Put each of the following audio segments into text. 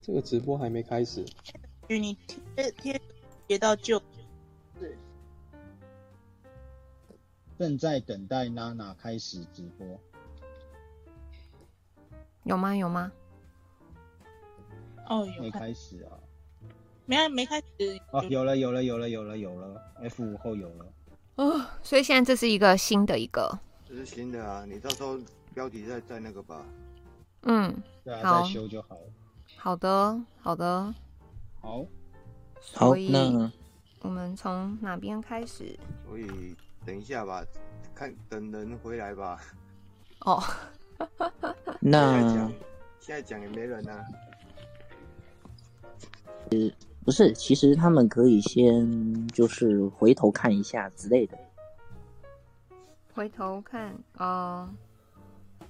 这个直播还没开始。你贴贴贴到就，是正在等待娜娜开始直播。有吗？有吗？哦，有没开始啊？没没开始。哦，有了，有了，有了，有了，有了。F 五后有了。哦，所以现在这是一个新的一个。这是新的啊，你到时候标题再再那个吧。嗯，对啊，好再修就好了。好的，好的。好，所以好，那我们从哪边开始？所以等一下吧，看等人回来吧。哦，那现在讲也没人啊。不是，其实他们可以先就是回头看一下之类的。回头看哦。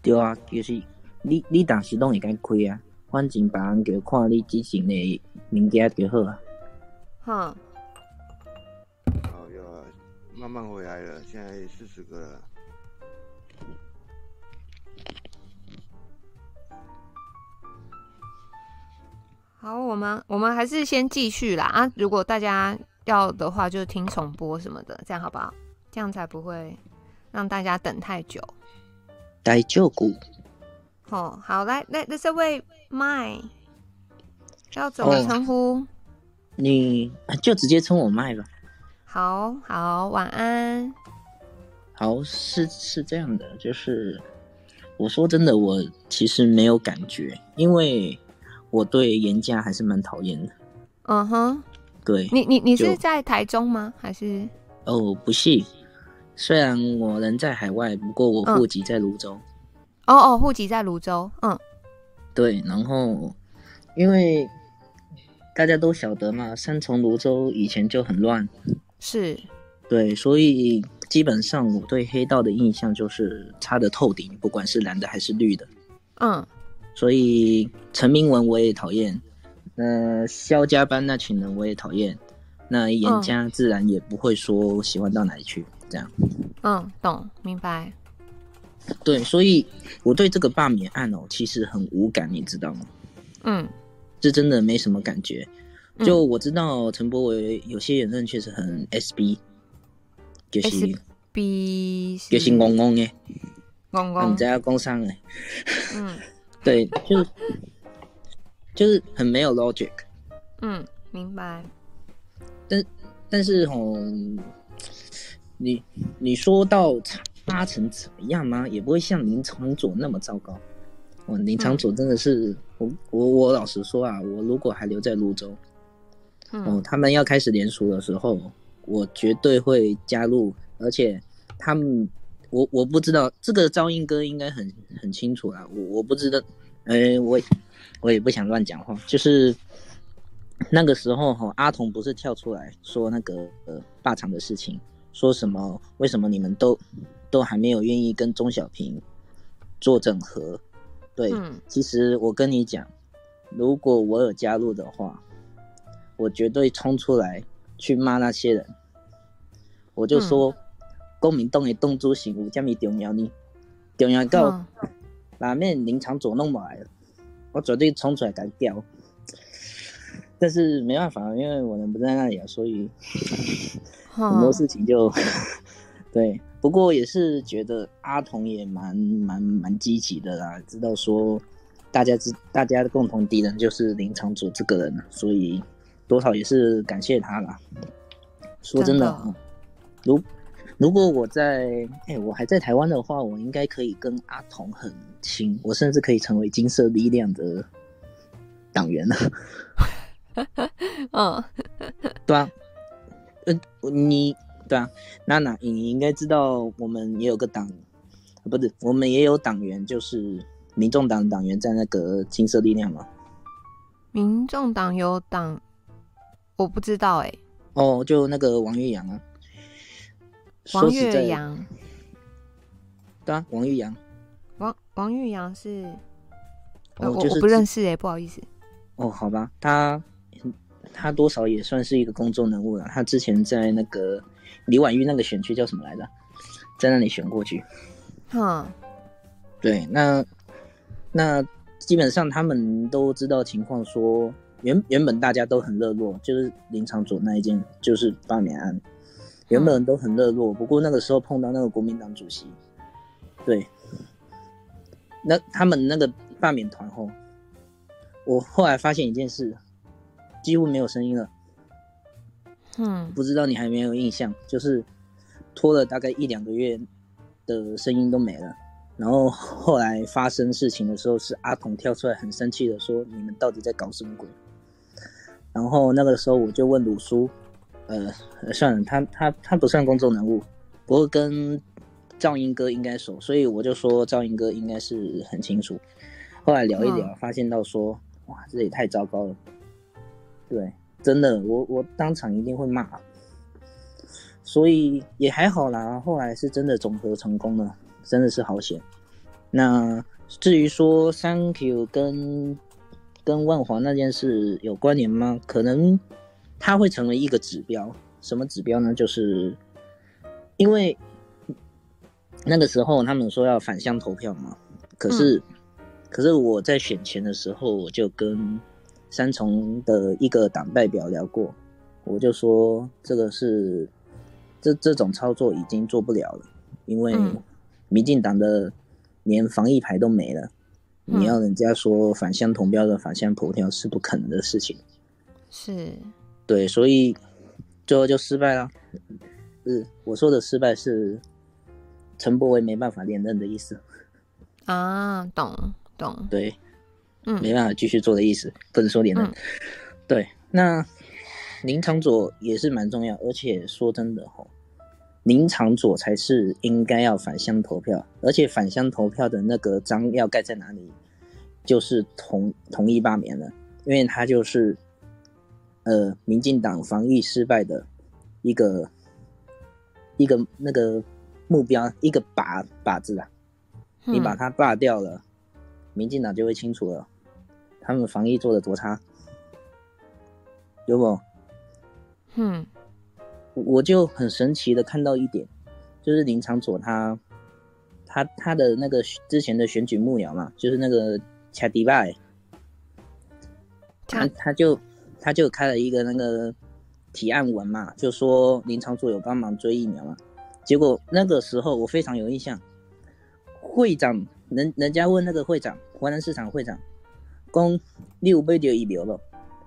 对啊，就是你你当时拢也该亏啊，反正别人就看你之前的物件就好啊。哼。哦，有啊，慢慢回来了，现在四十个了。好，我们我们还是先继续啦啊！如果大家要的话，就听重播什么的，这样好不好？这样才不会让大家等太久。大丈夫。哦，好，来那那，这位麦，要怎么称呼？哦，你就直接称我麦吧。好好，晚安。好，是是这样的，就是我说真的，我其实没有感觉，因为。我对严家还是蛮讨厌的。嗯哼，对你，你你是在台中吗？还是？哦，不是。虽然我人在海外，不过我户籍在泸州。嗯、哦哦，户籍在泸州。嗯，对。然后，因为大家都晓得嘛，三重泸州以前就很乱。是。对，所以基本上我对黑道的印象就是差的透顶，不管是蓝的还是绿的。嗯。所以陈明文我也讨厌，那肖家班那群人我也讨厌，那严家自然也不会说喜欢到哪里去，这样。嗯，懂，明白。对，所以我对这个罢免案哦，其实很无感，你知道吗？嗯，这真的没什么感觉。就我知道陈柏伟有些言论确实很 SB，就是 SB，就是戆戆的，戆戆，你在工商哎，嗯。对，就就是很没有 logic。嗯，明白。但但是吼，你你说到差成怎么样吗？也不会像林昶佐那么糟糕。哇，林昶佐真的是，嗯、我我我老实说啊，我如果还留在泸州，嗯、哦，他们要开始联署的时候，我绝对会加入，而且他们。我我不知道这个噪音哥应该很很清楚啦，我我不知道，我我也不想乱讲话，就是那个时候哈，阿童不是跳出来说那个呃霸场的事情，说什么为什么你们都都还没有愿意跟钟小平做整合？对，嗯、其实我跟你讲，如果我有加入的话，我绝对冲出来去骂那些人，我就说。嗯国民党的党主席有这么重要呢？重要到哪面林昶佐弄不来了，我绝对冲出来干掉。但是没办法，因为我人不在那里啊，所以很多事情就 对。不过也是觉得阿童也蛮蛮蛮积极的啦，知道说大家知大家的共同敌人就是林场主这个人，所以多少也是感谢他啦。说真的，真的如。如果我在哎、欸，我还在台湾的话，我应该可以跟阿童很亲，我甚至可以成为金色力量的党员了。嗯，对啊，嗯、呃，你对啊，娜娜，你应该知道，我们也有个党，不是，我们也有党员，就是民众党党员在那个金色力量嘛？民众党有党，我不知道哎、欸。哦，就那个王玉阳啊。王岳阳，对啊，王玉阳，王王玉阳是，哦、我、就是、我不认识哎，不好意思。哦，好吧，他他多少也算是一个公众人物了。他之前在那个李婉玉那个选区叫什么来着，在那里选过去。哈，对，那那基本上他们都知道情况，说原原本大家都很热络，就是林场佐那一件就是罢免案，原本都很热络，不过那个时候碰到那个国民党主席，对，那他们那个罢免团后，我后来发现一件事，几乎没有声音了。嗯，不知道你还没有印象，就是拖了大概一两个月的声音都没了。然后后来发生事情的时候，是阿童跳出来很生气的说：“你们到底在搞什么鬼？”然后那个时候我就问鲁叔：“呃，算了，他他他不算公众人物，不过跟赵英哥应该熟，所以我就说赵英哥应该是很清楚。”后来聊一聊，发现到说：“哇，这也太糟糕了。”对。真的，我我当场一定会骂，所以也还好啦。后来是真的总和成功了，真的是好险。那至于说 Thank you 跟跟万华那件事有关联吗？可能它会成为一个指标。什么指标呢？就是因为那个时候他们说要反向投票嘛，可是、嗯、可是我在选前的时候我就跟。三重的一个党代表聊过，我就说这个是这这种操作已经做不了了，因为民进党的连防疫牌都没了，嗯、你要人家说反向同标的反向投票是不可能的事情，是，对，所以最后就失败了。是我说的失败是陈柏维没办法连任的意思。啊，懂懂，对。嗯，没办法继续做的意思，不能说连任。嗯、对，那林长佐也是蛮重要，而且说真的吼，林长佐才是应该要返乡投票，而且返乡投票的那个章要盖在哪里，就是同同意罢免了，因为他就是呃民进党防疫失败的一个一个那个目标，一个靶靶子啊，你把它罢掉了。嗯民进党就会清楚了，他们防疫做的多差，有没有？嗯，我就很神奇的看到一点，就是林长佐他，他他的那个之前的选举幕僚嘛，就是那个卡迪拜，他他就他就开了一个那个提案文嘛，就说林长佐有帮忙追疫苗嘛，结果那个时候我非常有印象，会长。人人家问那个会长，华南市场会长，公你有买到疫苗了？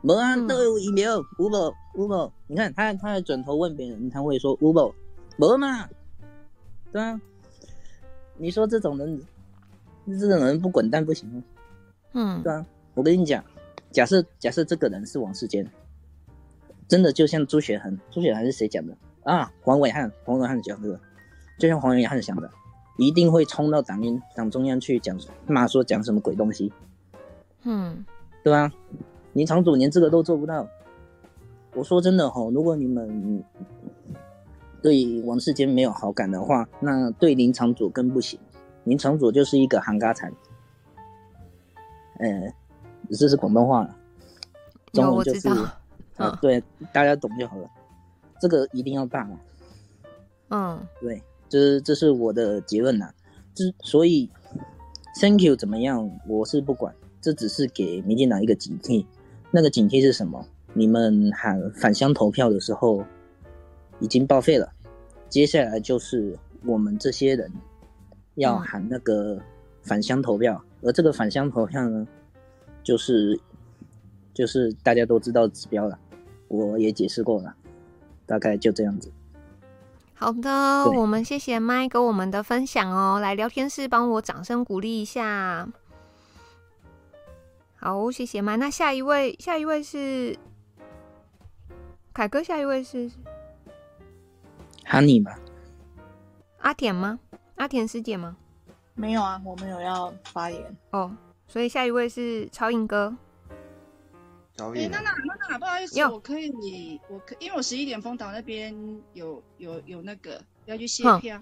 没啊，都有疫苗，有无？有无？你看他，他还转头问别人，他会说有无？没嘛？对啊，你说这种人，这种人不滚蛋不行吗？嗯，对啊，我跟你讲，假设假设这个人是王世坚，真的就像朱雪恒，朱雪恒是谁讲的啊？黄伟汉，黄伟汉讲的，就像黄伟汉讲的。一定会冲到党员党中央去讲骂说讲什么鬼东西，嗯，对吧？林昶佐连这个都做不到。我说真的吼，如果你们对王世坚没有好感的话，那对林场主更不行。林场主就是一个行家产，呃，这是广东话了，中文就是啊、呃，对，大家懂就好了。这个一定要办了，嗯，对。这这是我的结论呐，之所以，Thank you 怎么样，我是不管，这只是给民进党一个警惕。那个警惕是什么？你们喊返乡投票的时候已经报废了，接下来就是我们这些人要喊那个返乡投票，而这个返乡投票呢，就是就是大家都知道指标了，我也解释过了，大概就这样子。好的，我们谢谢麦给我们的分享哦。来聊天室帮我掌声鼓励一下。好，谢谢麦。那下一位，下一位是凯哥，下一位是 Honey 吧？阿田吗？阿田师姐吗？没有啊，我没有要发言哦。所以下一位是超英哥。哎，娜娜，娜娜，不好意思，我可以，我可，因为我十一点风岛那边有有有那个要去卸票。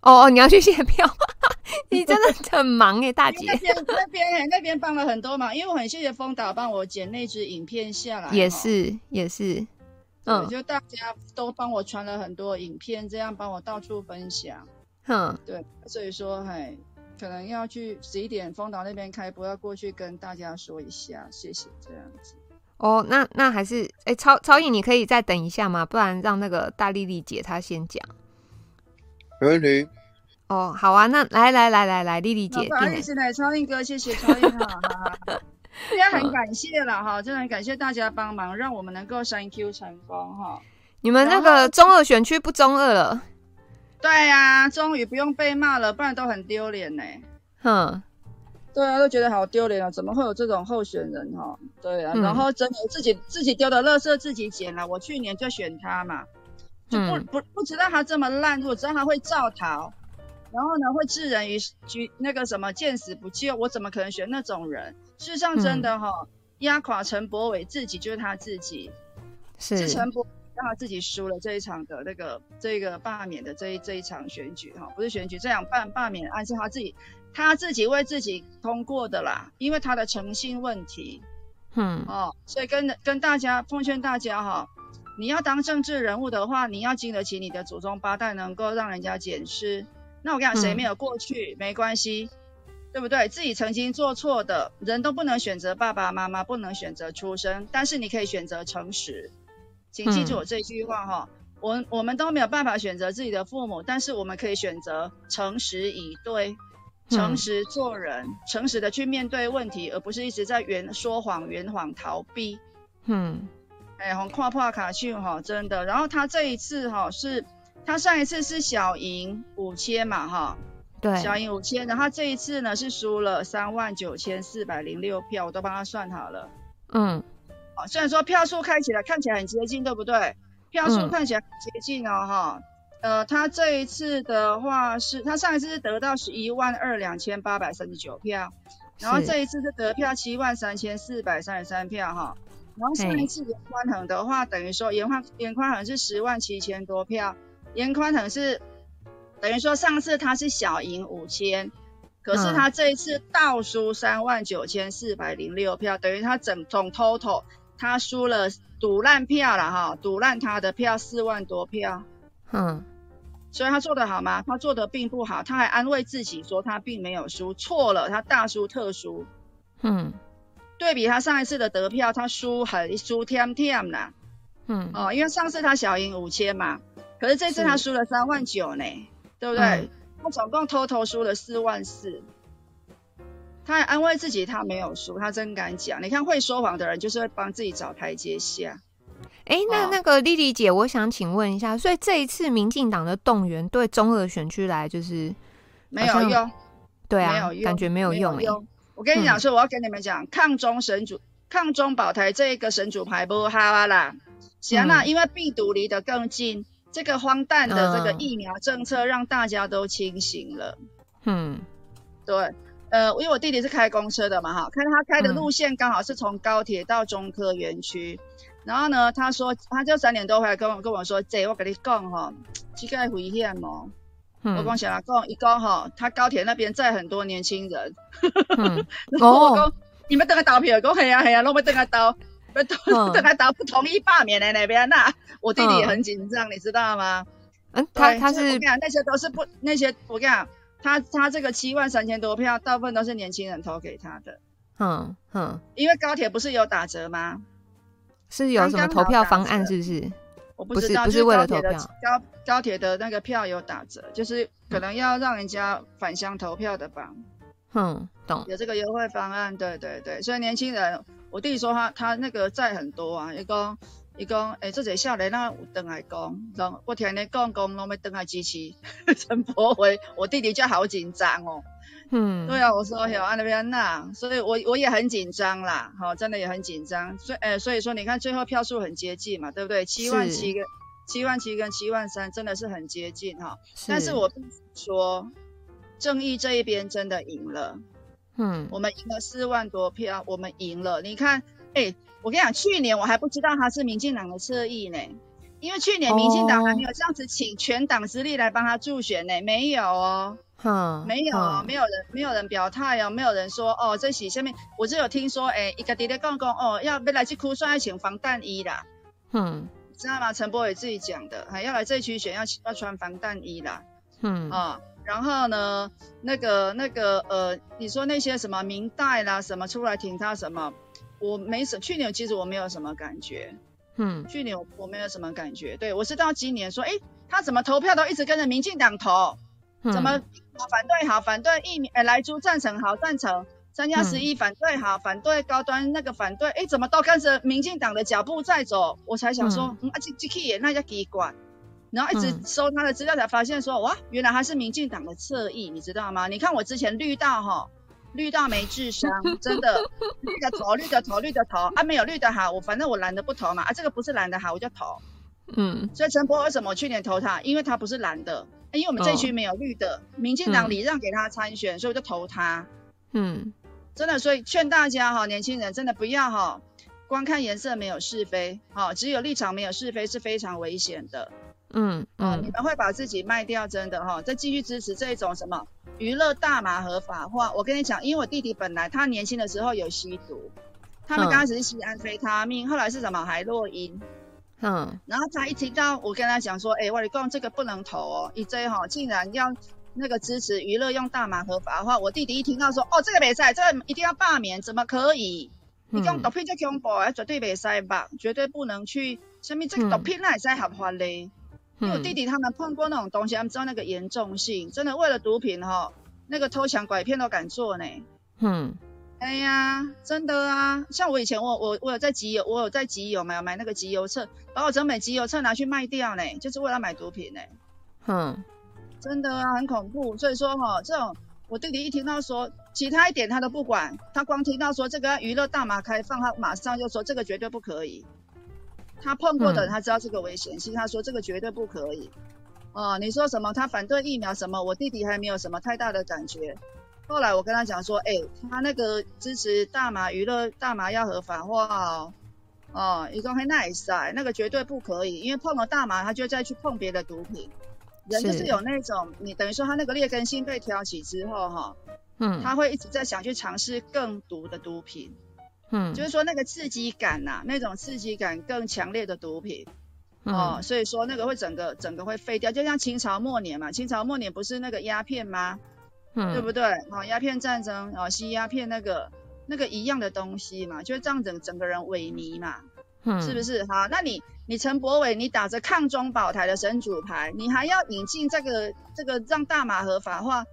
哦哦，你要去卸票，你真的很忙哎，大姐。那边那边那边帮了很多忙，因为我很谢谢风岛帮我剪那支影片下来。也是也是，嗯，就大家都帮我传了很多影片，这样帮我到处分享。哼，对，所以说，嘿，可能要去十一点丰岛那边开播，要过去跟大家说一下，谢谢这样子。哦，那那还是哎、欸，超超颖，你可以再等一下吗？不然让那个大丽丽姐她先讲。没问题。哦，好啊，那来来来来来，丽丽姐，不好意思呢，超颖哥，谢谢超颖哈，大家 很感谢了哈，真的很感谢大家帮忙，让我们能够 Thank you 成功哈。你们那个中二选区不中二了？对呀、啊，终于不用被骂了，不然都很丢脸呢。哼。对啊，都觉得好丢脸啊！怎么会有这种候选人哈？对啊，嗯、然后真的自己自己丢的垃圾自己捡了。我去年就选他嘛，就不、嗯、不不知道他这么烂，如果知道他会造逃，然后呢会置人于局那个什么见死不救，我怎么可能选那种人？事实上真的哈，压、嗯、垮陈柏伟自己就是他自己，是陈柏让他自己输了这一场的那个这个罢免的这一这一场选举哈，不是选举这样罢罢免案是他自己。他自己为自己通过的啦，因为他的诚信问题，嗯哦，所以跟跟大家奉劝大家哈，你要当政治人物的话，你要经得起你的祖宗八代能够让人家检视。那我跟你讲，谁没有过去、嗯、没关系，对不对？自己曾经做错的人都不能选择爸爸妈妈，不能选择出生，但是你可以选择诚实。请记住我这句话哈，嗯、我我们都没有办法选择自己的父母，但是我们可以选择诚实以对。诚实做人，嗯、诚实的去面对问题，而不是一直在圆说谎、圆谎逃避。嗯，哎，红跨破卡去哈，真的。然后他这一次哈是，他上一次是小赢五千嘛哈，对，小赢五千。然后这一次呢是输了三万九千四百零六票，我都帮他算好了。嗯，啊，虽然说票数看起来看起来很接近，对不对？票数看起来很接近哦哈。嗯呃，他这一次的话是，他上一次是得到十一万二两千八百三十九票，然后这一次是得票七万三千四百三十三票哈，然后上一次严宽恒的话，等于说严宽严宽恒是十万七千多票，严宽恒是等于说上次他是小赢五千，可是他这一次倒输三万九千四百零六票，等于他整总 total 他输了赌烂票了哈，赌烂他的票四万多票，嗯。所以他做的好吗？他做的并不好，他还安慰自己说他并没有输，错了，他大输特输。嗯，对比他上一次的得票，他输很输添添啦。嗯，哦，因为上次他小赢五千嘛，可是这次他输了三万九呢，对不对？嗯、他总共偷偷输了四万四，他还安慰自己他没有输，他真敢讲。你看会说谎的人就是会帮自己找台阶下。哎，那那个丽丽姐，我想请问一下，所以这一次民进党的动员对中二选区来就是没有用，对啊，没有用，感觉没有用。用我跟你讲说，我要跟你们讲，抗中神主、抗中保台这一个神主牌不好啊啦，行啦，因为病毒离得更近，这个荒诞的这个疫苗政策让大家都清醒了。嗯，对，呃，因为我弟弟是开公车的嘛，哈，看他开的路线刚好是从高铁到中科园区。然后呢，他说，他就三点多回来跟我跟我说，姐，我跟你讲哈，这个危险哦。嗯、我讲啥讲？一讲哈，他高铁那边载很多年轻人。嗯、然后我讲，哦、你们等下投票，讲系啊系啊，拢要等下投，等下倒不同意罢免的那边那，我弟弟也很紧张，嗯、你知道吗？嗯，他他是我跟你讲，那些都是不那些，我跟你讲，他他这个七万三千多票，大部分都是年轻人投给他的。嗯嗯，因为高铁不是有打折吗？是有什么投票方案？是不是？我不知道，不是为了投票。高高铁的那个票有打折，就是可能要让人家返乡投票的吧。嗯，懂。有这个优惠方案，对对对。所以年轻人，我弟弟说他他那个债很多啊，一共一共，哎，这些下来那等来讲，然后我听你讲讲，拢要等来支持。陈柏惟，我弟弟就好紧张哦。嗯，对啊，我说有安那边那，所以我我也很紧张啦，好，真的也很紧张，所以呃，所以说你看最后票数很接近嘛，对不对？七万七跟七万七跟七万三真的是很接近哈，是。但是我说正义这一边真的赢了，嗯，我们赢了四万多票，我们赢了，你看，哎，我跟你讲，去年我还不知道他是民进党的侧翼呢，因为去年民进党还没有这样子请全党之力来帮他助选呢，没有哦。嗯，没有，嗯、没有人，没有人表态哦，没有人说哦，这是下面，我就有听说，哎，一个弟弟讲讲哦，要要来这区选要请防弹衣啦，嗯，知道吗？陈柏伟自己讲的，还要来这区选要要穿防弹衣啦，嗯，啊、哦，然后呢，那个那个呃，你说那些什么明代啦，什么出来挺他什么，我没什，去年其实我没有什么感觉，嗯，去年我没有什么感觉，对，我是到今年说，哎，他怎么投票都一直跟着民进党投，嗯、怎么反对好反对疫苗，哎，莱猪赞成好赞成，三加十一反对好、嗯、反对高端那个反对，哎，怎么都跟着民进党的脚步在走，我才想说，啊这这也那叫奇怪。然后一直搜他的资料，才发现说、嗯、哇，原来他是民进党的侧翼，你知道吗？你看我之前绿到哈，绿到没智商，真的绿的投，绿的投，绿的投啊，没有绿的好，我反正我蓝的不投嘛啊，这个不是蓝的好，我就投。嗯，所以陈柏为什么我去年投他？因为他不是蓝的，因为我们这区没有绿的，哦、民进党礼让给他参选，所以我就投他。嗯，真的，所以劝大家哈，年轻人真的不要哈，光看颜色没有是非，哈，只有立场没有是非是非常危险的。嗯嗯、哦，你们会把自己卖掉，真的哈、哦，再继续支持这种什么娱乐大麻合法化。我跟你讲，因为我弟弟本来他年轻的时候有吸毒，他们刚开始是吸安非他命，后来是什么海洛因。嗯，然后他一听到我跟他讲说，哎，我跟你讲这个不能投哦，一 J 哈竟然要那个支持娱乐用大麻合法化。我弟弟一听到说，哦，这个没赛，这个一定要罢免，怎么可以？你讲毒品就恐怖，绝对没赛吧，绝对不能去，什么这个毒品那也是合法嘞。因为我弟弟他们碰过那种东西，他们知道那个严重性，真的为了毒品哈，那个偷抢拐骗都敢做呢。嗯，哎呀，真的啊，像我以前我我我有在集邮，我有在集邮买买那个集邮册，把我整本集邮册拿去卖掉呢，就是为了买毒品呢。嗯，真的啊，很恐怖。所以说哈，这种我弟弟一听到说其他一点他都不管，他光听到说这个娱乐大麻开放，他马上就说这个绝对不可以。他碰过的人，他知道这个危险性，嗯、他说这个绝对不可以。哦，你说什么？他反对疫苗什么？我弟弟还没有什么太大的感觉。后来我跟他讲说，哎、欸，他那个支持大麻娱乐，大麻要合法化哦。哦，一种很 nice，啊那个绝对不可以，因为碰了大麻，他就再去碰别的毒品。人就是有那种，你等于说他那个劣根性被挑起之后，哈，嗯，他会一直在想去尝试更毒的毒品。嗯，就是说那个刺激感呐、啊，那种刺激感更强烈的毒品，嗯、哦，所以说那个会整个整个会废掉，就像清朝末年嘛，清朝末年不是那个鸦片吗？嗯，对不对？哦，鸦片战争，哦，吸鸦片那个那个一样的东西嘛，就是这样整整个人萎靡嘛，嗯，是不是？好，那你你陈柏伟，你打着抗中保台的神主牌，你还要引进这个这个让大麻合法化？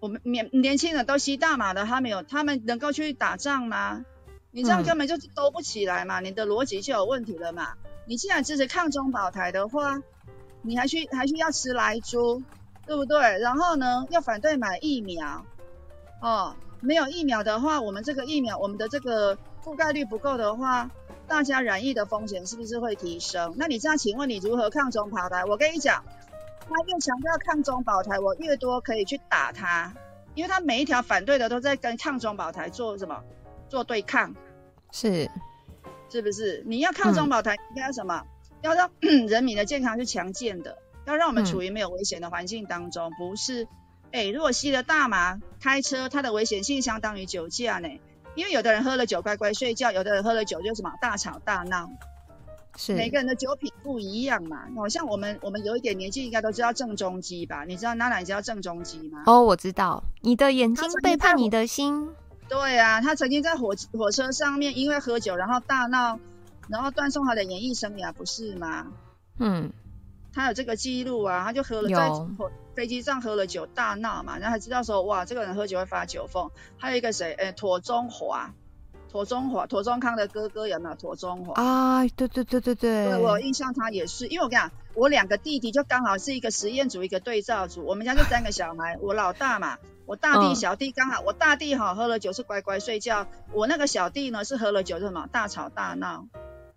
我们年年轻人都吸大麻的，他没有，他们能够去打仗吗？你这样根本就兜不起来嘛，嗯、你的逻辑就有问题了嘛。你既然支持抗中保台的话，你还去还去要吃来猪，对不对？然后呢，要反对买疫苗，哦，没有疫苗的话，我们这个疫苗，我们的这个覆盖率不够的话，大家染疫的风险是不是会提升？那你这样，请问你如何抗中保台？我跟你讲，他越强调抗中保台，我越多可以去打他，因为他每一条反对的都在跟抗中保台做什么？做对抗，是是不是？你要抗中保台，应该要什么？嗯、要让 人民的健康是强健的，要让我们处于没有危险的环境当中，嗯、不是？哎、欸，如果吸了大麻开车，它的危险性相当于酒驾呢。因为有的人喝了酒乖乖睡觉，有的人喝了酒就什么大吵大闹。是每个人的酒品不一样嘛。好像我们我们有一点年纪，应该都知道郑中基吧？你知道娜娜，你知道郑中基吗？哦，我知道。你的眼睛背叛你的心。对啊，他曾经在火火车上面因为喝酒，然后大闹，然后断送他的演艺生涯，不是吗？嗯，他有这个记录啊，他就喝了在火飞机上喝了酒大闹嘛，然后才知道说哇，这个人喝酒会发酒疯。还有一个谁？哎，妥中华，庹宗华，庹宗康的哥哥有没有？庹宗华啊，对对对对对，对我有印象，他也是，因为我跟你讲，我两个弟弟就刚好是一个实验组，一个对照组，我们家就三个小孩，我老大嘛。我大弟小弟刚好，我大弟哈喝了酒是乖乖睡觉，我那个小弟呢是喝了酒是什么大吵大闹，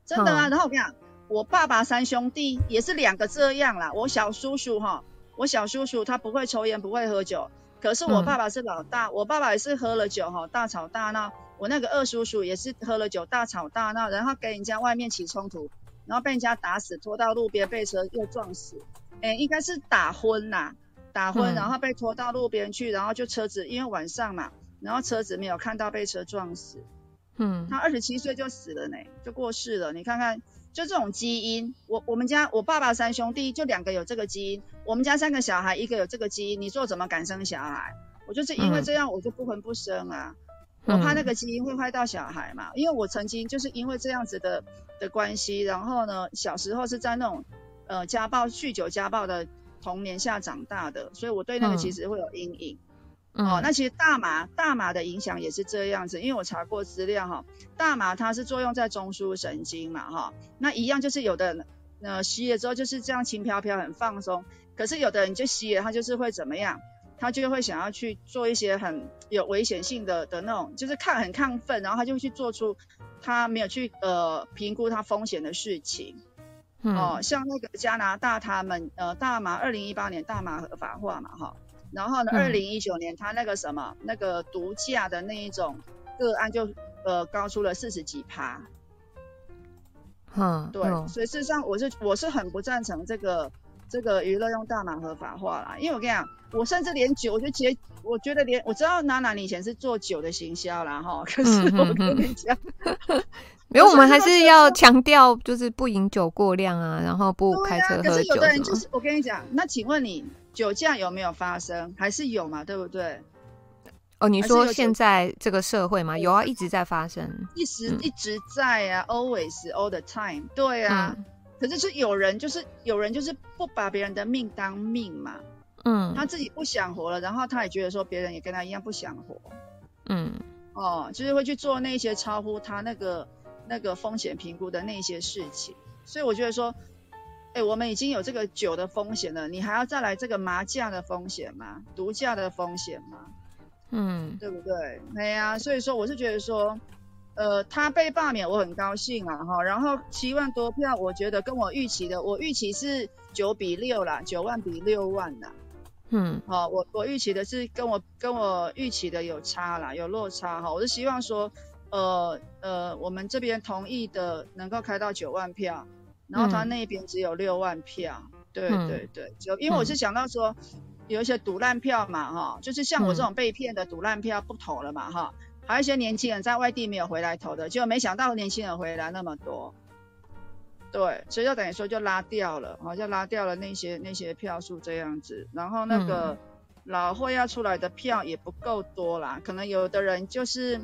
真的啊。然后我跟你讲，我爸爸三兄弟也是两个这样啦。我小叔叔哈，我小叔叔他不会抽烟不会喝酒，可是我爸爸是老大，我爸爸也是喝了酒哈大吵大闹。我那个二叔叔也是喝了酒大吵大闹，然后跟人家外面起冲突，然后被人家打死，拖到路边被车又撞死，哎，应该是打昏啦。打昏，然后被拖到路边去，然后就车子因为晚上嘛，然后车子没有看到被车撞死。嗯，他二十七岁就死了呢，就过世了。你看看就这种基因，我我们家我爸爸三兄弟就两个有这个基因，我们家三个小孩一个有这个基因，你说我怎么敢生小孩？我就是因为这样，我就不婚不生啊，嗯、我怕那个基因会坏到小孩嘛，因为我曾经就是因为这样子的的关系，然后呢，小时候是在那种呃家暴、酗酒、家暴的童年下长大的，所以我对那个其实会有阴影。嗯哦，那其实大麻大麻的影响也是这样子，因为我查过资料哈，大麻它是作用在中枢神经嘛哈，那一样就是有的人呃吸了之后就是这样轻飘飘很放松，可是有的人就吸了他就是会怎么样，他就会想要去做一些很有危险性的的那种，就是看很亢奋，然后他就会去做出他没有去呃评估他风险的事情，哦，像那个加拿大他们呃大麻二零一八年大麻合法化嘛哈。然后呢，二零一九年他那个什么那个毒驾的那一种个案就呃高出了四十几趴。嗯，对，嗯、所以事实上我是我是很不赞成这个这个娱乐用大麻合法化啦，因为我跟你讲，我甚至连酒，我就觉我觉得连我知道娜娜你以前是做酒的行销啦哈，可是我跟你讲，没有，我们还是要强调就是不饮酒过量啊，然后不开车喝酒、啊。可是有的人就是我跟你讲，那请问你。酒驾有没有发生？还是有嘛？对不对？哦，你说现在这个社会嘛，有啊，一直在发生，一直一直在啊、嗯、，always all the time。对啊，嗯、可是是有人就是有人就是不把别人的命当命嘛，嗯，他自己不想活了，然后他也觉得说别人也跟他一样不想活，嗯，哦，就是会去做那些超乎他那个那个风险评估的那些事情，所以我觉得说。哎、欸，我们已经有这个酒的风险了，你还要再来这个麻将的风险吗？毒驾的风险吗？嗯，对不对？对呀、啊，所以说我是觉得说，呃，他被罢免我很高兴啊哈，然后七万多票，我觉得跟我预期的，我预期是九比六啦，九万比六万啦。嗯，好，我我预期的是跟我跟我预期的有差啦，有落差哈，我是希望说，呃呃，我们这边同意的能够开到九万票。然后他那边只有六万票，嗯、对对对，就因为我是想到说，有一些赌烂票嘛哈，就是像我这种被骗的赌烂票不投了嘛哈，还有一些年轻人在外地没有回来投的，就没想到年轻人回来那么多，对，所以就等于说就拉掉了，好像拉掉了那些那些票数这样子，然后那个老会要出来的票也不够多啦，可能有的人就是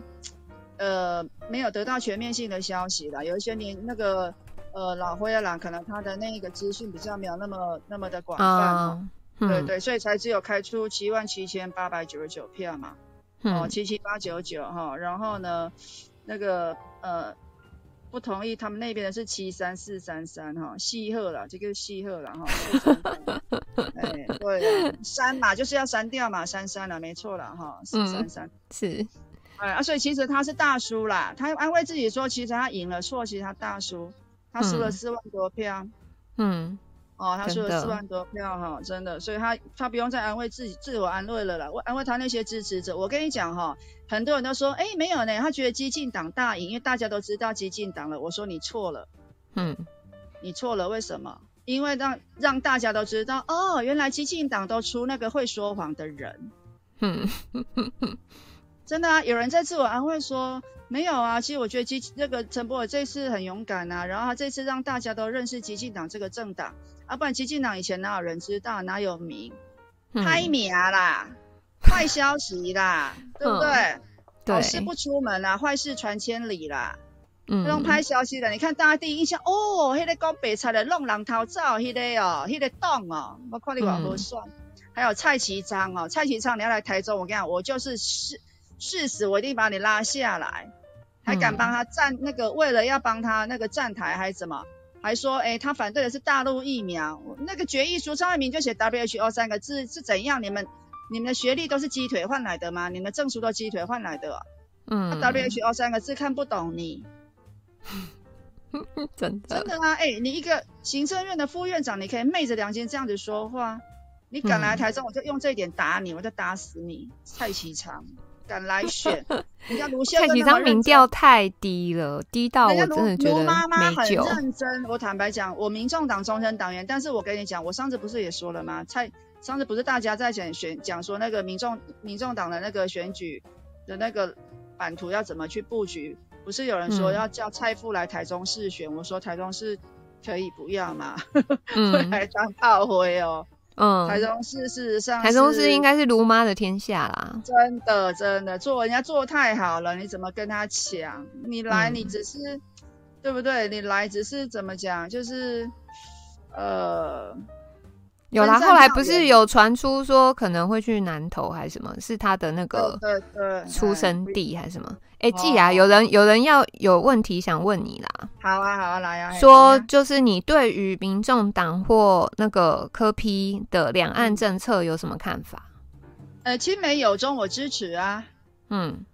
呃没有得到全面性的消息啦，有一些年那个。呃，老灰啊，可能他的那个资讯比较没有那么那么的广泛，oh, 嗯、对对，所以才只有开出七万七千八百九十九票嘛，哦，七七八九九哈，然后呢，那个呃不同意他们那边的是七三四三三哈，细鹤了，这个细鹤了哈，哎，对，删嘛就是要删掉嘛，删删了，没错了哈，四三三。是，哎啊，所以其实他是大叔啦，他安慰自己说其实他赢了，错，其实他大叔。他输了四万多票，嗯，哦，他说了四万多票哈，真的，真的，所以他他不用再安慰自己，自我安慰了啦。我安慰他那些支持者，我跟你讲哈，很多人都说，哎、欸，没有呢，他觉得激进党大赢，因为大家都知道激进党了。我说你错了，嗯，你错了，为什么？因为让让大家都知道，哦，原来激进党都出那个会说谎的人，嗯，真的啊，有人在自我安慰说。没有啊，其实我觉得基那个陈柏惟这次很勇敢啊，然后他这次让大家都认识激进党这个政党，啊，不然激进党以前哪有人知道，哪有名，拍名啦，坏消息啦，对不对？对，好事不出门啦，坏事传千里啦，嗯，这种拍消息的，你看大家第一印象，哦，那个讲北菜的弄狼头照，那个哦，那个洞哦，我看你往何算？还有蔡其昌哦，蔡其昌你要来台中，我跟你讲，我就是誓誓死，我一定把你拉下来。还敢帮他站那个，为了要帮他那个站台还是什么？还说，哎、欸，他反对的是大陆疫苗。那个决议书上面就写 WHO 三个字是怎样？你们你们的学历都是鸡腿换来的吗？你们的证书都鸡腿换来的、啊？嗯，WHO 三个字看不懂你，真的真的啊！哎、欸，你一个行政院的副院长，你可以昧着良心这样子说话？你敢来台中，我就用这一点打你，我就打死你，蔡其昌。敢来选，人家卢秀燕，蔡其昌民调太低了，低到我真的觉得没救。卢妈妈很认真，我坦白讲，我民众党终身党员，但是我跟你讲，我上次不是也说了吗？蔡上次不是大家在选选讲说那个民众民众党的那个选举的那个版图要怎么去布局？不是有人说要叫蔡副来台中市选，嗯、我说台中市可以不要吗？嗯、会来当炮灰哦。嗯，台中市事实上，台中市应该是卢妈的天下啦。真的真的，做人家做太好了，你怎么跟他抢？你来，你只是、嗯、对不对？你来只是怎么讲？就是呃。有啦，后来不是有传出说可能会去南投还是什么？是他的那个出生地还是什么？哎，季雅，有人有人要有问题想问你啦。好啊，好啊，来啊。说就是你对于民众党或那个科批的两岸政策有什么看法？呃，亲美友中，我支持啊。嗯，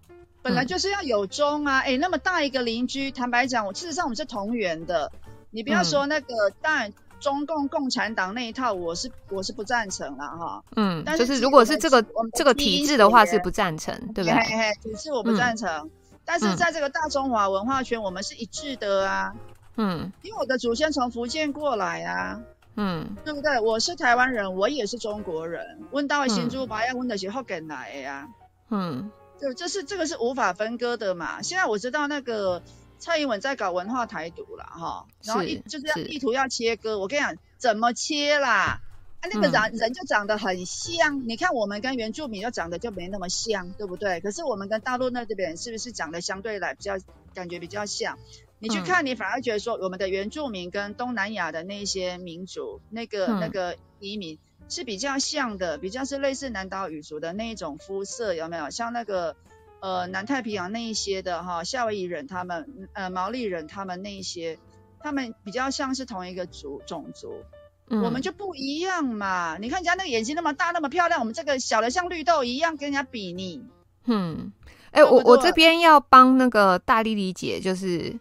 本来就是要有中啊。哎，那么大一个邻居，坦白讲，我事实上我们是同源的。你不要说那个，当然。中共共产党那一套，我是我是不赞成了哈。嗯，但是就是如果是这个这个体制的话，是不赞成，对不对？嘿嘿，体制我不赞成，嗯、但是在这个大中华文化圈，我们是一致的啊。嗯，因为我的祖先从福建过来啊。嗯，对不对？我是台湾人，我也是中国人。问到新珠白要问的时候给来呀。嗯，就这是这个是无法分割的嘛。现在我知道那个。蔡英文在搞文化台独了哈，然后一就是要意图要切割。我跟你讲，怎么切啦？啊，那个人人就长得很像。嗯、你看我们跟原住民就长得就没那么像，对不对？可是我们跟大陆那这边是不是长得相对来比较感觉比较像？你去看，你反而觉得说我们的原住民跟东南亚的那些民族，那个、嗯、那个移民是比较像的，比较是类似南岛语族的那一种肤色，有没有？像那个。呃，南太平洋那一些的哈，夏威夷人他们，呃，毛利人他们那一些，他们比较像是同一个族种族，嗯、我们就不一样嘛。你看人家那个眼睛那么大，那么漂亮，我们这个小的像绿豆一样，跟人家比你。嗯，哎、欸，我我这边要帮那个大丽丽姐，就是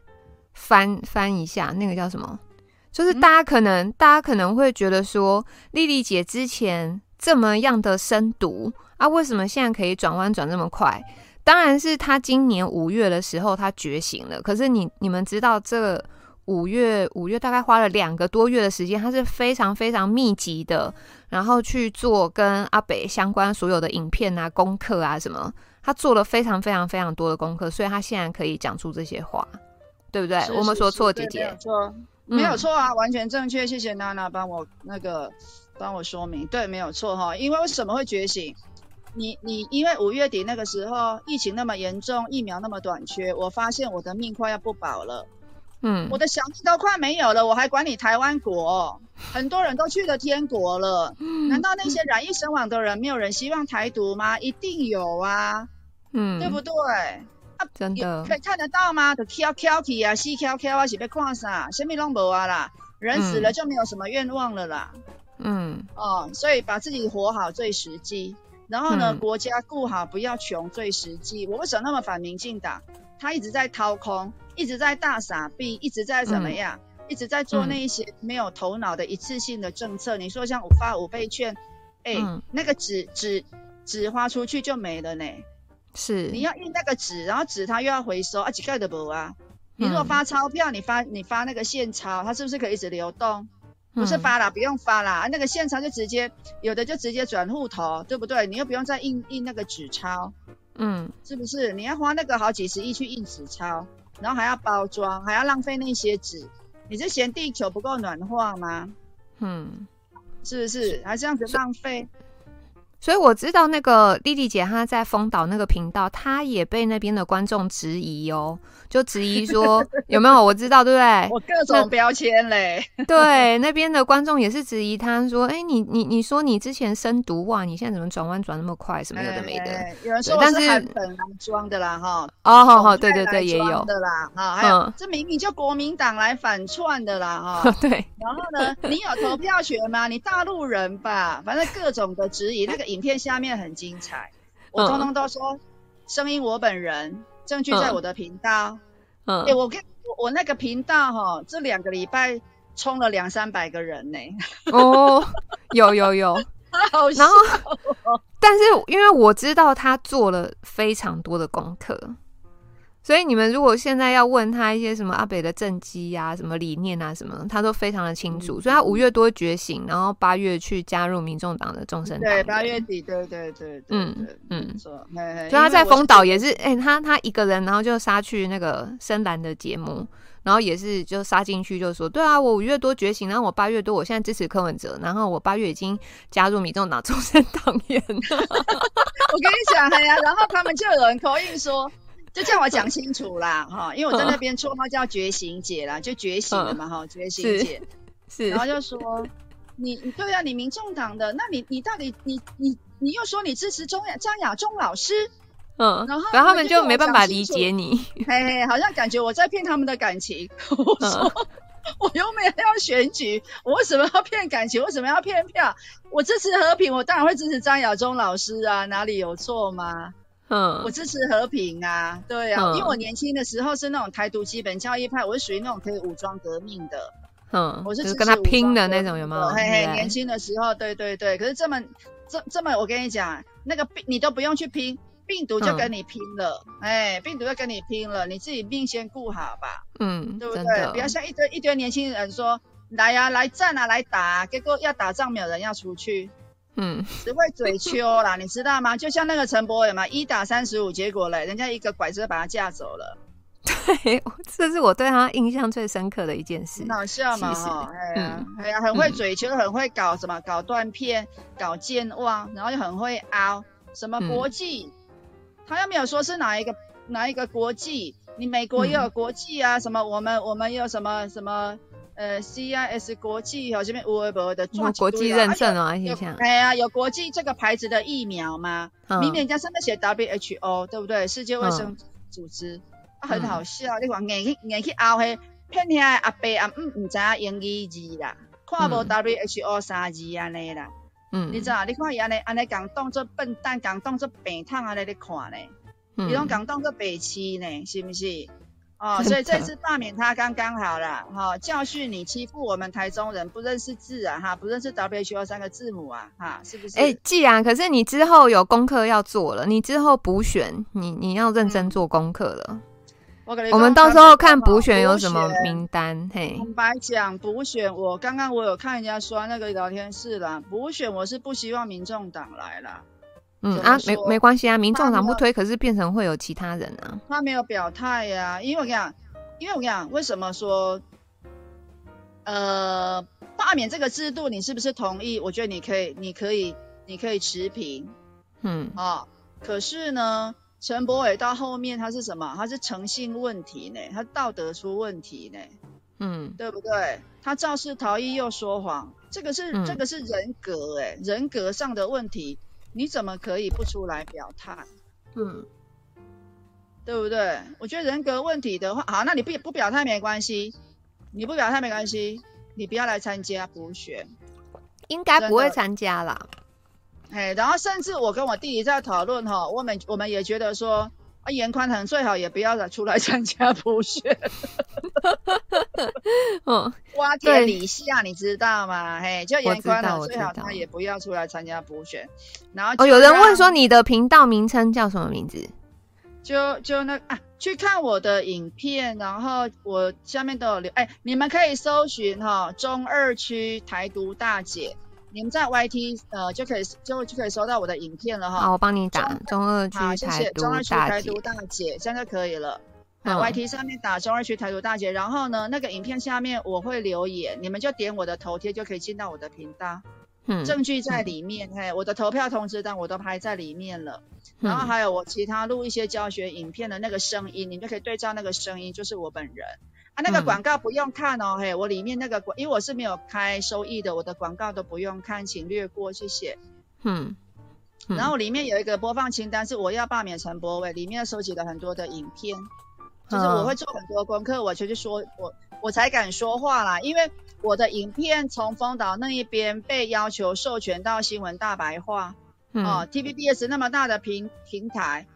翻翻一下那个叫什么，就是大家可能、嗯、大家可能会觉得说，丽丽姐之前这么样的深读啊，为什么现在可以转弯转这么快？当然是她今年五月的时候她觉醒了，可是你你们知道这个五月五月大概花了两个多月的时间，他是非常非常密集的，然后去做跟阿北相关所有的影片啊、功课啊什么，他做了非常非常非常多的功课，所以他现在可以讲出这些话，对不对？是是是，我们说错，姐姐，没有错，没有错啊，嗯、完全正确，谢谢娜娜帮我那个帮我说明，对，没有错哈，因为为什么会觉醒？你你因为五月底那个时候疫情那么严重，疫苗那么短缺，我发现我的命快要不保了，嗯，我的小命都快没有了，我还管理台湾国？很多人都去了天国了，嗯，难道那些染疫身亡的人没有人希望台独吗？一定有啊，嗯，对不对？啊，真的可以看得到吗？就 Q Q K 啊，西 Q Q 啊，是被看啥？什么拢无啊啦，人死了就没有什么愿望了啦，嗯，哦，所以把自己活好最实际。然后呢，嗯、国家顾好，不要穷，最实际。我为什么那么反民进党？他一直在掏空，一直在大傻逼，一直在怎么样？嗯、一直在做那一些没有头脑的一次性的政策。嗯、你说像五发五倍券，哎、欸，嗯、那个纸纸纸花出去就没了呢。是，你要印那个纸，然后纸它又要回收啊，几盖的不啊？你如果发钞票，你发你发那个现钞，它是不是可以一直流动？不是发啦，不用发啦，那个现钞就直接有的就直接转户头，对不对？你又不用再印印那个纸钞，嗯，是不是？你要花那个好几十亿去印纸钞，然后还要包装，还要浪费那些纸，你是嫌地球不够暖化吗？嗯，是不是？还这样子浪费？所以我知道那个丽丽姐她在丰岛那个频道，她也被那边的观众质疑哦。就质疑说有没有？我知道，对不对？我各种标签嘞。对，那边的观众也是质疑他说：“哎，你你你说你之前深读哇，你现在怎么转弯转那么快？什么有的没的。”有人说我是韩粉来装的啦，哈。哦，好好，对对对，也有的啦，哈。还有这明明就国民党来反串的啦，哈。对。然后呢，你有投票权吗？你大陆人吧？反正各种的质疑，那个影片下面很精彩，我通通都说声音我本人。证据在我的频道，嗯，哎、欸，我跟我我那个频道哈，这两个礼拜冲了两三百个人呢。哦，有有有，好笑。然后，但是因为我知道他做了非常多的功课，所以你们如果现在要问他一些什么阿北的政绩呀、什么理念啊什么，他都非常的清楚。嗯、所以他五月多觉醒，然后八月去加入民众党的终身党员。对，八月底，对对对，嗯嗯，没错。所以他在丰岛也是，哎、欸，他他一个人，然后就杀去那个深蓝的节目，然后也是就杀进去，就说，对啊，我五月多觉醒，然后我八月多，我现在支持柯文哲，然后我八月已经加入民众党终身党员了。我跟你讲，哎呀，然后他们就有人口音说。就叫我讲清楚啦，哈，因为我在那边绰号叫觉醒姐啦，就觉醒了嘛，哈，觉醒姐，是，然后就说你，对啊，你民众党的，那你你到底你你你又说你支持中亚张亚中老师，嗯，然后然后他们就没办法理解你，嘿嘿，好像感觉我在骗他们的感情，我说 我又没有要选举，我为什么要骗感情？为什么要骗票？我支持和平，我当然会支持张亚中老师啊，哪里有错吗？嗯，我支持和平啊，对啊，嗯、因为我年轻的时候是那种台独基本教义派，我是属于那种可以武装革命的，嗯，我是，就是跟他拼的那种，有没有？嘿嘿，年轻的时候，对对对，可是这么这这么，我跟你讲，那个病你都不用去拼，病毒就跟你拼了，哎、嗯，病毒就跟你拼了，你自己命先顾好吧，嗯，对不对？不要像一堆一堆年轻人说来呀、啊，来战啊，来打、啊，结果要打仗没有人要出去。嗯，只会嘴丘啦，你知道吗？就像那个陈柏伟嘛，一打三十五，结果嘞，人家一个拐子把他架走了。对，这是我对他印象最深刻的一件事。很好笑嘛，哈，哎呀，哎呀，很会嘴丘，很会搞什么，搞断片，搞健忘，然后又很会凹什么国际，嗯、他又没有说是哪一个哪一个国际，你美国也有国际啊，嗯、什么我们我们有什么什么。呃，CIS 国际哦，这边有的没的，国际认证哦，而且像，哎呀，有国际这个牌子的疫苗吗？明明人家上面写 WHO，对不对？世界卫生组织，啊很好笑。你话硬去硬去拗嘿，骗遐阿伯阿姆唔知影英语字啦，看无 WHO 三字安尼啦。嗯，你知道？你看伊安尼安尼讲当作笨蛋，讲当作病汤安尼咧看呢，伊拢讲当作白痴呢，是不是？哦，所以这次罢免他刚刚好了，哈、哦，教训你欺负我们台中人不认识字啊，哈，不认识 WHO 三个字母啊，哈，是不是？哎、欸，既然可是你之后有功课要做了，你之后补选，你你要认真做功课了。嗯、我我们到时候看补选有什么名单，嘿。坦白讲，补选我刚刚我有看人家说那个聊天室啦，补选我是不希望民众党来了。嗯啊，没没关系啊，民众党不推，可是变成会有其他人啊。他没有表态呀、啊，因为我跟你讲，因为我跟你讲，为什么说，呃，罢免这个制度，你是不是同意？我觉得你可以，你可以，你可以持平。嗯啊，可是呢，陈柏伟到后面他是什么？他是诚信问题呢，他道德出问题呢。嗯，对不对？他肇事逃逸又说谎，这个是、嗯、这个是人格哎，人格上的问题。你怎么可以不出来表态？嗯，对不对？我觉得人格问题的话，好，那你不不表态没关系，你不表态没关系，你不要来参加补选，应该不会参加啦。哎，然后甚至我跟我弟弟在讨论哈，我们我们也觉得说。啊，严宽恒最好也不要再出来参加补选。嗯，挖天李下，你知道吗？嘿，就严宽恒最好他也不要出来参加补选。然后哦，有人问说你的频道名称叫什么名字？就就那啊，去看我的影片，然后我下面都有留。哎，你们可以搜寻哈，中二区台独大姐。你们在 YT 呃就可以就就可以收到我的影片了哈。好，我帮你打中二区台独大姐。好，谢谢。中二区台独大姐，这样就可以了。嗯。YT 上面打中二区台独大姐，然后呢，那个影片下面我会留言，你们就点我的头贴就可以进到我的频道。嗯。证据在里面，嘿，我的投票通知单我都拍在里面了。然后还有我其他录一些教学影片的那个声音，你们就可以对照那个声音，就是我本人。啊，那个广告不用看哦，嗯、嘿，我里面那个广，因为我是没有开收益的，我的广告都不用看，请略过，谢谢。嗯，嗯，然后里面有一个播放清单，是我要罢免陈柏伟，里面收集了很多的影片，就是我会做很多功课，我就去说，我我才敢说话啦，因为我的影片从丰岛那一边被要求授权到新闻大白话，嗯、哦，TVBS 那么大的平平台。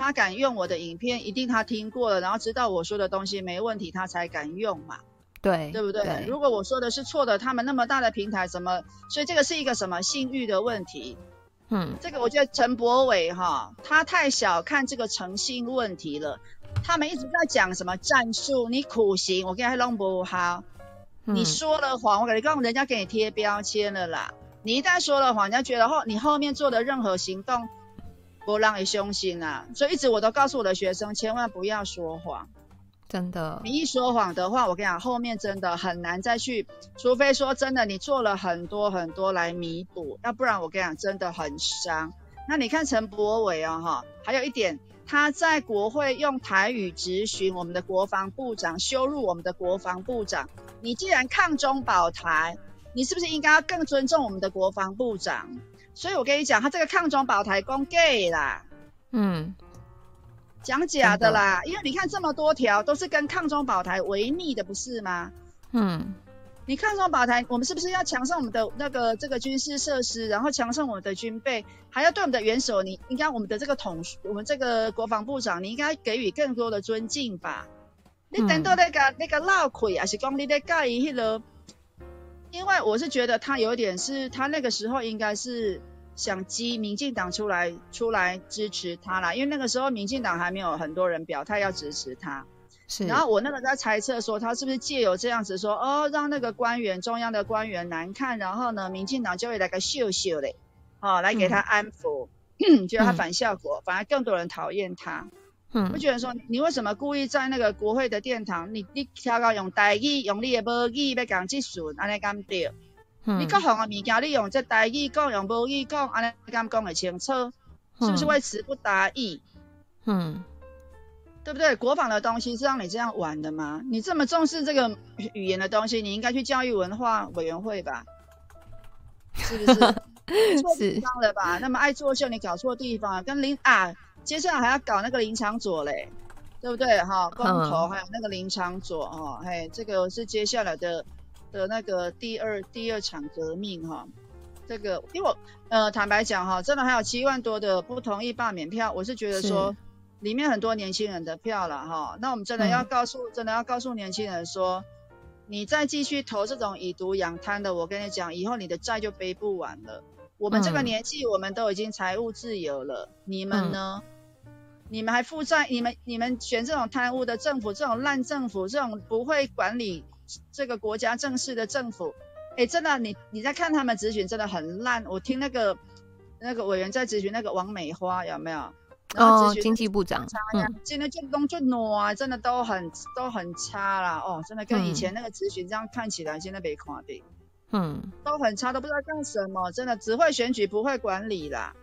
他敢用我的影片，一定他听过了，然后知道我说的东西没问题，他才敢用嘛。对，对不对？对。如果我说的是错的，他们那么大的平台怎么？所以这个是一个什么信誉的问题？嗯，这个我觉得陈柏伟哈，他太小看这个诚信问题了。他们一直在讲什么战术，你苦行，我跟你弄不好。嗯、你说了谎，我跟你讲，人家给你贴标签了啦。你一旦说了谎，人家觉得后你后面做的任何行动，不让你相信啊。所以一直我都告诉我的学生，千万不要说谎。真的，你一说谎的话，我跟你讲，后面真的很难再去，除非说真的，你做了很多很多来弥补，要不然我跟你讲，真的很伤。那你看陈柏伟啊，哈，还有一点，他在国会用台语质询我们的国防部长，羞辱我们的国防部长。你既然抗中保台，你是不是应该要更尊重我们的国防部长？所以我跟你讲，他这个抗中保台攻 gay 啦，嗯。讲假的啦，因为你看这么多条都是跟抗中保台违逆的，不是吗？嗯，你抗中保台，我们是不是要强盛我们的那个这个军事设施，然后强盛我们的军备，还要对我们的元首，你应该我们的这个统，我们这个国防部长，你应该给予更多的尊敬吧？嗯、你等到那个那个闹亏，还是讲你在盖一个？因为我是觉得他有点是，他那个时候应该是。想激民进党出来出来支持他啦，因为那个时候民进党还没有很多人表态要支持他。是。然后我那个在猜测说，他是不是借由这样子说，哦，让那个官员中央的官员难看，然后呢，民进党就会来个秀秀嘞，哦，来给他安抚，觉得、嗯、他反效果，嗯、反而更多人讨厌他。嗯。我觉得说，你为什么故意在那个国会的殿堂，你你挑高用台语，用你的母语要讲技术，安尼敢对？嗯、你各项的物件，你用这台语讲，用母语讲，安尼敢讲会清楚，是不是会词不达意？嗯，对不对？国防的东西是让你这样玩的吗？你这么重视这个语言的东西，你应该去教育文化委员会吧？是不是？错地方了吧？那么爱作秀，你搞错地方，跟林啊，接下来还要搞那个林场佐嘞，对不对？哈，公投还有那个林场佐哦，嘿，这个是接下来的。的那个第二第二场革命哈，这个因为我呃坦白讲哈，真的还有七万多的不同意罢免票，我是觉得说里面很多年轻人的票了哈，那我们真的要告诉、嗯、真的要告诉年轻人说，你再继续投这种以毒养贪的，我跟你讲，以后你的债就背不完了。我们这个年纪，我们都已经财务自由了，嗯、你们呢？你们还负债？你们你们选这种贪污的政府，这种烂政府，这种不会管理。这个国家正式的政府，哎，真的，你你在看他们咨询真的很烂。我听那个那个委员在咨询那个王美花有没有？哦，经济部长。现在就东就挪啊，真的都很都很差啦。哦，真的跟以前那个咨询这样看起来，现在没垮的。嗯，都很差，都不知道干什么。真的只会选举，不会管理啦。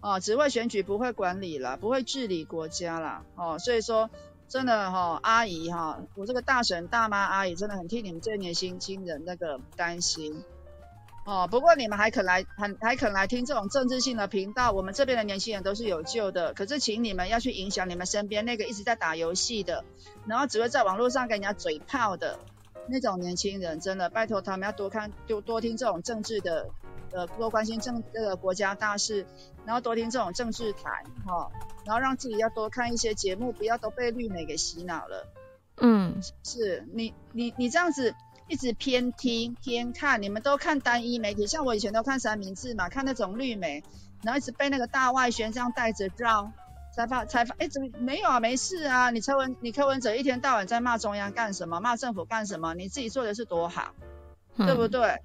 哦，只会选举，不会管理啦，不会治理国家啦。哦，所以说。真的哈、哦，阿姨哈，我这个大婶大妈阿姨真的很替你们这年轻轻人那个担心哦。不过你们还肯来，还还肯来听这种政治性的频道，我们这边的年轻人都是有救的。可是请你们要去影响你们身边那个一直在打游戏的，然后只会在网络上跟人家嘴炮的那种年轻人，真的拜托他们要多看，多多听这种政治的。呃，多关心政这个国家大事，然后多听这种政治台，哈、哦，然后让自己要多看一些节目，不要都被绿媒给洗脑了。嗯，是你你你这样子一直偏听偏看，你们都看单一媒体，像我以前都看三明治嘛，看那种绿媒，然后一直被那个大外宣这样带着绕，才发才发，哎，怎么没有啊？没事啊，你柯文你柯文哲一天到晚在骂中央干什么？骂政府干什么？你自己做的是多好，嗯、对不对？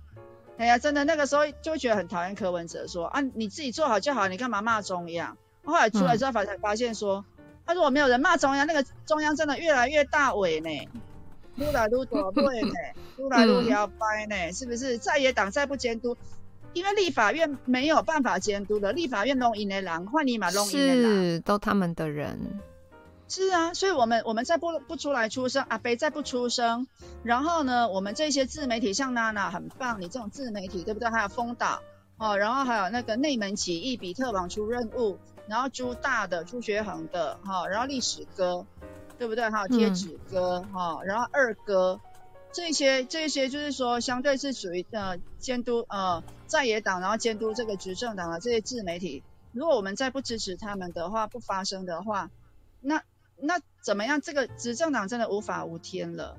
哎呀，真的那个时候就会觉得很讨厌柯文哲说，说啊，你自己做好就好，你干嘛骂中央？后来出来之后才才发现说，他如果没有人骂中央，那个中央真的越来越大尾呢，撸来撸多尾呢，撸来撸摇摆呢，是不是？在野党再不监督，因为立法院没有办法监督的，立法院弄赢的狼，换你嘛弄赢的狼，是都他们的人。是啊，所以我们我们再不不出来出声，阿北再不出声，然后呢，我们这些自媒体像娜娜很棒，你这种自媒体对不对？还有风岛哦，然后还有那个内门起义比特网出任务，然后朱大的朱学恒的哈、然后历史哥对不对？还有贴纸哥哈、然后二哥这些这些就是说相对是属于呃监督呃在野党，然后监督这个执政党的这些自媒体，如果我们再不支持他们的话，不发声的话，那。那怎么样？这个执政党真的无法无天了。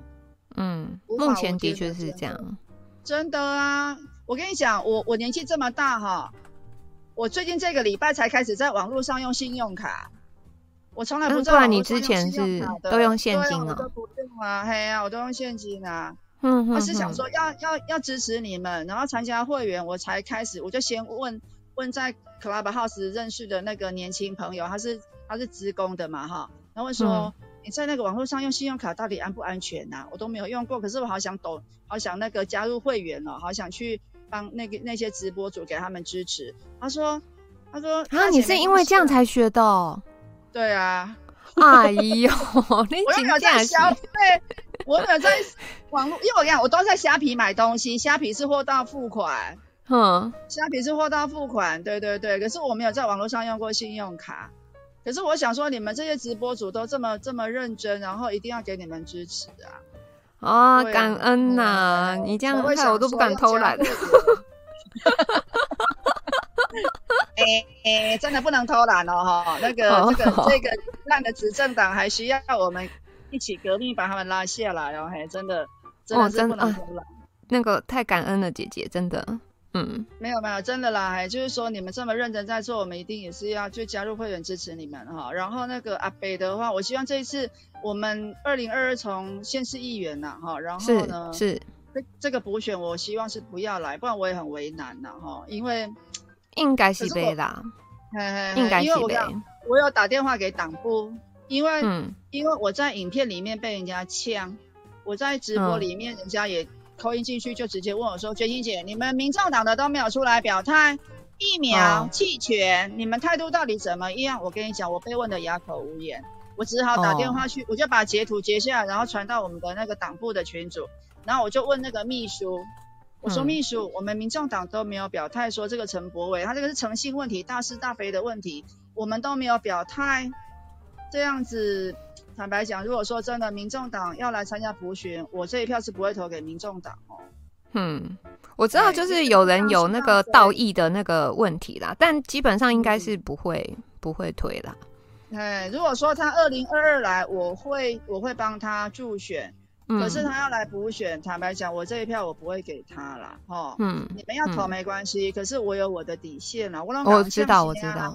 嗯，目前的确是这样。真的啊，我跟你讲，我我年纪这么大哈，我最近这个礼拜才开始在网络上用信用卡。我从来不知道。你之前是都用现金啊？我都不用啊，嘿呀，我都用现金啊。我是想说要要要支持你们，然后参加会员，我才开始，我就先问问在 Clubhouse 认识的那个年轻朋友，他是他是职工的嘛哈，然后问说、嗯、你在那个网络上用信用卡到底安不安全呐、啊？我都没有用过，可是我好想懂，好想那个加入会员哦，好想去帮那个那些直播主给他们支持。他说他说啊，你是因为这样才学的、哦？对啊。哎呦，你真的在消费？我有在网络，因为我跟你讲，我都在虾皮买东西，虾皮是货到付款。嗯，虾皮是货到付款，对对对。可是我没有在网络上用过信用卡。可是我想说，你们这些直播主都这么这么认真，然后一定要给你们支持啊！啊，感恩呐、啊！你这样害我都不敢偷懒。哎 哎、欸欸，真的不能偷懒哦哈！那个、oh, 这个、oh. 这个烂的执政党还需要我们一起革命把他们拉下来哦！嘿，真的真的是不能偷懒、oh, 啊。那个太感恩了，姐姐，真的，嗯，没有没有，真的啦，还就是说你们这么认真在做，我们一定也是要去加入会员支持你们哈。然后那个阿北的话，我希望这一次我们二零二二从县市议员呐哈，然后呢是，这这个补选，我希望是不要来，不然我也很为难呐哈，因为。应该是被啦，嘿嘿应该是被。我有打电话给党部，因为、嗯、因为我在影片里面被人家呛，我在直播里面人家也扣音进去，就直接问我说：“觉、嗯、心姐，你们民众党的都没有出来表态，疫苗弃权，你们态度到底怎么样？”我跟你讲，我被问的哑口无言，我只好打电话去，哦、我就把截图截下来，然后传到我们的那个党部的群组，然后我就问那个秘书。我说秘书，嗯、我们民众党都没有表态说这个陈柏伟他这个是诚信问题，大是大非的问题，我们都没有表态。这样子，坦白讲，如果说真的民众党要来参加补选，我这一票是不会投给民众党哦。嗯，我知道就是有人有那个道义的那个问题啦，但基本上应该是不会、嗯、不会推啦。哎，如果说他二零二二来，我会我会帮他助选。可是他要来补选，嗯，坦白讲，我这一票我不会给他啦。哈。嗯，你们要投没关系，嗯，可是我有我的底线啦。我我知道，我知道，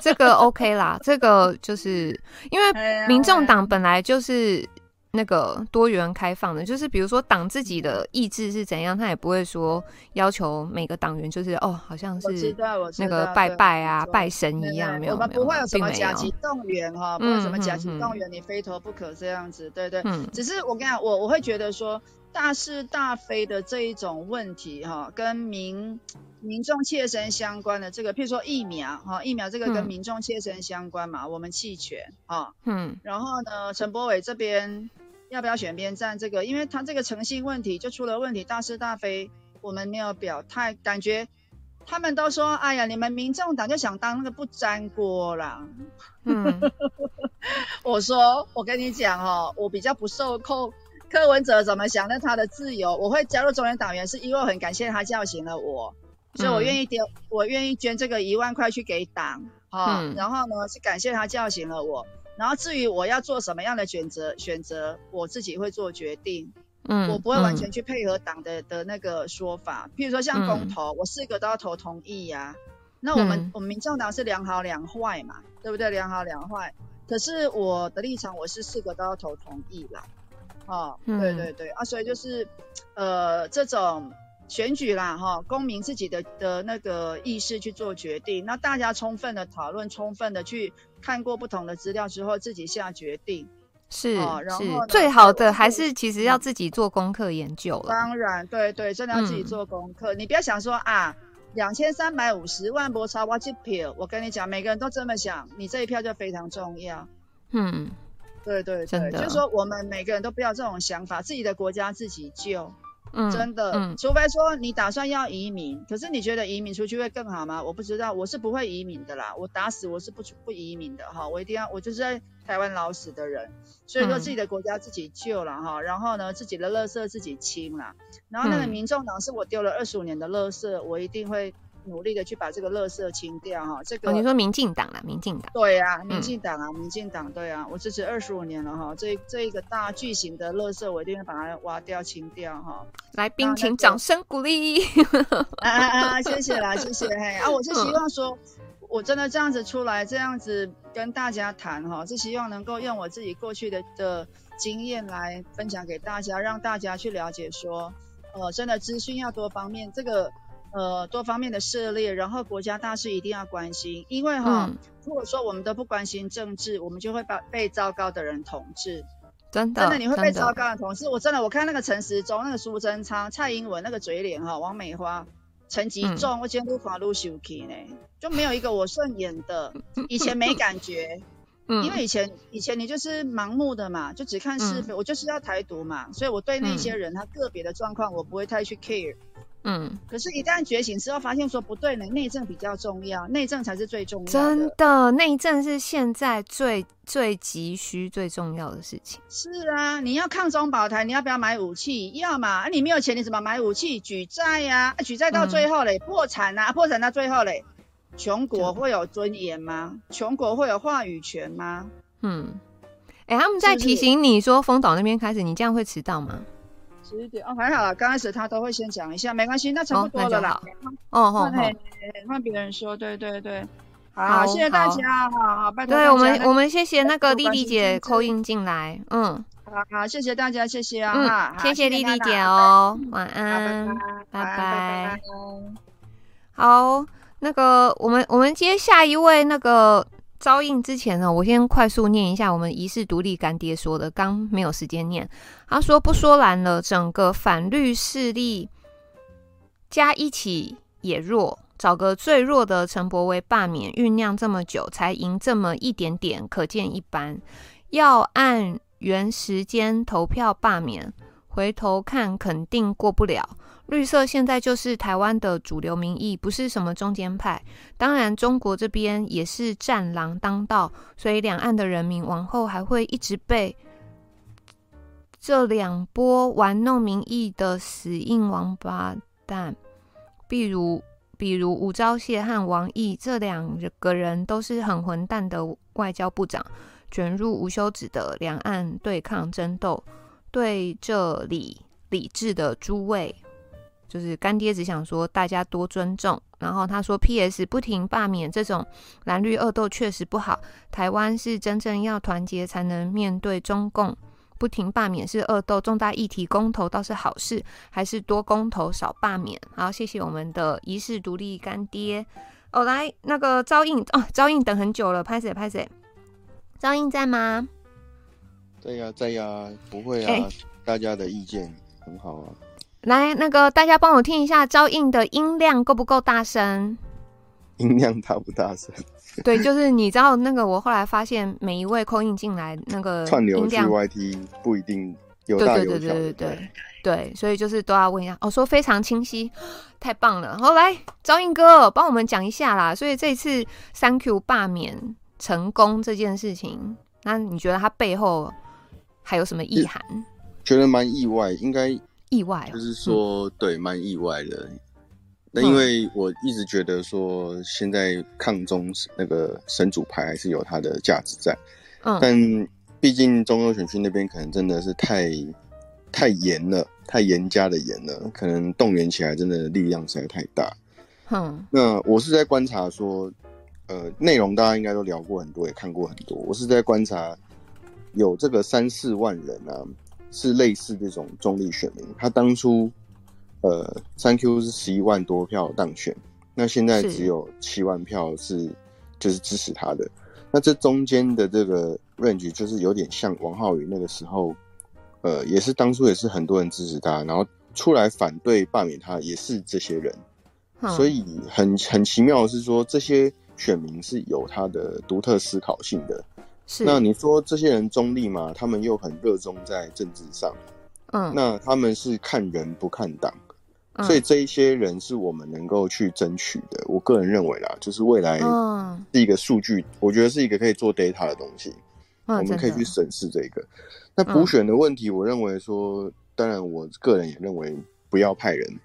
这个 OK 啦，这个就是因为 民众党本来就是。那个多元开放的，就是比如说党自己的意志是怎样，他也不会说要求每个党员就是哦，好像是那个拜拜啊、拜神一样，没有，我们不会有什么甲级动员哈，不会有什么甲级动员，你非投不可这样子，对对。嗯。只是我跟你讲，我我会觉得说大是大非的这一种问题哈，跟民民众切身相关的这个，譬如说疫苗哈，疫苗这个跟民众切身相关嘛，我们弃权啊。嗯。然后呢，陈柏伟这边。要不要选边站？这个，因为他这个诚信问题就出了问题，大是大非，我们没有表态，感觉他们都说，哎呀，你们民众党就想当那个不粘锅啦。嗯，我说，我跟你讲哦，我比较不受控。柯文哲怎么想？那他的自由。我会加入中原党员，是因为我很感谢他叫醒了我，所以我愿意丢，我愿意捐这个一万块去给党啊。嗯，然后呢，是感谢他叫醒了我。然后至于我要做什么样的选择，选择我自己会做决定。嗯，我不会完全去配合党的、嗯、的那个说法。譬如说像公投，嗯、我四个都要投同意呀、啊。那我们、嗯、我们民众党是两好两坏嘛，对不对？两好两坏。可是我的立场，我是四个都要投同意啦。哦，嗯、对对对啊，所以就是呃这种。选举啦，哈，公民自己的的那个意识去做决定。那大家充分的讨论，充分的去看过不同的资料之后，自己下决定。是，哦、然后是最好的还是其实要自己做功课研究了。当然，对对，真的要自己做功课。嗯、你不要想说啊，两千三百五十万波超我这票，我跟你讲，每个人都这么想，你这一票就非常重要。嗯，对对对，就是说我们每个人都不要这种想法，自己的国家自己救。嗯，真的，嗯，除非说你打算要移民，可是你觉得移民出去会更好吗？我不知道，我是不会移民的啦，我打死我是不不移民的哈，我一定要，我就是在台湾老死的人，所以说自己的国家自己救了哈，然后呢，自己的垃圾自己清了，然后那个民众党是我丢了二十五年的垃圾，我一定会。努力的去把这个垃圾清掉哈，这个、哦、你说民进党啦，民进党对呀、啊，民进党啊，民进党对啊，我支持二十五年了哈，这这一个大巨型的垃圾我一定会把它挖掉清掉哈。来，宾请掌声鼓励。啊啊啊！谢谢啦，谢谢嘿啊！我是希望说，嗯、我真的这样子出来，这样子跟大家谈哈，是希望能够用我自己过去的的经验来分享给大家，让大家去了解说，呃，真的资讯要多方面，这个呃多方面的涉猎，然后国家大事一定要关心，因为哈，嗯、如果说我们都不关心政治，我们就会把被糟糕的人统治。真的，真的你会被糟糕的统治。我真的，我看那个陈时中、那个苏贞昌、蔡英文那个嘴脸哈，王美花、陈吉仲，嗯、我今天都发露秀气呢，就没有一个我顺眼的。以前没感觉，嗯，因为以前以前你就是盲目的嘛，就只看是非，嗯、我就是要台独嘛，所以我对那些人他个别的状况，我不会太去 care。嗯，可是，一旦觉醒之后，发现说不对呢，内政比较重要，内政才是最重要的。真的，内政是现在最最急需、最重要的事情。是啊，你要抗中保台，你要不要买武器？要嘛，啊，你没有钱，你怎么买武器？举债呀，啊，举债到最后嘞，嗯、破产啊，破产到最后嘞，穷国会有尊严吗？穷国会有话语权吗？嗯，哎，欸，他们在提醒你说，丰岛那边开始，你这样会迟到吗？十一点哦，还好啦，刚开始他都会先讲一下，没关系，那差不多了啦。哦哦，换别人说，对对对，好，谢谢大家，好好，拜托。对我们，我们谢谢那个丽丽姐扣音进来，嗯，好好，谢谢大家，谢谢啊，谢谢丽丽姐哦，晚安，拜拜。好，那个我们我们接下一位那个。招印之前呢，我先快速念一下我们遗世独立干爹说的，刚没有时间念。他说不说蓝了，整个反绿势力加一起也弱，找个最弱的陈柏惟罢免，酝酿这么久才赢这么一点点，可见一斑。要按原时间投票罢免，回头看肯定过不了。绿色现在就是台湾的主流民意，不是什么中间派。当然，中国这边也是战狼当道，所以两岸的人民往后还会一直被这两波玩弄民意的死硬王八蛋，比如比如吴钊燮和王毅这两个人都是很混蛋的外交部长，卷入无休止的两岸对抗争斗，对这里理智的诸位。就是干爹只想说大家多尊重，然后他说：“P.S. 不停罢免这种蓝绿恶斗确实不好。台湾是真正要团结才能面对中共，不停罢免是恶斗。重大议题公投倒是好事，还是多公投少罢免。”好，谢谢我们的遗世独立干爹。哦，来那个招印哦，招印等很久了，拍谁拍谁？招印在吗？在呀，在呀，不会啊，欸、大家的意见很好啊。来，那个大家帮我听一下，招印的音量够不够大声？音量大不大声？对，就是你知道那个，我后来发现每一位扣印进来那个串流去 YT 不一定有大有小。对对对对对对，对，所以就是都要问一下。哦，说非常清晰，太棒了。好，来，招印哥帮我们讲一下啦。所以这次三 Q 罢免成功这件事情，那你觉得它背后还有什么意涵？觉得蛮意外，应该。意外，就是说，对，蛮意外的。那因为我一直觉得说，现在抗中那个神主牌还是有它的价值在。嗯，但毕竟中央选区那边可能真的是太太严了，太严加的严了，可能动员起来真的力量实在太大。嗯，那我是在观察说，呃，内容大家应该都聊过很多，也看过很多。我是在观察有这个三四万人啊。是类似这种中立选民，他当初，呃，三 Q 是十一万多票当选，那现在只有七万票是就是支持他的，那这中间的这个 range 就是有点像王浩宇那个时候，呃，也是当初也是很多人支持他，然后出来反对罢免他，也是这些人，所以很很奇妙的是说，这些选民是有他的独特思考性的。是那你说这些人中立嘛？他们又很热衷在政治上，嗯，那他们是看人不看党，嗯、所以这一些人是我们能够去争取的。我个人认为啦，就是未来是一个数据，嗯、我觉得是一个可以做 data 的东西，嗯、我们可以去审视这个。那补选的问题，我认为说，当然我个人也认为不要派人。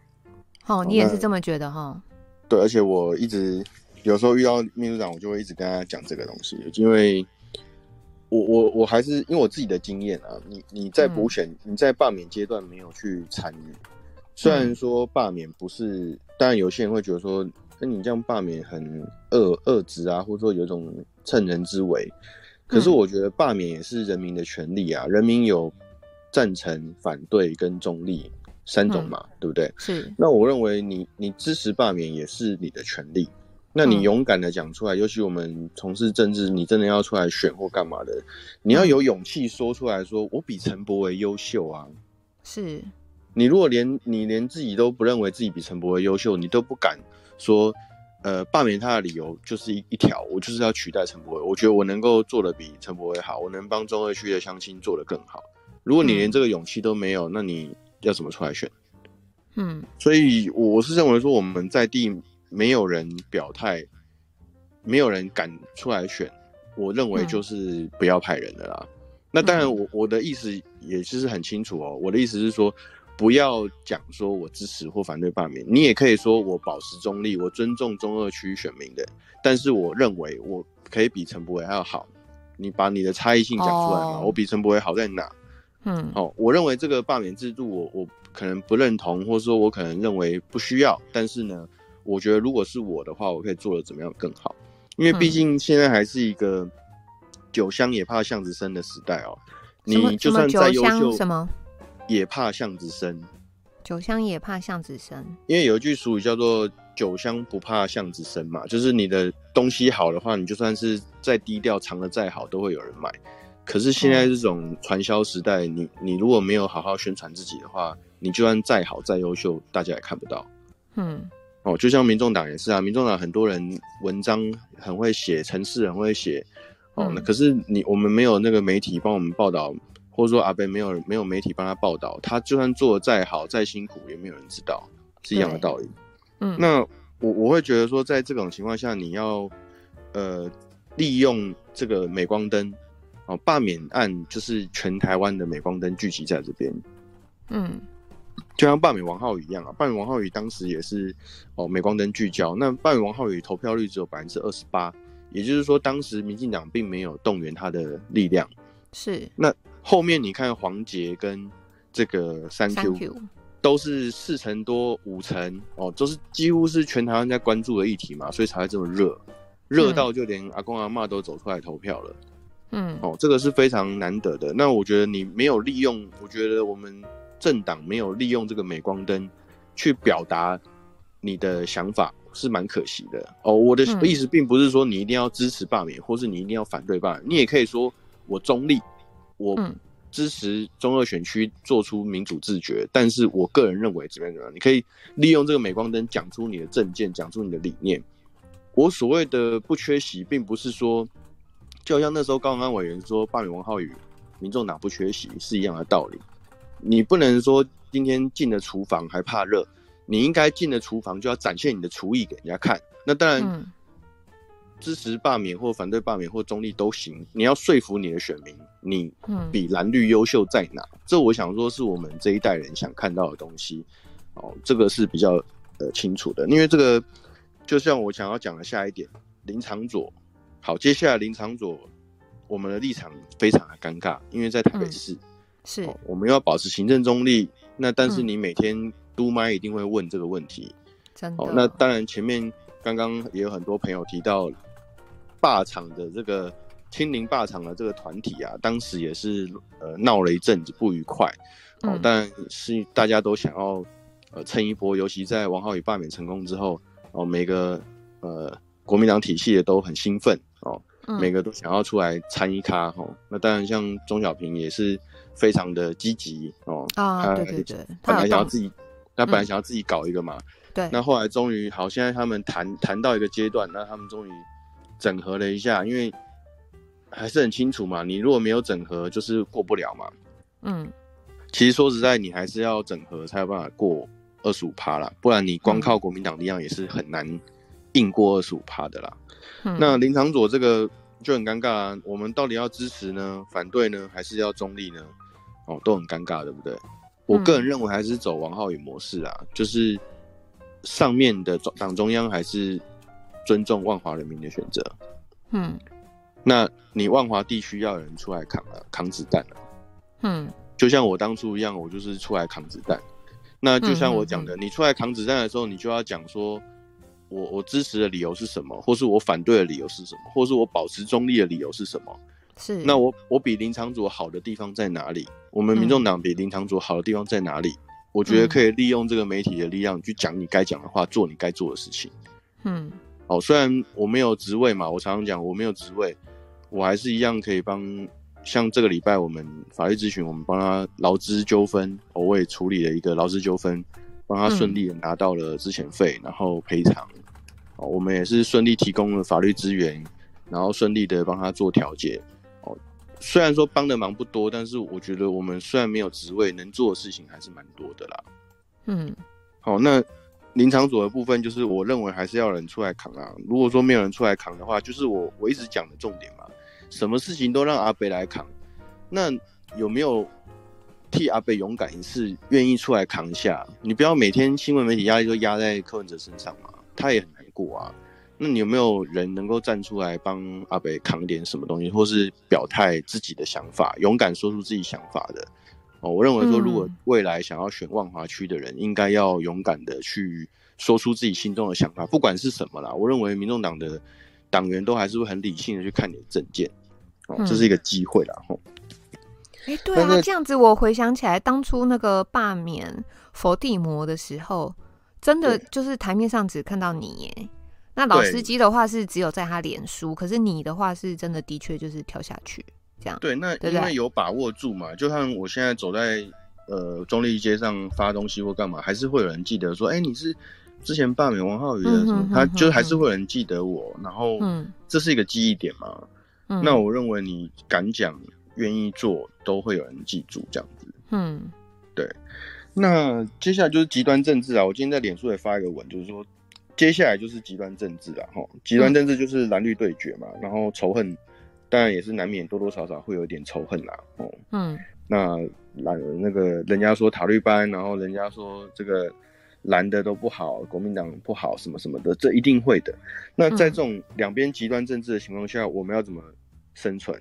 哦，你也是这么觉得哈？对，而且我一直有时候遇到秘书长，我就会一直跟他讲这个东西，因为。我我我还是因为我自己的经验啊，你你在补选，嗯、你在罢免阶段没有去参与，虽然说罢免不是，当然有些人会觉得说，那你这样罢免很恶恶质啊，或者说有一种趁人之危。可是我觉得罢免也是人民的权利啊，人民有赞成、反对跟中立三种嘛，嗯、对不对？是。那我认为你你支持罢免也是你的权利。那你勇敢的讲出来，嗯、尤其我们从事政治，你真的要出来选或干嘛的，你要有勇气说出来说，我比陈柏惟优秀啊。是。你如果连你连自己都不认为自己比陈柏惟优秀，你都不敢说，呃，罢免他的理由就是一一条，我就是要取代陈柏惟。我觉得我能够做的比陈柏惟好，我能帮中二区的乡亲做的更好。如果你连这个勇气都没有，那你要怎么出来选？嗯，所以我是认为说我们在地。没有人表态，没有人敢出来选，我认为就是不要派人的啦。嗯、那当然我，我我的意思也就是很清楚哦。我的意思是说，不要讲说我支持或反对罢免，你也可以说我保持中立，我尊重中二区选民的。但是我认为我可以比陈柏伟还要好。你把你的差异性讲出来嘛？哦、我比陈柏伟好在哪？嗯，哦，我认为这个罢免制度我，我我可能不认同，或者说我可能认为不需要。但是呢，我觉得，如果是我的话，我可以做的怎么样更好？因为毕竟现在还是一个酒香也怕巷子深的时代哦。你就算再优秀，什么也怕巷子深。酒香也怕巷子深，因为有一句俗语叫做“酒香不怕巷子深”嘛，就是你的东西好的话，你就算是再低调藏的再好，都会有人买。可是现在这种传销时代，你你如果没有好好宣传自己的话，你就算再好再优秀，大家也看不到。嗯。哦，就像民众党也是啊，民众党很多人文章很会写，城市很会写，哦，那可是你我们没有那个媒体帮我们报道，或者说阿贝没有没有媒体帮他报道，他就算做的再好再辛苦，也没有人知道，是一样的道理。嗯，那我我会觉得说，在这种情况下，你要呃利用这个镁光灯，哦，罢免案就是全台湾的镁光灯聚集在这边，嗯。就像罢免王浩宇一样啊，罢免王浩宇当时也是哦，镁光灯聚焦。那罢免王浩宇投票率只有百分之二十八，也就是说，当时民进党并没有动员他的力量。是。那后面你看黄杰跟这个三 Q, 都是四成多五成哦，都是几乎是全台湾在关注的议题嘛，所以才会这么热，热到就连阿公阿嬷都走出来投票了。嗯。哦，这个是非常难得的。那我觉得你没有利用，我觉得我们。政党没有利用这个镁光灯去表达你的想法，是蛮可惜的哦。我的意思并不是说你一定要支持罢免，或是你一定要反对罢免，你也可以说我中立，我支持中二选区做出民主自觉，但是我个人认为怎么样怎么样，你可以利用这个镁光灯讲出你的政见，讲出你的理念。我所谓的不缺席，并不是说，就好像那时候高虹安委员说罢免王浩宇，民众党不缺席是一样的道理。你不能说今天进了厨房还怕热，你应该进了厨房就要展现你的厨艺给人家看。那当然，支持罢免或反对罢免或中立都行。你要说服你的选民，你比蓝绿优秀在哪？这我想说是我们这一代人想看到的东西。哦，这个是比较呃清楚的，因为这个就像我想要讲的下一点，林长佐。好，接下来林长佐，我们的立场非常的尴尬，因为在台北市。是、哦，我们要保持行政中立。那但是你每天督麦一定会问这个问题，真的。哦，那当然前面刚刚也有很多朋友提到，霸场的这个亲临霸场的这个团体啊，当时也是呃闹了一阵子不愉快。哦，当然是大家都想要呃蹭一波，尤其在王浩宇罢免成功之后，哦，每个呃国民党体系也都很兴奋哦，每个都想要出来参一咖。哦，那当然像钟小平也是。非常的积极哦，啊，他对对对，本来想要自己，他，他本来想要自己搞一个嘛，嗯、对，那后来终于好，现在他们谈谈到一个阶段，那他们终于整合了一下，因为还是很清楚嘛，你如果没有整合，就是过不了嘛，嗯，其实说实在，你还是要整合才有办法过二十五趴啦，不然你光靠国民党力量也是很难硬过二十五趴的啦。嗯、那林长佐这个就很尴尬啊，我们到底要支持呢，反对呢，还是要中立呢？哦，都很尴尬，对不对？我个人认为还是走王浩宇模式啊，嗯、就是上面的党中央还是尊重万华人民的选择。嗯，那你万华地区要有人出来扛了、啊，扛子弹了、啊。嗯，就像我当初一样，我就是出来扛子弹。那就像我讲的，嗯嗯嗯，你出来扛子弹的时候，你就要讲说，我我支持的理由是什么，或是我反对的理由是什么，或是我保持中立的理由是什么？是。那我我比林昶佐好的地方在哪里？我们民众党比林昶佐好的地方在哪里？嗯、我觉得可以利用这个媒体的力量去讲你该讲的话，做你该做的事情。嗯。好，虽然我没有职位嘛，我常常讲我没有职位，我还是一样可以帮。像这个礼拜我们法律咨询，我们帮他劳资纠纷，我也处理了一个劳资纠纷，帮他顺利的拿到了之前费，然后赔偿。哦，我们也是顺利提供了法律资源，然后顺利的帮他做调解。哦，虽然说帮的忙不多，但是我觉得我们虽然没有职位，能做的事情还是蛮多的啦。嗯，好，那林场组的部分就是我认为还是要人出来扛啊。如果说没有人出来扛的话，就是我我一直讲的重点嘛。什么事情都让阿北来扛，那有没有替阿北勇敢一次，愿意出来扛一下？你不要每天新闻媒体压力都压在柯文哲身上嘛，他也很难过啊。那你有没有人能够站出来帮阿北扛点什么东西，或是表态自己的想法，勇敢说出自己想法的？哦，我认为说，如果未来想要选万华区的人，应该要勇敢的去说出自己心中的想法，不管是什么啦。我认为民众党的党员都还是会很理性的去看你的政见。这是一个机会啦，吼、嗯！哎、欸，对啊，这样子我回想起来，当初那个罢免佛地魔的时候，真的就是台面上只看到你耶。那老司机的话是只有在他脸书，可是你的话是真的的确就是跳下去这样。对，那因为有把握住嘛，就像我现在走在呃中立街上发东西或干嘛，还是会有人记得说，哎、欸，你是之前罢免王浩宇的什么，嗯、哼哼哼他就还是会有人记得我，然后这是一个记忆点嘛。那我认为你敢讲、愿意做，都会有人记住这样子。嗯，对。那接下来就是极端政治啊！我今天在脸书也发一个文，就是说，接下来就是极端政治了哈。极端政治就是蓝绿对决嘛，嗯、然后仇恨当然也是难免多多少少会有一点仇恨啦。哦，嗯。那蓝那个人家说塔绿班，然后人家说这个。蓝的都不好，国民党不好，什么什么的，这一定会的。那在这种两边极端政治的情况下，我们要怎么生存？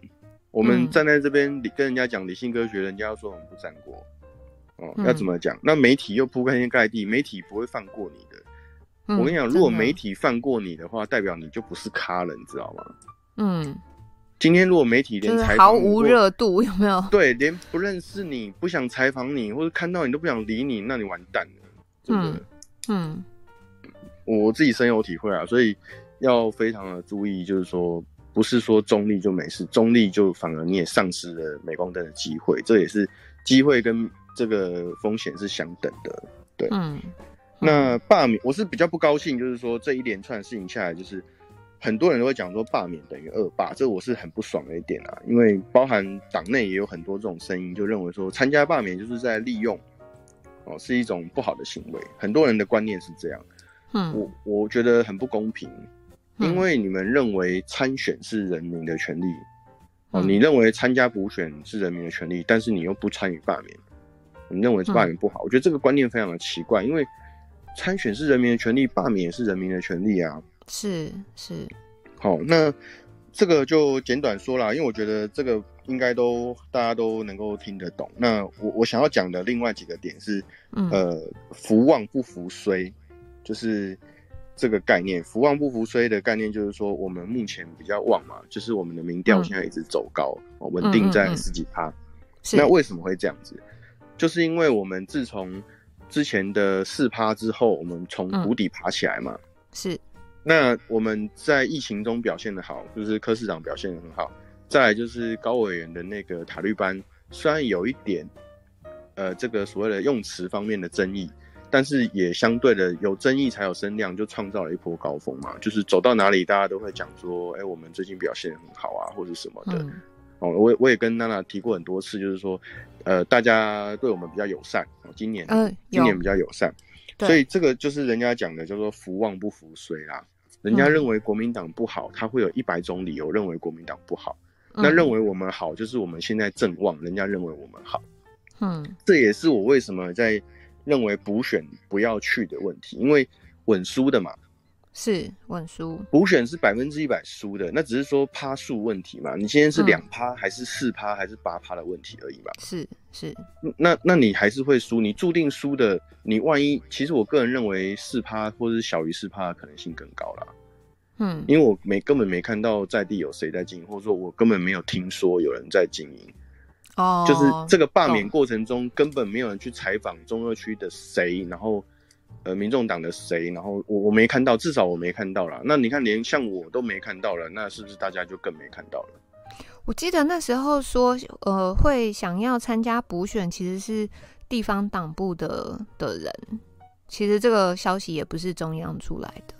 我们站在这边跟人家讲理性科学，人家要说我们不战国。哦，要怎么讲？那媒体又铺开天盖地，媒体不会放过你的。我跟你讲，如果媒体放过你的话，代表你就不是咖了，你知道吗？嗯。今天如果媒体连采访毫无热度，有没有？对，连不认识你、不想采访你，或者看到你都不想理你，那你完蛋了。嗯嗯，我自己深有体会啊，所以要非常的注意，就是说，不是说中立就没事，中立就反而你也丧失了镁光灯的机会，这也是机会跟这个风险是相等的。对，嗯，那罢免我是比较不高兴，就是说这一连串事情下来，就是很多人都会讲说罢免等于恶霸，这我是很不爽的一点啊，因为包含党内也有很多这种声音，就认为说参加罢免就是在利用。哦，是一种不好的行为，很多人的观念是这样。嗯，我我觉得很不公平，因为你们认为参选是人民的权利，哦，你认为参加补选是人民的权利，但是你又不参与罢免，你认为罢免不好？我觉得这个观念非常的奇怪，因为参选是人民的权利，罢免也是人民的权利啊。是是。好，那这个就简短说啦，因为我觉得这个。应该都大家都能够听得懂。那我我想要讲的另外几个点是，嗯、呃，福旺不福衰，就是这个概念。福旺不福衰的概念就是说，我们目前比较旺嘛，就是我们的民调现在一直走高，稳、嗯、定在十几趴。那为什么会这样子？就是因为我们自从之前的四趴之后，我们从谷底爬起来嘛。嗯、是。那我们在疫情中表现的好，就是柯市长表现的很好。再来就是高委员的那个塔利班，虽然有一点，呃，这个所谓的用词方面的争议，但是也相对的有争议才有声量，就创造了一波高峰嘛。就是走到哪里，大家都会讲说，哎、欸，我们最近表现很好啊，或者什么的。嗯、哦，我我也跟娜娜提过很多次，就是说，呃，大家对我们比较友善。哦，今年，嗯，今年比较友善，所以这个就是人家讲的叫做福旺不福衰啦。人家认为国民党不好，他会有一百种理由认为国民党不好。那认为我们好，就是我们现在正旺，人家认为我们好，嗯，这也是我为什么在认为补选不要去的问题，因为稳输的嘛，是稳输，补选是百分之一百输的，那只是说趴数问题嘛。你今天是两趴还是四趴还是八趴的问题而已嘛。是是，那那你还是会输，你注定输的。你万一，其实我个人认为四趴或者是小于四趴的可能性更高啦。嗯，因为我没根本没看到在地有谁在经营，或者说我根本没有听说有人在经营。哦，就是这个罢免过程中根本没有人去采访中二区的谁，然后呃，民众党的谁，然后我我没看到，至少我没看到啦。那你看，连像我都没看到了，那是不是大家就更没看到了？我记得那时候说，呃，会想要参加补选，其实是地方党部的的人。其实这个消息也不是中央出来的。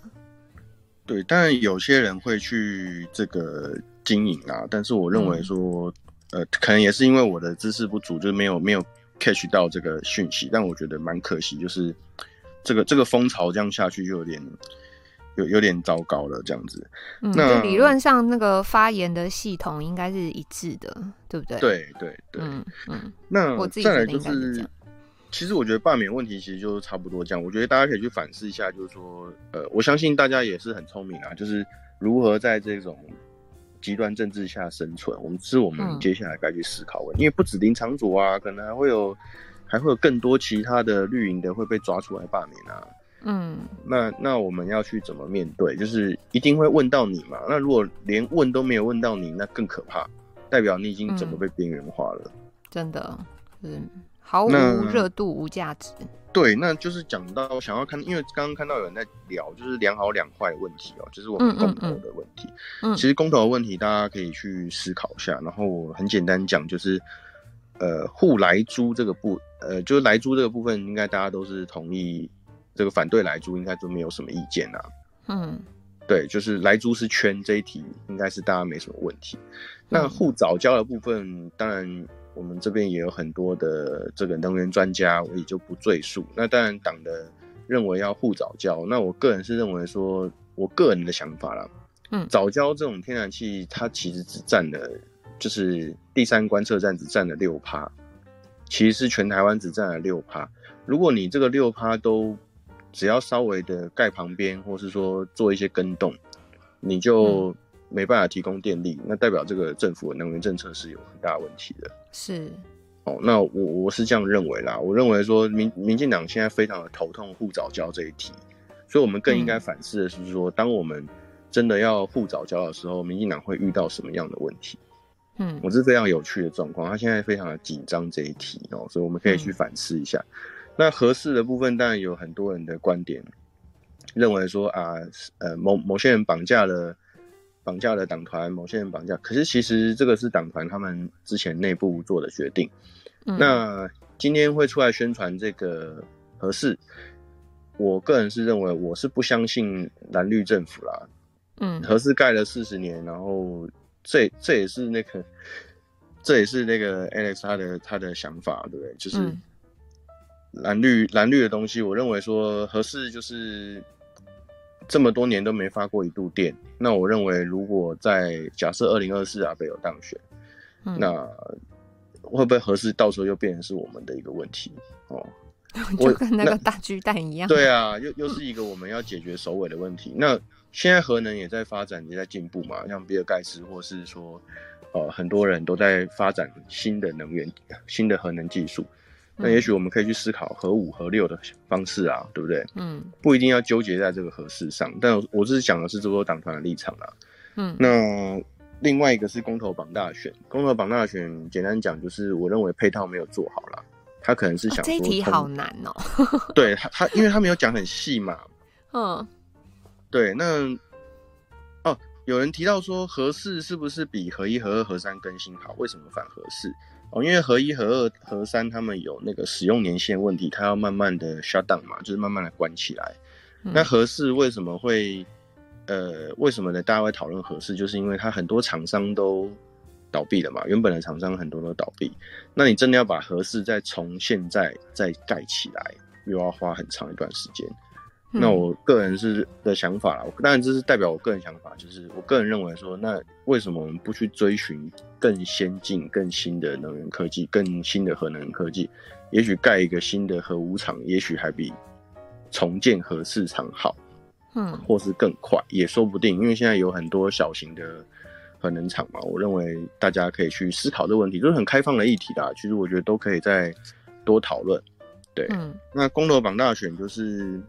对，但有些人会去这个经营啊，但是我认为说。嗯呃，可能也是因为我的知识不足，就是没有没有 catch 到这个讯息，但我觉得蛮可惜，就是这个这个风潮这样下去就有点有有点糟糕了，这样子。嗯，那理论上那个发言的系统应该是一致的，对不对？对对对，嗯嗯。那我自己。再来就是，其实我觉得罢免问题其实就差不多这样，我觉得大家可以去反思一下，就是说，呃，我相信大家也是很聪明啊，就是如何在这种。极端政治下生存，我们是我们接下来该去思考问题，嗯、因为不止林长佐啊，可能还会有，还会有更多其他的绿营的会被抓出来罢免啊。嗯，那那我们要去怎么面对？就是一定会问到你嘛。那如果连问都没有问到你，那更可怕，代表你已经整个被边缘化了。嗯、真的，嗯，毫无热度、无价值。对，那就是讲到想要看，因为刚刚看到有人在聊，就是两好两坏的问题哦，就是我们公投的问题。嗯，嗯，嗯，其实公投的问题大家可以去思考一下。然后我很简单讲，就是呃，护莱猪这个部，呃，就是莱猪这个部分，应该大家都是同意，这个反对莱猪应该都没有什么意见啊。嗯，对，就是莱猪是圈这一题，应该是大家没什么问题。那护早教的部分，当然。我们这边也有很多的这个能源专家，我也就不赘述。那当然，党的认为要护早教，那我个人是认为说，我个人的想法啦，嗯，早教这种天然气，它其实只占了，就是第三观测站只占了六趴，其实是全台湾只占了六趴。如果你这个六趴都只要稍微的盖旁边，或是说做一些更动，你就。嗯没办法提供电力，那代表这个政府的能源政策是有很大问题的。是，哦，那我我是这样认为啦。我认为说民民进党现在非常的头痛护藻礁这一题，所以我们更应该反思的是说，嗯、当我们真的要护藻礁的时候，民进党会遇到什么样的问题？嗯，我是非常有趣的状况，他现在非常的紧张这一题哦，所以我们可以去反思一下。嗯、那合适的部分，当然有很多人的观点认为说啊，呃，某某些人绑架了。绑架了党团，某些人绑架，可是其实这个是党团他们之前内部做的决定。嗯、那今天会出来宣传这个合适，我个人是认为我是不相信蓝绿政府啦。嗯，合适盖了四十年，然后这这也是那个，这也是那个 Alex 他的他的想法，对不对？就是蓝绿蓝绿的东西，我认为说合适就是。这么多年都没发过一度电，那我认为，如果在假设二零二四阿北有当选，嗯、那会不会合适到时候又变成是我们的一个问题哦？就跟那个大巨蛋一样。对啊，又又是一个我们要解决首尾的问题。那现在核能也在发展，也在进步嘛，像比尔盖茨或是说，呃，很多人都在发展新的能源、新的核能技术。那也许我们可以去思考核五、核六的方式啊，对不对？嗯，不一定要纠结在这个核四上，但我只是讲的是这波党团的立场啊。嗯，那另外一个是公投榜大选，公投榜大选，简单讲就是我认为配套没有做好啦。他可能是想说、哦、这一题好难哦。对他，他因为他没有讲很细嘛。嗯，对，那哦，有人提到说合四是不是比核一、核二、核三更新好？为什么反合四？哦，因为核一、核二、核三他们有那个使用年限问题，它要慢慢的 shut down 嘛，就是慢慢的关起来。嗯、那合四为什么会，呃，为什么呢？大家会讨论合四，就是因为它很多厂商都倒闭了嘛，原本的厂商很多都倒闭。那你真的要把合四再从现在再盖起来，又要花很长一段时间。那我个人是的想法啦，当然这是代表我个人想法，就是我个人认为说，那为什么我们不去追寻更先进、更新的能源科技、更新的核能科技？也许盖一个新的核武厂，也许还比重建核市厂好。嗯，或是更快也说不定，因为现在有很多小型的核能厂嘛，我认为大家可以去思考这个问题，就是很开放的议题啦。其实我觉得都可以再多讨论。对，嗯，那公投榜大选就是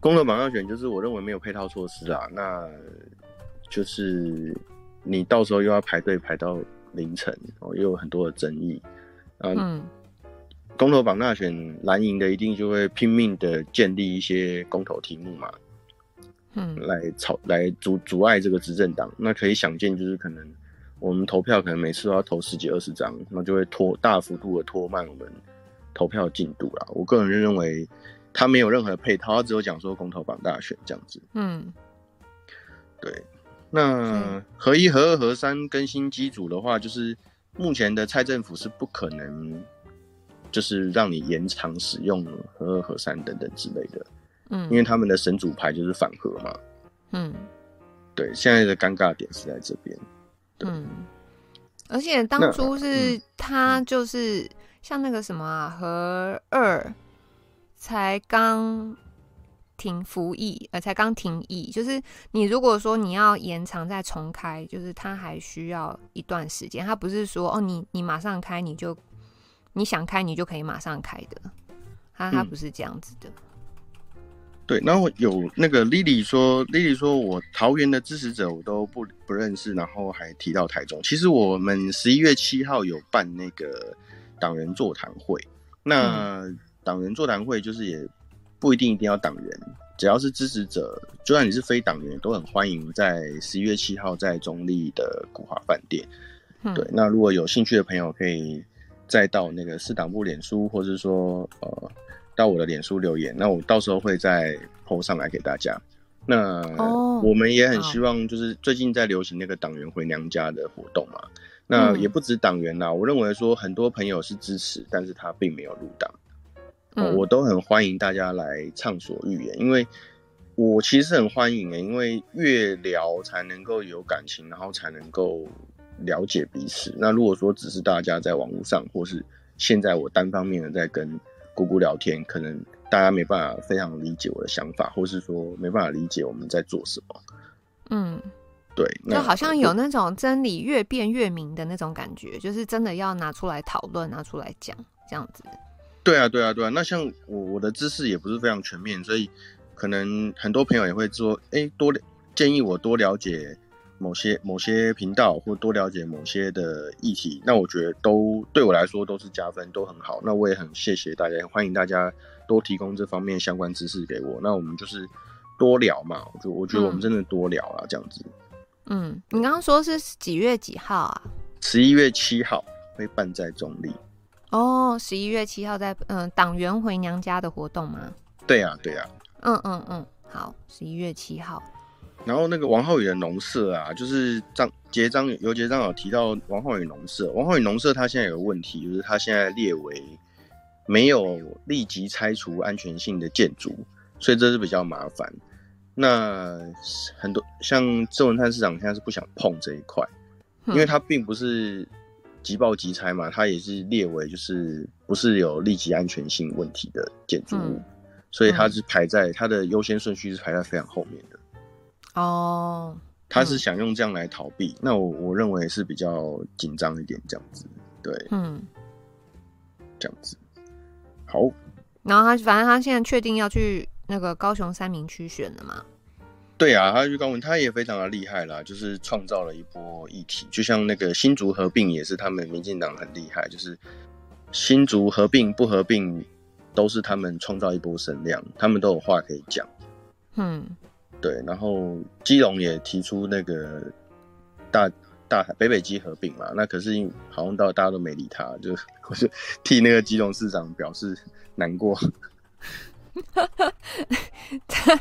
公投绑大选，就是我认为没有配套措施啊，那就是你到时候又要排队排到凌晨，哦，又有很多的争议，啊、嗯。公投绑大选，蓝营的一定就会拼命的建立一些公投题目嘛，嗯，来吵来阻阻碍这个执政党。那可以想见，就是可能我们投票可能每次都要投十几二十张，那就会拖大幅度的拖慢我们投票进度啦。我个人认为，他没有任何配套，他只有讲说公投榜大选这样子。嗯，对。那合一、合二、合三更新机组的话，就是目前的蔡政府是不可能。就是让你延长使用合二、合三等等之类的，嗯，因为他们的神主牌就是反核嘛，嗯，对，现在的尴尬点是在这边，嗯，而且当初是他就是像那个什么啊，核二才刚停服役，呃，才刚停役，就是你如果说你要延长再重开，就是他还需要一段时间，他不是说哦，你你马上开你就。你想开，你就可以马上开的，他他不是这样子的。嗯、对，然后有那个 Lily 说，Lily 说我桃园的支持者我都不不认识，然后还提到台中。其实我们十一月七号有办那个党员座谈会，那党员座谈会就是也不一定一定要党员，只要是支持者，就算你是非党员，都很欢迎在十一月七号在中立的古华饭店。嗯、对，那如果有兴趣的朋友可以。再到那个市党部脸书，或者是说呃，到我的脸书留言，那我到时候会再 po 上来给大家。那我们也很希望，就是最近在流行那个党员回娘家的活动嘛。那也不止党员啦，我认为说很多朋友是支持，但是他并没有入党，呃，我都很欢迎大家来畅所欲言，因为我其实很欢迎诶，因为越聊才能够有感情，然后才能够。了解彼此。那如果说只是大家在网络上，或是现在我单方面的在跟姑姑聊天，可能大家没办法非常理解我的想法，或是说没办法理解我们在做什么。嗯，对，就好像有那种真理越辩越明的那种感觉，就是真的要拿出来讨论，拿出来讲这样子。对啊，对啊，对啊。那像我我的知识也不是非常全面，所以可能很多朋友也会说，哎、欸，多建议我多了解。某些某些频道或多了解某些的议题，那我觉得都对我来说都是加分，都很好。那我也很谢谢大家，欢迎大家多提供这方面相关知识给我。那我们就是多聊嘛，我就我觉得我们真的多聊啊，这样子。嗯，你刚刚说是几月几号啊？十一月七号会办在中坜。哦，十一月七号在嗯党员回娘家的活动吗？对呀，对呀。嗯嗯嗯，好，十一月七号。然后那个王浩宇的农舍啊，就是张杰张尤杰张有提到王浩宇农舍，王浩宇农舍他现在有个问题，就是他现在列为没有立即拆除安全性的建筑，所以这是比较麻烦。那很多像郑文灿市长现在是不想碰这一块，因为他并不是即报即拆嘛，它也是列为就是不是有立即安全性问题的建筑物，所以它是排在它的优先顺序是排在非常后面的。哦，他是想用这样来逃避，嗯、那我我认为是比较紧张一点，这样子，对，嗯，这样子，好。然后他反正他现在确定要去那个高雄三明区选了嘛？对啊，他去高文，他也非常的厉害啦，就是创造了一波议题，就像那个新竹合并也是他们民进党很厉害，就是新竹合并不合并都是他们创造一波声量，他们都有话可以讲，嗯。对，然后基隆也提出那个大大北北基合并嘛，那可是好像到大家都没理他，就 我就替那个基隆市长表示难过。他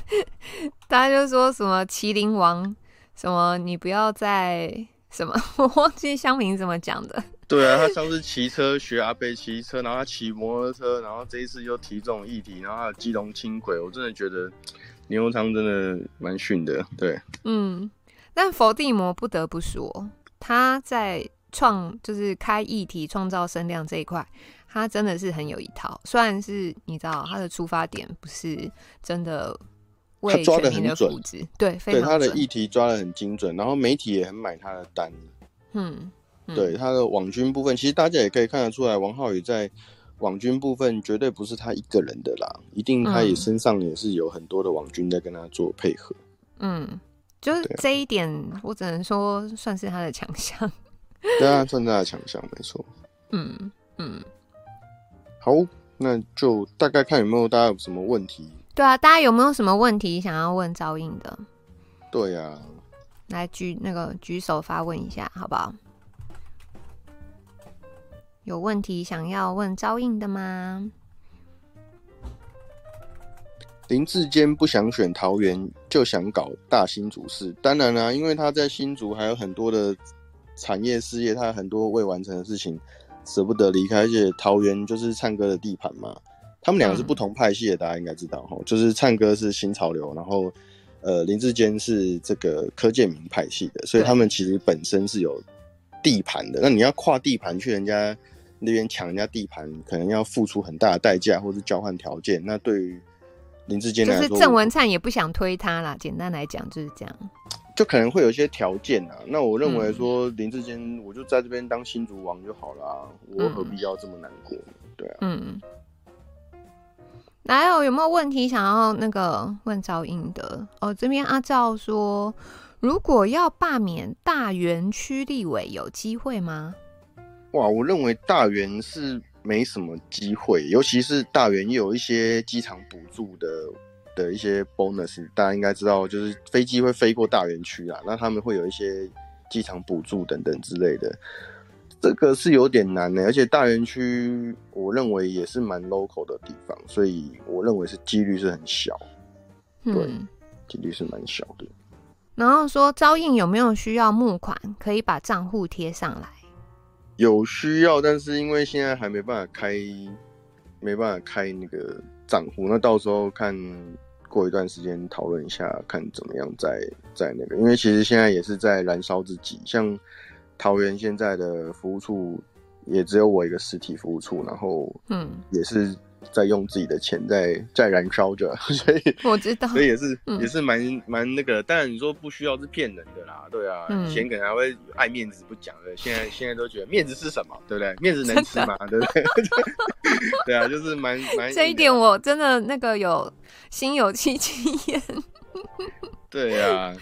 大家就说什么麒麟王，什么你不要再什么，我忘记乡民怎么讲的。对啊，他上次骑车学阿贝骑车，然后他骑摩托车，然后这一次又提这种议题，然后还有基隆轻轨，我真的觉得。牛肉汤真的蛮逊的，对，嗯，但佛地魔不得不说，他在创就是开议题、创造声量这一块，他真的是很有一套。虽然是你知道他的出发点不是真的为他抓的很准，对，对他的议题抓的很精准，然后媒体也很买他的单。嗯，嗯对他的网军部分，其实大家也可以看得出来，王浩宇在网军部分绝对不是他一个人的啦，一定他也身上也是有很多的网军在跟他做配合。嗯，就是这一点，我只能说算是他的强项。对啊，算是他的强项，没错。嗯嗯，好，那就大概看有没有大家有什么问题。对啊，大家有没有什么问题想要问招应的？对呀、啊，来举那个举手发问一下，好不好？有问题想要问招应的吗？林志坚不想选桃园，就想搞大新竹市。当然啦、啊，因为他在新竹还有很多的产业事业，他有很多未完成的事情，舍不得离开。而且桃园就是唱歌的地盘嘛。他们两个是不同派系的，嗯、大家应该知道哈。就是唱歌是新潮流，然后呃林志坚是这个柯建明派系的，所以他们其实本身是有地盘的。那你要跨地盘去人家那边抢人家地盘，可能要付出很大的代价，或是交换条件。那对于林志坚来说，就是郑文灿也不想推他啦。简单来讲就是这样，就可能会有一些条件啊。那我认为说林志坚，我就在这边当新竹王就好了，我何必要这么难过？对啊，嗯。来哦，有没有问题想要那个问赵英德？哦，这边阿赵说，如果要罢免大园区立委，有机会吗？哇，我认为大园是没什么机会，尤其是大园又有一些机场补助的的一些 bonus，大家应该知道，就是飞机会飞过大园区啊，那他们会有一些机场补助等等之类的。这个是有点难的，而且大园区我认为也是蛮 local 的地方，所以我认为是几率是很小，对，嗯、几率是蛮小的。然后说招印有没有需要募款，可以把账户贴上来？有需要，但是因为现在还没办法开，没办法开那个账户，那到时候看过一段时间讨论一下，看怎么样再再那个，因为其实现在也是在燃烧自己，像。桃园现在的服务处也只有我一个实体服务处，然后嗯，也是在用自己的钱在在燃烧着，所以我知道，所以也是、嗯、也是蛮蛮那个。当然你说不需要是骗人的啦，对啊，以前、嗯、可能还会爱面子不讲的，现在现在都觉得面子是什么，对不对？面子能吃吗？的对不对？对啊，就是蛮蛮这一点我真的那个有心有戚戚焉。对啊。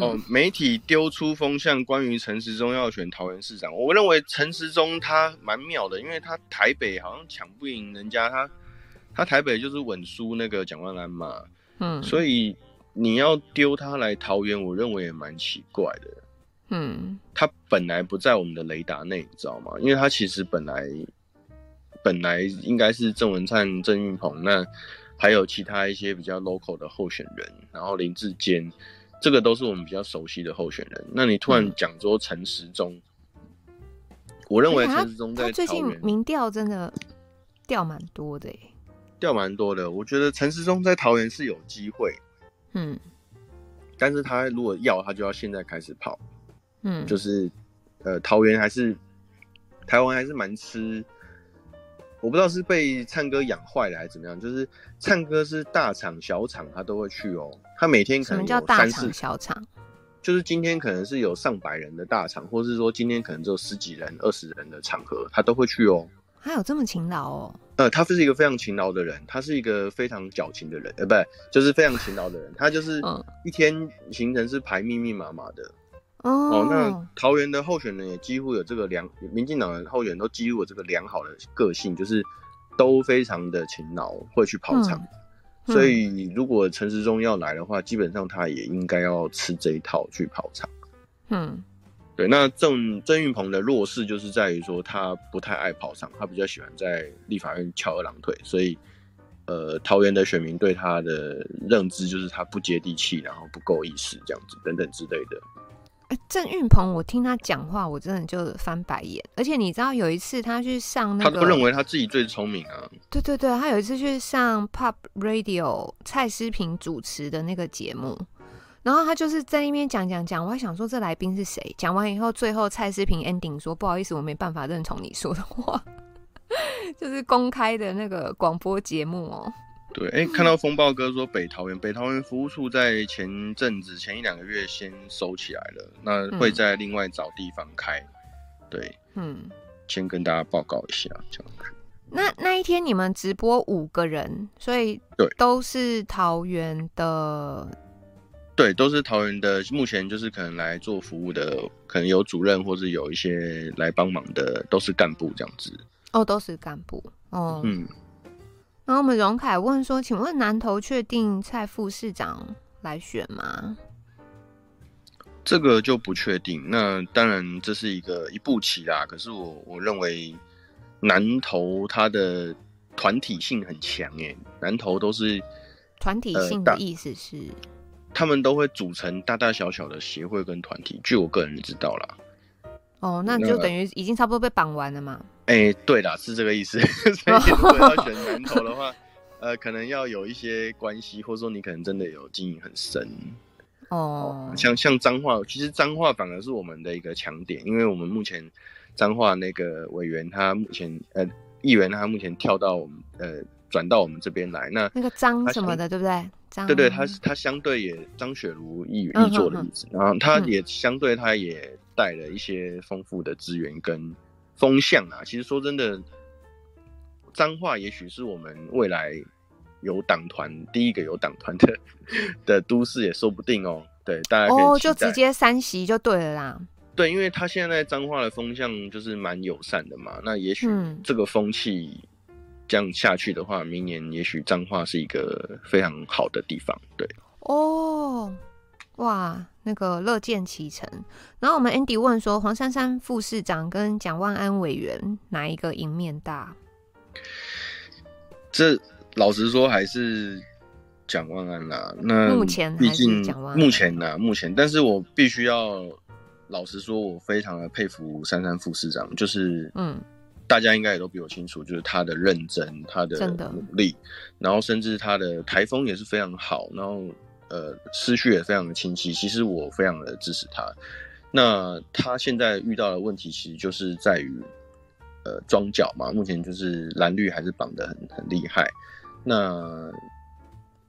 哦，媒体丢出风向，关于陈时中要选桃园市长，我认为陈时中他蛮妙的，因为他台北好像抢不赢人家，他他台北就是稳输那个蒋万安嘛，嗯，所以你要丢他来桃园，我认为也蛮奇怪的，嗯，他本来不在我们的雷达内，你知道吗？因为他其实本来本来应该是郑文灿、郑运鹏，那还有其他一些比较 local 的候选人，然后林志坚。这个都是我们比较熟悉的候选人。那你突然讲说陈时中，嗯、我认为陈时中在最近民调真的掉蛮多的，掉蛮多的。我觉得陈时中在桃园是有机会，嗯，但是他如果要，他就要现在开始跑，嗯，就是呃，桃园还是台湾还是蛮吃。我不知道是被唱歌养坏了还是怎么样，就是唱歌是大场小场他都会去哦，他每天可能叫大场小场？就是今天可能是有上百人的大场，或是说今天可能只有十几人、二十人的场合，他都会去哦。他有这么勤劳哦？呃，他是一个非常勤劳的人，他是一个非常矫情的人，呃，不，就是非常勤劳的人，他就是一天行程是排密密麻麻的。哦，那桃园的候选人也几乎有这个良，民进党的候选人都几乎有这个良好的个性，就是都非常的勤劳，会去跑场。嗯、所以如果陈时中要来的话，基本上他也应该要吃这一套去跑场。嗯，对。那郑郑运鹏的弱势就是在于说他不太爱跑场，他比较喜欢在立法院翘二郎腿。所以，呃，桃园的选民对他的认知就是他不接地气，然后不够意识这样子等等之类的。哎，郑运鹏，我听他讲话，我真的就翻白眼。而且你知道，有一次他去上那个，他都认为他自己最聪明啊。对对对，他有一次去上 Pop Radio 蔡思平主持的那个节目，然后他就是在那边讲讲讲，我还想说这来宾是谁？讲完以后，最后蔡思平 ending 说：“不好意思，我没办法认同你说的话。”就是公开的那个广播节目哦。对，哎、欸，看到风暴哥说北桃园，北桃园服务处在前阵子前一两个月先收起来了，那会再另外找地方开。对，嗯，先跟大家报告一下，这样子。那那一天你们直播五个人，所以对，都是桃园的。对，都是桃园的。目前就是可能来做服务的，可能有主任或是有一些来帮忙的，都是干部这样子。哦，都是干部。哦，嗯。然后我们荣凯问说：“请问南投确定蔡副市长来选吗？”这个就不确定。那当然这是一个一步棋啦。可是我我认为南投它的团体性很强诶，南投都是团体性的意思是。呃他们都会组成大大小小的协会跟团体，据我个人知道啦。哦，那就等于已经差不多被绑完了嘛。哎、欸，对啦，是这个意思。所以如果要选南投的话，呃，可能要有一些关系，或者说你可能真的有经营很深。哦，像像彰化，其实彰化反而是我们的一个强点，因为我们目前彰化那个委员他目前呃议员他目前跳到我们呃。转到我们这边来，那那个张什么的，对不对？张对对，他是他相对也张雪茹议员议座的意思，然后他也相对他也带了一些丰富的资源跟风向啊。其实说真的，彰化也许是我们未来有党团第一个有党团的 的都市也说不定哦。对，大家哦，就直接三席就对了啦。对，因为他现在彰化的风向就是蛮友善的嘛，那也许这个风气。这样下去的话，明年也许彰化是一个非常好的地方。对哦，哇，那个乐见其成。然后我们 Andy 问说，黄珊珊副市长跟蒋万安委员哪一个赢面大？这老实说还是蒋万安啦。那目前毕竟目前呢，目前，但是我必须要老实说，我非常的佩服珊珊副市长，就是嗯。大家应该也都比我清楚，就是他的认真，他的努力，然后甚至他的台风也是非常好，然后呃思绪也非常的清晰。其实我非常的支持他。那他现在遇到的问题，其实就是在于呃庄脚嘛，目前就是蓝绿还是绑得很很厉害。那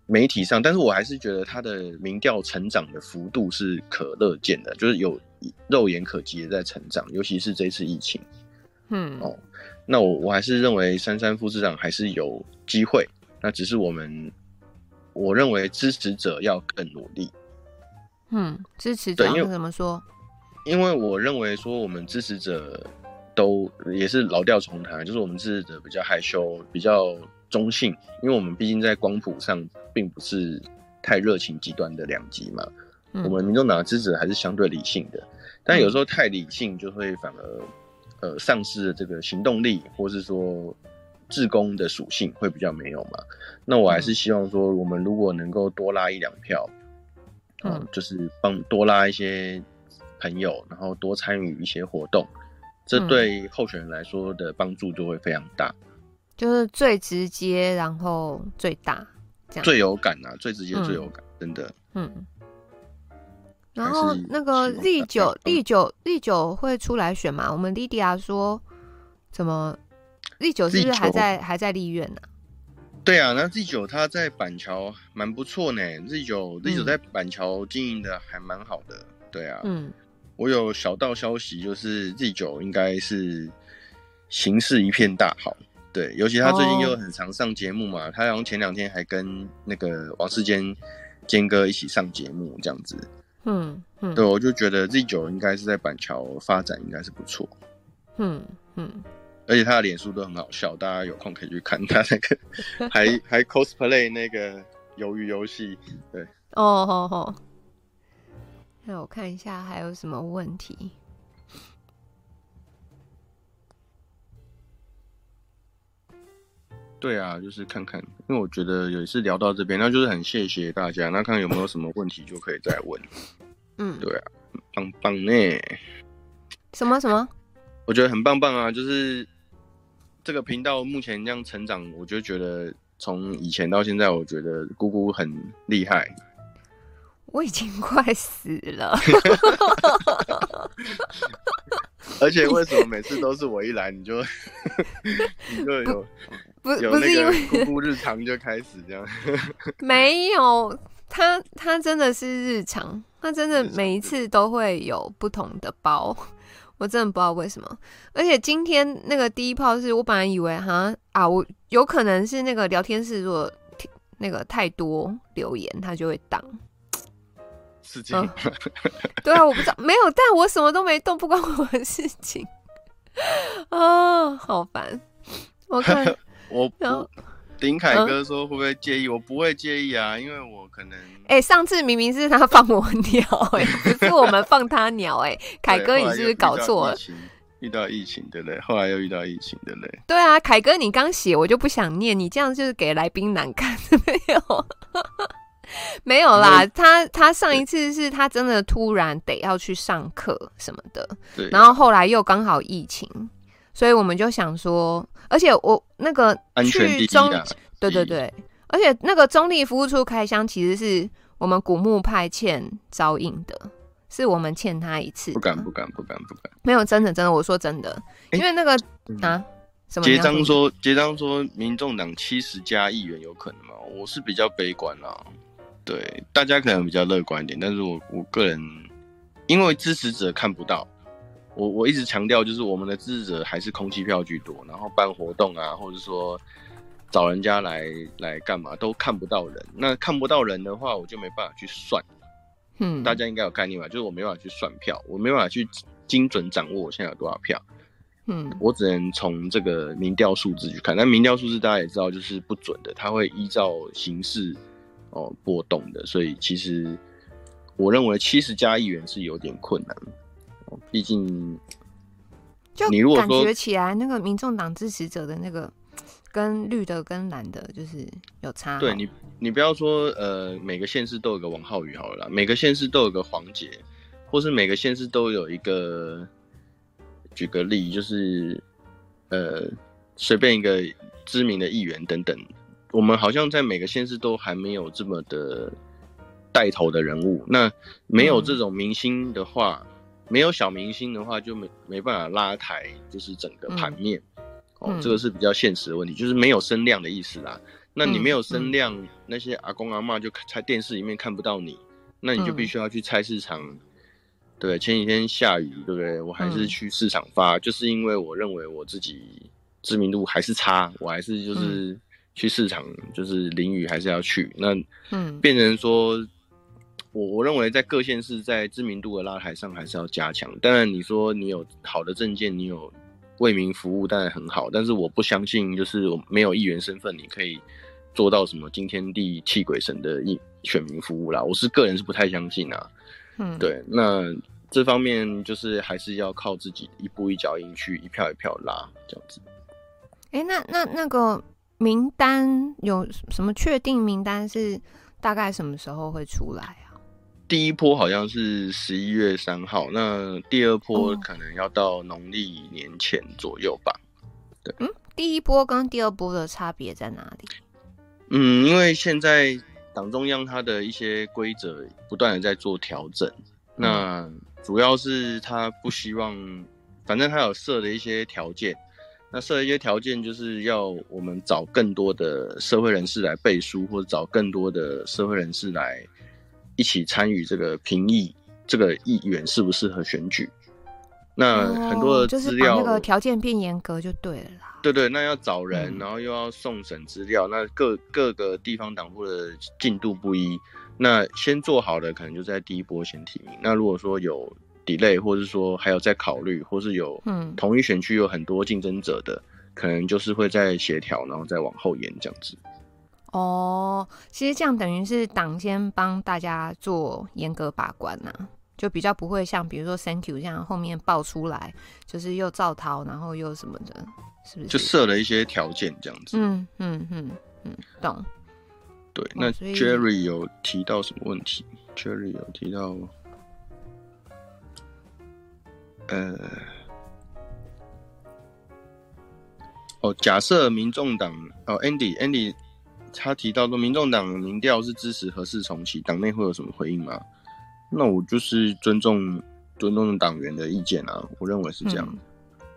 媒体上，但是我还是觉得他的民调成长的幅度是可乐见的，就是有肉眼可及的在成长，尤其是这次疫情。嗯哦，那我我还是认为珊珊副市长还是有机会，那只是我们我认为支持者要更努力。嗯，支持者要怎么说？因为我认为说我们支持者都也是老调重弹，就是我们支持者比较害羞，比较中性，因为我们毕竟在光谱上并不是太热情极端的两极嘛。嗯，我们民众党的支持者还是相对理性的，但有时候太理性就会反而。呃，丧失了这个行动力，或是说志工的属性会比较没有嘛？那我还是希望说，我们如果能够多拉一两票，嗯，呃、就是帮多拉一些朋友，然后多参与一些活动，这对候选人来说的帮助就会非常大。就是最直接，然后最大，这样最有感啊，最直接最有感，嗯、真的，嗯。然后那个立九立九立九会出来选吗？我们莉迪亚说，怎么立九是不是还在还在立院呢？对啊，那 Z 九他在板桥蛮不错呢。Z 九 Z 九在板桥经营的还蛮好的。对啊，嗯，我有小道消息，就是 Z 九应该是形势一片大好。对，尤其他最近又很常上节目嘛，他好像前两天还跟那个王世坚坚哥一起上节目这样子。嗯嗯，对，我就觉得 Z 九应该是在板桥发展应该是不错。嗯嗯，而且他的脸书都很好笑，大家有空可以去看他那个，还还 cosplay 那个鱿鱼游戏。对，哦好好，那我看一下还有什么问题。对啊，就是看看，因为我觉得有一次聊到这边，那就是很谢谢大家。那看看有没有什么问题就可以再问。嗯，对啊，棒棒呢。什么什么？我觉得很棒棒啊！就是这个频道目前这样成长，我就觉得从以前到现在，我觉得姑姑很厉害。我已经快死了。而且为什么每次都是我一来你就 你就有？不不是因为姑姑日常就开始这样，没有他他真的是日常，他真的每一次都会有不同的包，我真的不知道为什么。而且今天那个第一炮是我本来以为哈啊，我有可能是那个聊天室如果那个太多留言，它就会挡。事情、嗯，对啊，我不知道，没有，但我什么都没动，不关我的事情。啊、哦，好烦！我看 我丁凯哥说会不会介意？嗯、我不会介意啊，因为我可能……哎、欸，上次明明是他放我鸟、欸，哎，不是我们放他鸟、欸，哎，凯哥，你是不是搞错了？遇到疫情，对不对？后来又遇到疫情，对不对？对啊，凯哥，你刚写我就不想念，你这样就是给来宾难看，没有？没有啦，他他上一次是他真的突然得要去上课什么的，对，然后后来又刚好疫情，所以我们就想说，而且我那个去中，对对对，而且那个中立服务处开箱其实是我们古墓派欠招应的，是我们欠他一次，不敢不敢不敢不敢，没有真的真的，我说真的，因为那个啊，什么？结章说结章说民众党七十加议员有可能吗？我是比较悲观啦。对，大家可能比较乐观一点，但是我我个人，因为支持者看不到，我我一直强调，就是我们的支持者还是空气票居多，然后办活动啊，或者说找人家来来干嘛，都看不到人。那看不到人的话，我就没办法去算。嗯，大家应该有概念吧？就是我没办法去算票，我没办法去精准掌握我现在有多少票。嗯，我只能从这个民调数字去看，那民调数字大家也知道，就是不准的，它会依照形式。哦，波动的，所以其实我认为七十加议员是有点困难。哦，毕竟就你如果感觉起来，那个民众党支持者的那个跟绿的跟蓝的，就是有差。对你，你不要说呃，每个县市都有个王浩宇好了啦，每个县市都有个黄杰，或是每个县市都有一个，举个例，就是呃，随便一个知名的议员等等。我们好像在每个县市都还没有这么的带头的人物，那没有这种明星的话，嗯、没有小明星的话，就没没办法拉抬，就是整个盘面。嗯、哦，这个是比较现实的问题，就是没有声量的意思啦。那你没有声量，那些阿公阿妈就在电视里面看不到你，那你就必须要去菜市场。嗯、对，前几天下雨，对不对？我还是去市场发，嗯、就是因为我认为我自己知名度还是差，我还是就是。嗯去市场就是淋雨还是要去，那嗯，变成说，我我认为在各县市在知名度的拉抬上还是要加强。当然你说你有好的证件，你有为民服务，当然很好。但是我不相信，就是我没有议员身份，你可以做到什么惊天地泣鬼神的一选民服务啦。我是个人是不太相信啊。嗯，对，那这方面就是还是要靠自己一步一脚印去一票一票拉这样子。哎、欸，那那那个。名单有什么确定名单是大概什么时候会出来啊？第一波好像是十一月三号，那第二波可能要到农历年前左右吧。对，嗯，第一波跟第二波的差别在哪里？嗯，因为现在党中央它的一些规则不断的在做调整，嗯、那主要是他不希望，反正他有设的一些条件。那设一些条件，就是要我们找更多的社会人士来背书，或者找更多的社会人士来一起参与这个评议，这个议员适不适合选举？那很多的资料，哦、就是把那个条件变严格就对了啦。对对，那要找人，然后又要送审资料，嗯、那各各个地方党部的进度不一，那先做好的可能就在第一波先提名。那如果说有 delay，或是说还有在考虑，或是有嗯同一选区有很多竞争者的，嗯、可能就是会再协调，然后再往后延这样子。哦，其实这样等于是党先帮大家做严格把关呐、啊，就比较不会像比如说 Thank you 这样后面爆出来就是又造逃，然后又什么的，是不是？就设了一些条件这样子。嗯嗯嗯嗯，懂。对，那 Jerry 有提到什么问题？Jerry 有提到。呃，哦，假设民众党哦，Andy Andy，他提到说，民众党民调是支持核四重启，党内会有什么回应吗？那我就是尊重尊重党员的意见啊，我认为是这样。嗯、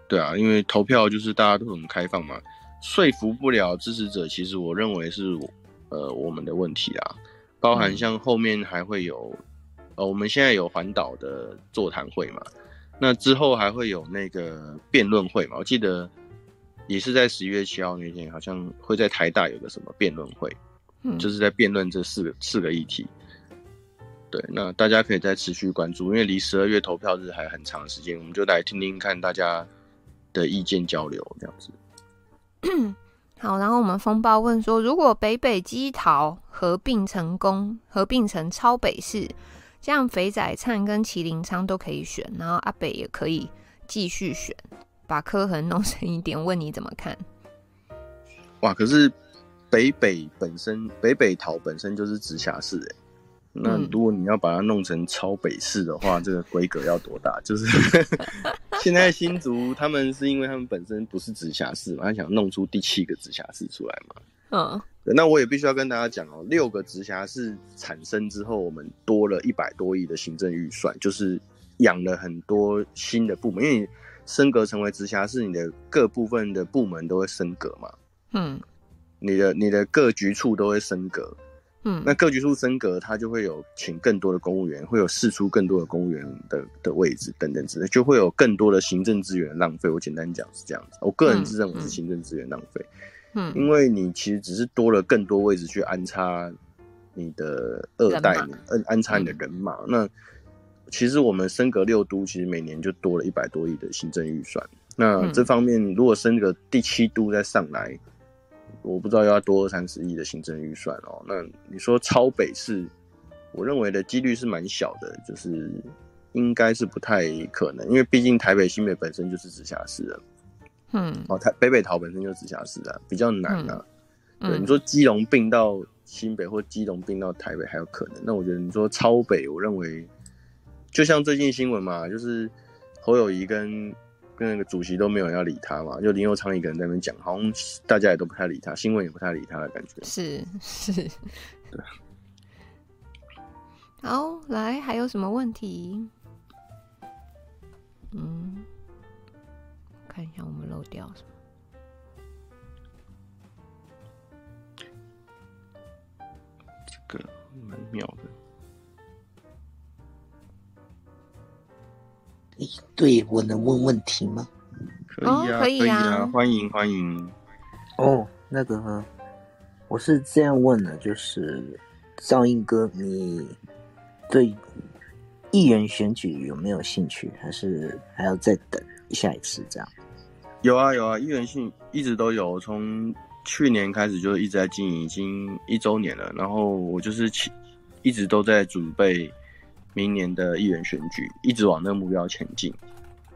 对啊，因为投票就是大家都很开放嘛，说服不了支持者，其实我认为是呃我们的问题啊，包含像后面还会有，呃我们现在有环岛的座谈会嘛，那之后还会有那个辩论会嘛，我记得也是在十一月七号那天，好像会在台大有个什么辩论会，嗯，就是在辩论这四个四个议题。对，那大家可以再持续关注，因为离十二月投票日还很长时间，我们就来听听看大家的意见交流，这样子。好，然后我们风暴问说，如果北北基桃合并成功，合并成超北市，这样肥仔灿跟麒麟仓都可以选，然后阿北也可以继续选，把柯痕弄深一点，问你怎么看？哇，可是北北本身，北北桃本身就是直辖市哎。那如果你要把它弄成超北市的话，嗯、这个规格要多大？就是 现在新竹他们是因为他们本身不是直辖市嘛，他想弄出第七个直辖市出来嘛。嗯，那我也必须要跟大家讲哦，六个直辖市产生之后，我们多了一百多亿的行政预算，就是养了很多新的部门，因为你升格成为直辖市，你的各部分的部门都会升格嘛。嗯，你的你的各局处都会升格。嗯，那各局处升格，他就会有请更多的公务员，会有释出更多的公务员的的位置等等之类，就会有更多的行政资源浪费。我简单讲是这样子，我个人是认为是行政资源浪费。嗯，因为你其实只是多了更多位置去安插你的二代，安安插你的人马。那其实我们升格六都，其实每年就多了一百多亿的行政预算。那这方面如果升个第七都再上来。我不知道要多二三十亿的行政预算哦。那你说超北市，我认为的几率是蛮小的，就是应该是不太可能，因为毕竟台北新北本身就是直辖市了。嗯，哦，台北北桃本身就是直辖市啊，比较难啊。嗯、对，你说基隆并到新北或基隆并到台北还有可能，那我觉得你说超北，我认为就像最近新闻嘛，就是侯友谊跟。跟那个主席都没有人要理他嘛，就林佑昌一个人在那边讲，好像大家也都不太理他，新闻也不太理他的感觉。是是，对。好，来，还有什么问题？嗯，看一下我们漏掉什么。这个蛮妙的。对，我能问问题吗？可以啊，哦、可以啊，可以啊，欢迎欢迎。哦，那个，我是这样问的，就是赵英哥，你对议员选举有没有兴趣？还是还要再等下一次这样？有啊有啊，议员性一直都有，从去年开始就一直在经营，已经一周年了。然后我就是一直都在准备。明年的议员选举一直往那个目标前进。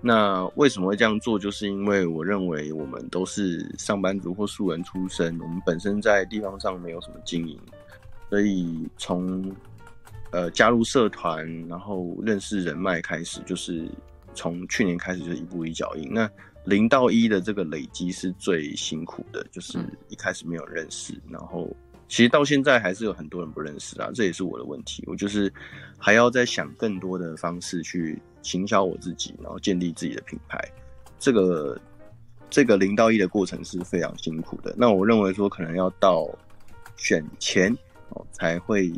那为什么会这样做？就是因为我认为我们都是上班族或素人出身，我们本身在地方上没有什么经营，所以从呃加入社团，然后认识人脉开始，就是从去年开始就一步一脚印。那零到一的这个累积是最辛苦的，就是一开始没有认识，然后。其实到现在还是有很多人不认识啊，这也是我的问题。我就是还要再想更多的方式去行销我自己，然后建立自己的品牌。这个这个零到一的过程是非常辛苦的。那我认为说，可能要到选前哦，才会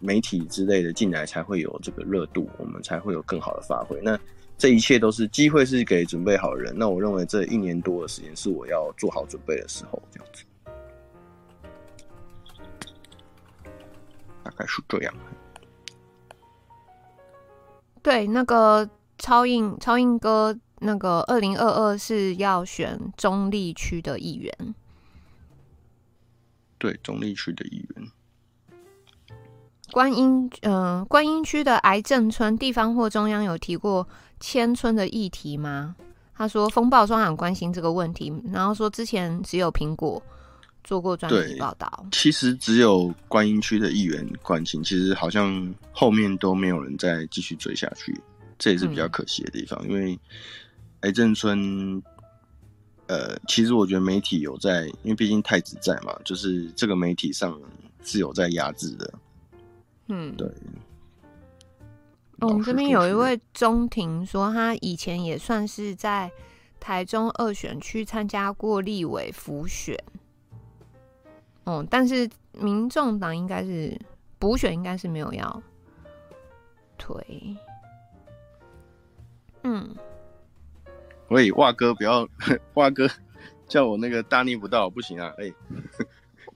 媒体之类的进来，才会有这个热度，我们才会有更好的发挥。那这一切都是机会，是给准备好的人。那我认为这一年多的时间是我要做好准备的时候，这样子。概是这样。对，那个超印超印哥，那个二零二二是要选中立区的议员。对，中立区的议员。观音，嗯、呃，观音区的癌症村，地方或中央有提过迁村的议题吗？他说，风暴双很关心这个问题，然后说之前只有苹果。做过专题报道，其实只有观音区的议员关心，其实好像后面都没有人再继续追下去，这也是比较可惜的地方。嗯、因为癌症村，呃，其实我觉得媒体有在，因为毕竟太子在嘛，就是这个媒体上是有在压制的。嗯，对。我们这边有一位中庭说，他以前也算是在台中二选区参加过立委辅选，哦，但是民众党应该是补选，应该是没有要推。嗯，喂，袜哥，不要，袜哥叫我那个大逆不道，不行啊！哎、欸，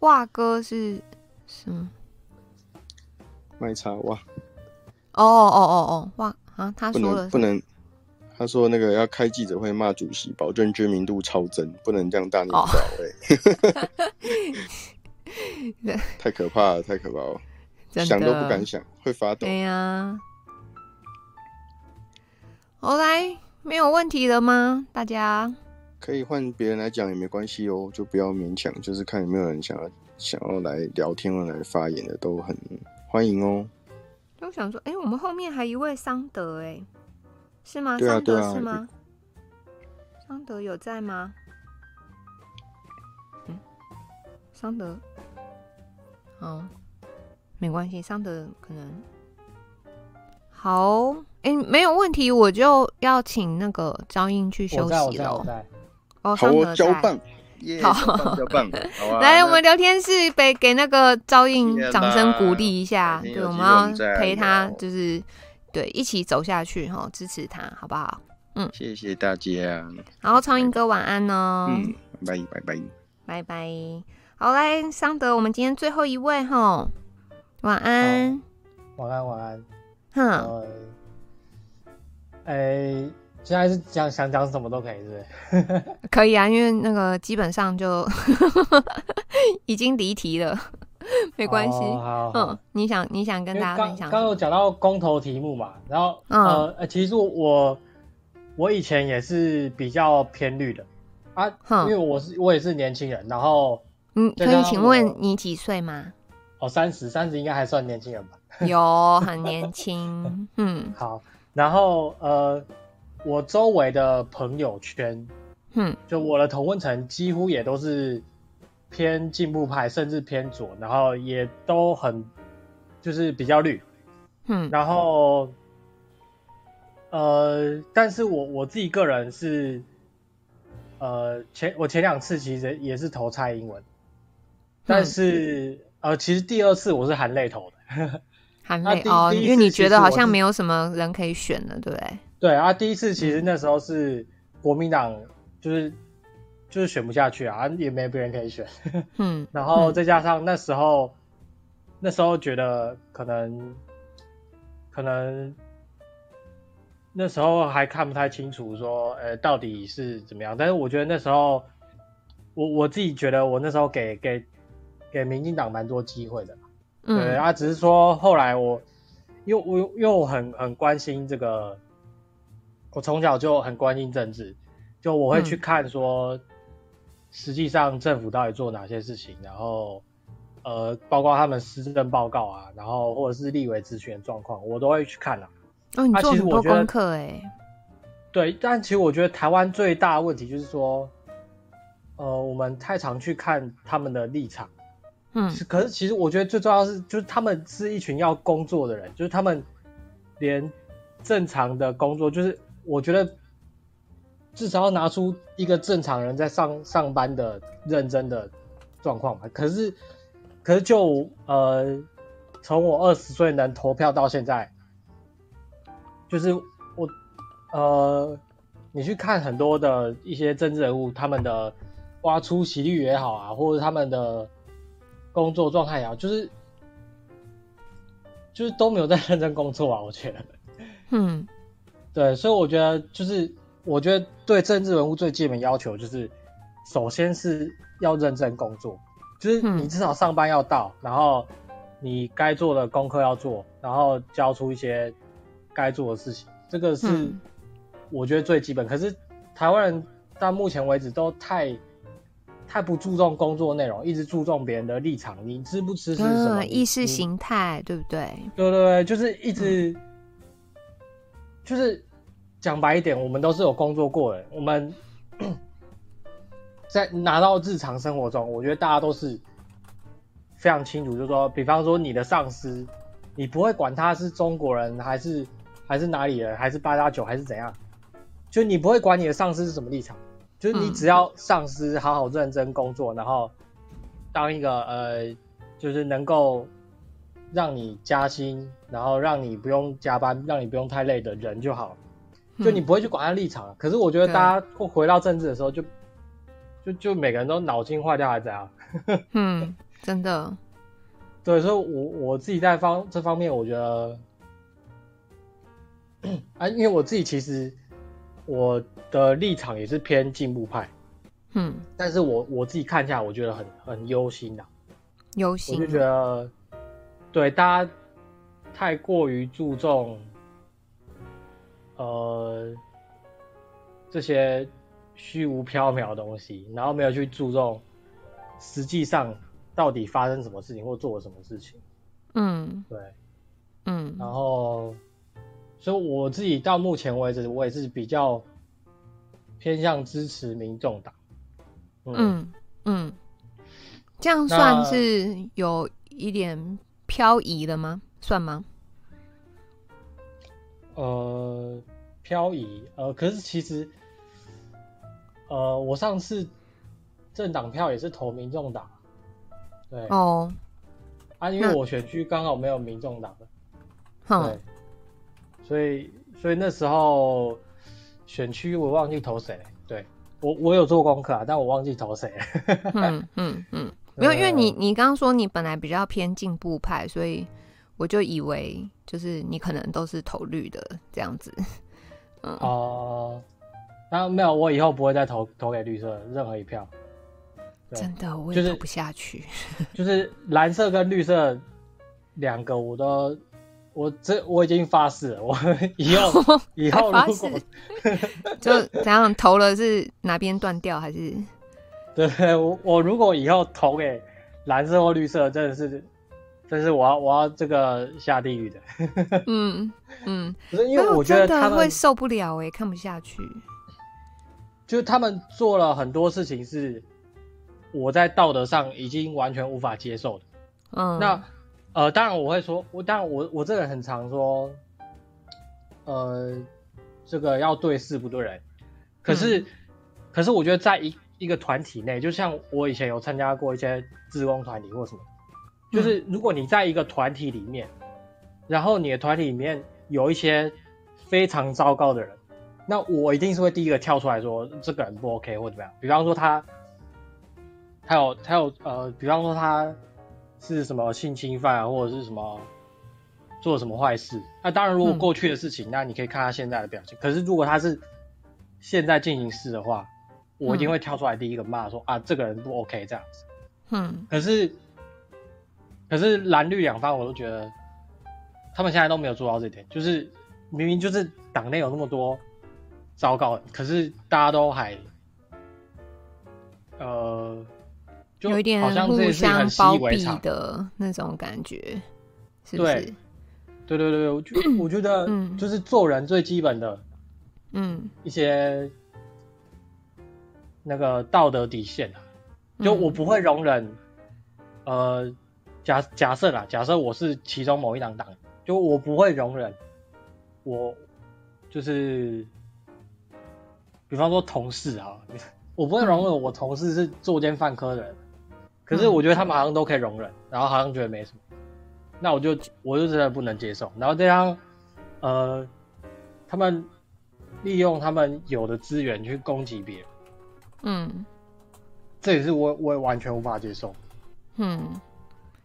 袜哥是什么？卖茶袜。哦哦哦哦，袜啊，他说了不能。他说：“那个要开记者会骂主席，保证知名度超增，不能这样大逆不道。哎，太可怕了，太可怕了，想都不敢想，会发抖。对呀、啊，好来，没有问题了吗？大家可以换别人来讲也没关系哦，就不要勉强，就是看有没有人想要想要来聊天或来发言的，都很欢迎哦。我想说，哎、欸，我们后面还一位桑德，哎。”是吗？对啊，桑德对啊，是吗？桑德有在吗？桑德，好，没关系，桑德可能好，哎、欸，没有问题，我就要请那个张英去休息了。哦，桑德在。好，棒，yeah, 好，交棒，好啊。来，我们聊天室给给那个赵英掌声鼓励一下，对，我们要陪他，就是。对，一起走下去哈，支持他，好不好？嗯，谢谢大家。然后苍蝇哥晚安哦。嗯，拜拜拜拜拜。好嘞，桑德，我们今天最后一位哈，晚安。晚安晚安。哼。哎、呃，现在是讲想讲什么都可以，是不是？可以啊，因为那个基本上就 已经离题了。没关系，嗯，你想你想跟大家分享？刚刚有讲到公投题目嘛，然后、嗯、呃，其实我我以前也是比较偏绿的啊，嗯、因为我是我也是年轻人，然后嗯，可以请问你几岁吗？哦，三十，三十应该还算年轻人吧？有，很年轻，嗯，好，然后呃，我周围的朋友圈，嗯，就我的同温层几乎也都是。偏进步派，甚至偏左，然后也都很就是比较绿，嗯，然后呃，但是我我自己个人是呃前我前两次其实也是投蔡英文，但是、嗯、呃其实第二次我是含泪投的，含泪哦，因为你觉得好像没有什么人可以选了，对不对？对啊，第一次其实那时候是国民党就是。就是选不下去啊，也没别人可以选。嗯，然后再加上那时候，嗯、那时候觉得可能，可能那时候还看不太清楚，说，呃，到底是怎么样。但是我觉得那时候，我我自己觉得我那时候给给给民进党蛮多机会的。嗯，对啊，只是说后来我，因为我因为我很很关心这个，我从小就很关心政治，就我会去看说。嗯实际上政府到底做哪些事情？然后，呃，包括他们施政报告啊，然后或者是立委咨询状况，我都会去看啊。哦，你做很多功课哎。对，但其实我觉得台湾最大的问题就是说，呃，我们太常去看他们的立场。嗯。可是其实我觉得最重要是，就是他们是一群要工作的人，就是他们连正常的工作，就是我觉得。至少要拿出一个正常人在上上班的认真的状况吧。可是，可是就呃，从我二十岁能投票到现在，就是我呃，你去看很多的一些政治人物，他们的挖出席率也好啊，或者他们的工作状态也好，就是就是都没有在认真工作啊。我觉得，嗯，对，所以我觉得就是。我觉得对政治人物最基本要求就是，首先是要认真工作，就是你至少上班要到，然后你该做的功课要做，然后交出一些该做的事情，这个是我觉得最基本。可是台湾人到目前为止都太太不注重工作内容，一直注重别人的立场，你支不支持什么意识形态，对不对？对对对，就是一直就是。讲白一点，我们都是有工作过的。我们在拿到日常生活中，我觉得大家都是非常清楚，就是说，比方说你的上司，你不会管他是中国人还是还是哪里人，还是八加九还是怎样，就你不会管你的上司是什么立场，就是你只要上司好好认真工作，嗯、然后当一个呃，就是能够让你加薪，然后让你不用加班，让你不用太累的人就好。就你不会去管他立场。嗯、可是我觉得大家会回到政治的时候就，就就就每个人都脑筋坏掉还是怎样？嗯，真的。对，所以我我自己在方这方面，我觉得。啊，因为我自己其实我的立场也是偏进步派，嗯，但是我我自己看下来，我觉得很很忧心呐，忧心，我就觉得，对大家太过于注重，呃，这些虚无缥缈的东西，然后没有去注重实际上到底发生什么事情或做了什么事情，嗯，对，嗯，然后。所以我自己到目前为止，我也是比较偏向支持民众党。嗯嗯，这样算是有一点漂移了吗？算吗？呃，漂移，呃，可是其实，呃，我上次政党票也是投民众党。对哦，啊，因为我选区刚好没有民众党的。对。所以，所以那时候选区我忘记投谁，对，我我有做功课啊，但我忘记投谁。嗯 嗯嗯，没有，因为你你刚刚说你本来比较偏进步派，所以我就以为就是你可能都是投绿的这样子。嗯哦，那、呃、没有，我以后不会再投投给绿色任何一票。真的，我也投不下去。就是、就是蓝色跟绿色两个我都。我这我已经发誓了，我 以后以后如果 就怎样投了是哪边断掉还是？对，我我如果以后投给蓝色或绿色，真的是，真是我要我要这个下地狱的。嗯 嗯，不是因为我觉得他们会受不了哎、欸，看不下去。就是他们做了很多事情是我在道德上已经完全无法接受的。嗯，那。呃，当然我会说，我当然我我这个人很常说，呃，这个要对事不对人。可是，嗯、可是我觉得在一一个团体内，就像我以前有参加过一些志工团体或什么，就是如果你在一个团体里面，嗯、然后你的团体里面有一些非常糟糕的人，那我一定是会第一个跳出来说这个人不 OK 或怎么样。比方说他，他有他有呃，比方说他。是什么性侵犯啊，或者是什么做什么坏事？那当然，如果过去的事情，嗯、那你可以看他现在的表情。可是如果他是现在进行式的话，我一定会跳出来第一个骂说、嗯、啊，这个人不 OK 这样子。嗯。可是，可是蓝绿两方我都觉得，他们现在都没有做到这点。就是明明就是党内有那么多糟糕，可是大家都还呃。就有一点互相包庇的那种感觉，是不是？对，对对对，我觉 我觉得，就是做人最基本的，嗯，一些那个道德底线啊，就我不会容忍，呃，假假设啦，假设我是其中某一党党，就我不会容忍，我就是，比方说同事啊，我不会容忍我同事是作奸犯科的人。可是我觉得他们好像都可以容忍，然后好像觉得没什么，那我就我就真的不能接受。然后这样，呃，他们利用他们有的资源去攻击别人，嗯，这也是我我也完全无法接受。嗯，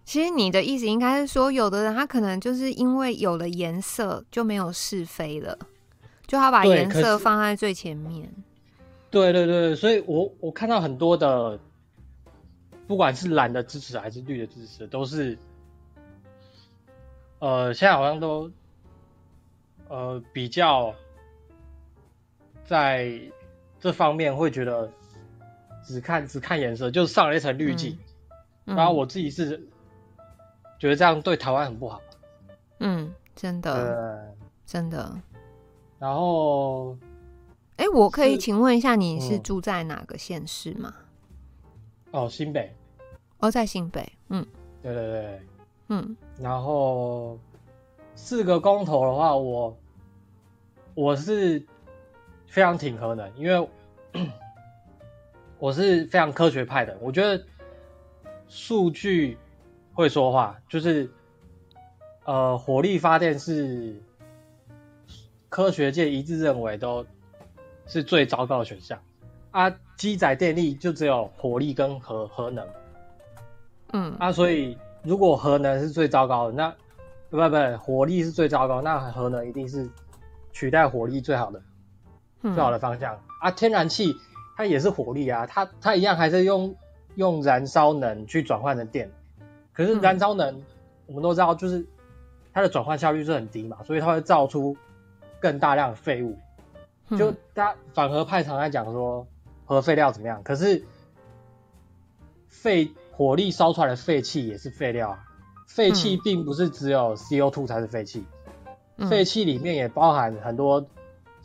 其实你的意思应该是说，有的人他可能就是因为有了颜色就没有是非了，就他把颜色放在最前面。对对对，所以我我看到很多的。不管是蓝的支持还是绿的支持，都是，呃，现在好像都，呃，比较在这方面会觉得只看只看颜色，就是上了一层滤镜。然后我自己是觉得这样对台湾很不好。嗯，真的，呃、真的。然后，哎、欸，我可以请问一下，你是住在哪个县市吗？哦，新北，哦，在新北，嗯，对对对，嗯，然后四个公投的话，我我是非常挺核能，因为 我是非常科学派的，我觉得数据会说话，就是呃，火力发电是科学界一致认为都是最糟糕的选项啊，机载电力就只有火力跟核核能，嗯。啊，所以如果核能是最糟糕的，那不不不，火力是最糟糕，那核能一定是取代火力最好的。最好的方向、嗯、啊，天然气它也是火力啊，它它一样还是用用燃烧能去转换成电，可是燃烧能、嗯、我们都知道，就是它的转换效率是很低嘛，所以它会造出更大量的废物。就大家反核派常在讲说核废料怎么样，可是废火力烧出来的废气也是废料啊，废气并不是只有 CO2 才是废气，废气里面也包含很多。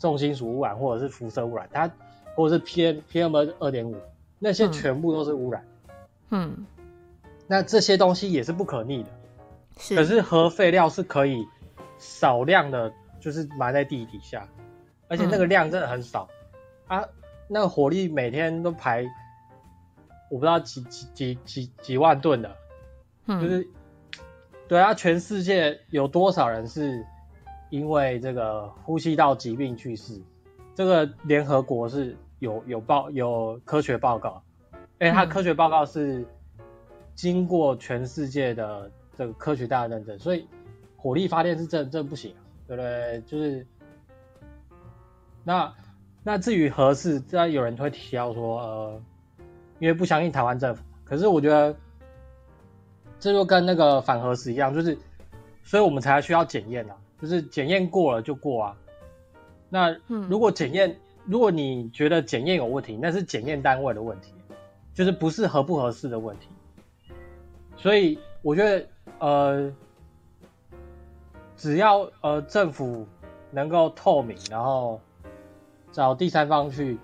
重金属污染或者是辐射污染，它或者是 PM PM 二点五，那些全部都是污染。嗯，那这些东西也是不可逆的。是。可是核废料是可以少量的，就是埋在地底下，而且那个量真的很少。嗯、啊，那个火力每天都排，我不知道几几几几几万吨的。嗯。就是，对啊，全世界有多少人是？因为这个呼吸道疾病去世，这个联合国是有有报有科学报告，哎，它科学报告是经过全世界的这个科学家认证，所以火力发电是真真不行，对不对？就是那那至于核四，这有人会提到说，呃，因为不相信台湾政府，可是我觉得这就跟那个反核时一样，就是所以我们才需要检验啊。就是检验过了就过啊，那如果检验，嗯、如果你觉得检验有问题，那是检验单位的问题，就是不是合不合适的问题。所以我觉得，呃，只要呃政府能够透明，然后找第三方去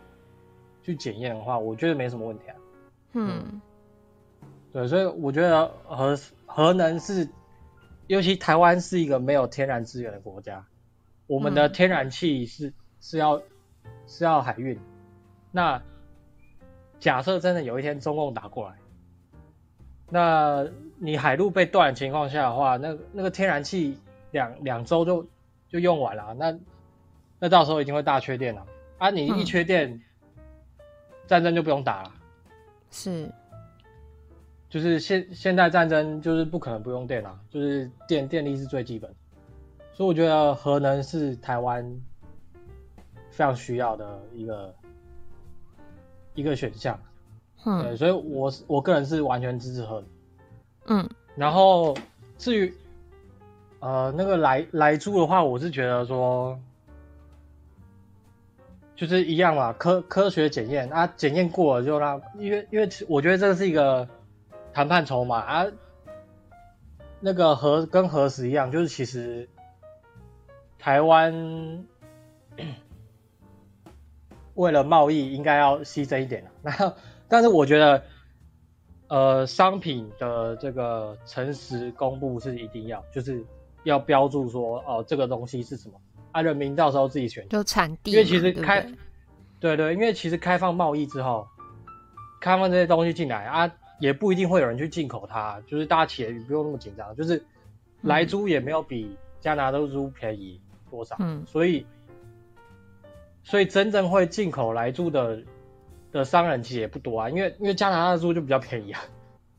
去检验的话，我觉得没什么问题啊。嗯，嗯，对，所以我觉得核核能是。尤其台湾是一个没有天然资源的国家，我们的天然气是、嗯、是要是要海运。那假设真的有一天中共打过来，那你海路被断的情况下的话，那那个天然气两两周就就用完了，那那到时候一定会大缺电了。啊，你一缺电，嗯、战争就不用打了。是。就是现现代战争就是不可能不用电啊，就是电电力是最基本，所以我觉得核能是台湾非常需要的一个一个选项。嗯，对，所以我我个人是完全支持核能。嗯，然后至于呃那个来来猪的话，我是觉得说就是一样嘛，科科学检验啊，检验过了就让，因为因为我觉得这是一个。谈判筹码啊，那个核跟核食一样，就是其实台湾 为了贸易应该要牺牲一点，那但是我觉得，呃，商品的这个诚实公布是一定要，就是要标注说哦，这个东西是什么，啊，人民到时候自己选。就产地。因为其实开，对，对对，因为其实开放贸易之后，开放这些东西进来啊。也不一定会有人去进口它，就是大家企业不用那么紧张，就是莱猪也没有比加拿大猪便宜多少，嗯，所以所以真正会进口莱猪的的商人其实也不多啊，因为因为加拿大的猪就比较便宜啊，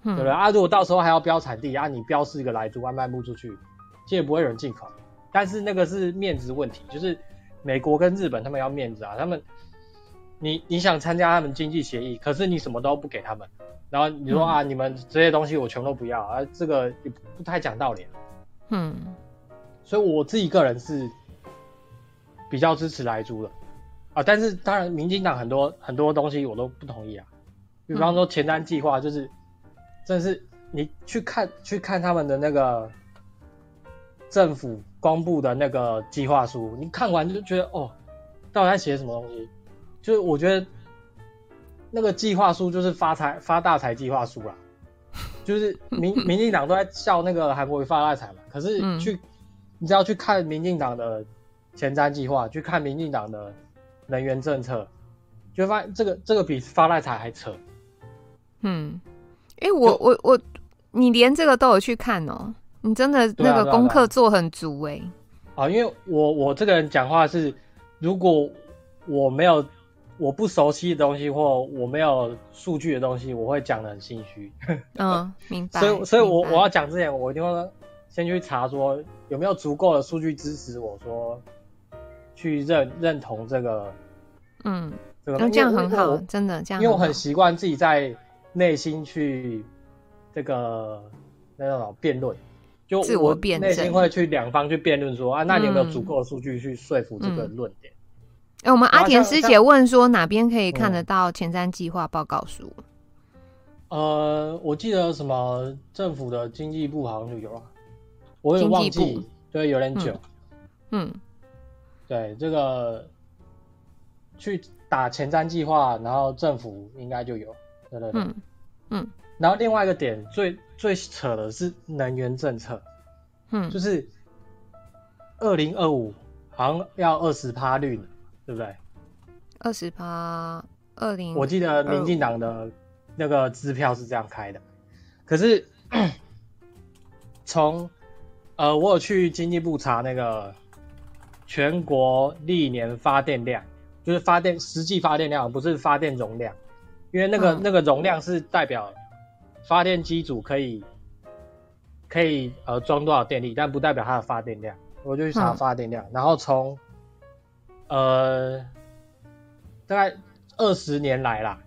嗯、对不对啊？如果到时候还要标产地啊，你标示一个莱猪，卖不出去，其实也不会有人进口，但是那个是面子问题，就是美国跟日本他们要面子啊，他们你你想参加他们经济协议，可是你什么都不给他们。然后你说啊，嗯、你们这些东西我全都不要，啊，这个也不太讲道理。嗯，所以我自己个人是比较支持莱猪的啊，但是当然民进党很多很多东西我都不同意啊，比方说前瞻计划，就是、嗯、真的是你去看去看他们的那个政府公布的那个计划书，你看完就觉得哦，到底在写什么东西？就是我觉得。那个计划书就是发财发大财计划书啦，就是民 民进党都在笑那个韩国瑜发大财嘛，可是去、嗯、你只要去看民进党的前瞻计划，去看民进党的能源政策，就发现这个这个比发大财还扯。嗯，哎、欸，我我我，你连这个都有去看哦？你真的那个功课做很足哎。啊，因为我我这个人讲话是，如果我没有我不熟悉的东西或我没有数据的东西，我会讲的很心虚。嗯，明白。所以，所以我我要讲之前，我一定会先去查说有没有足够的数据支持我说去认认同这个。嗯，这个这样很好，真的这样。因为我很习惯自己在内心去这个那种辩论。就自我内心会去两方去辩论说啊，那你有没有足够的数据去说服这个论点？哎、嗯嗯欸，我们阿田师姐问说哪边可以看得到前瞻计划报告书？呃，我记得什么政府的经济部好像就有啊，我也忘记，对，有点久。嗯，对，这个去打前瞻计划，然后政府应该就有，对对对，嗯。嗯然后另外一个点最最扯的是能源政策，嗯，就是二零二五好像要二十趴绿，对不对？二十趴，二零，我记得民进党的那个支票是这样开的，可是从呃，我有去经济部查那个全国历年发电量，就是发电实际发电量，不是发电容量，因为那个、嗯、那个容量是代表。发电机组可以可以呃装多少电力，但不代表它的发电量。我就去查发电量，嗯、然后从呃大概二十年来啦，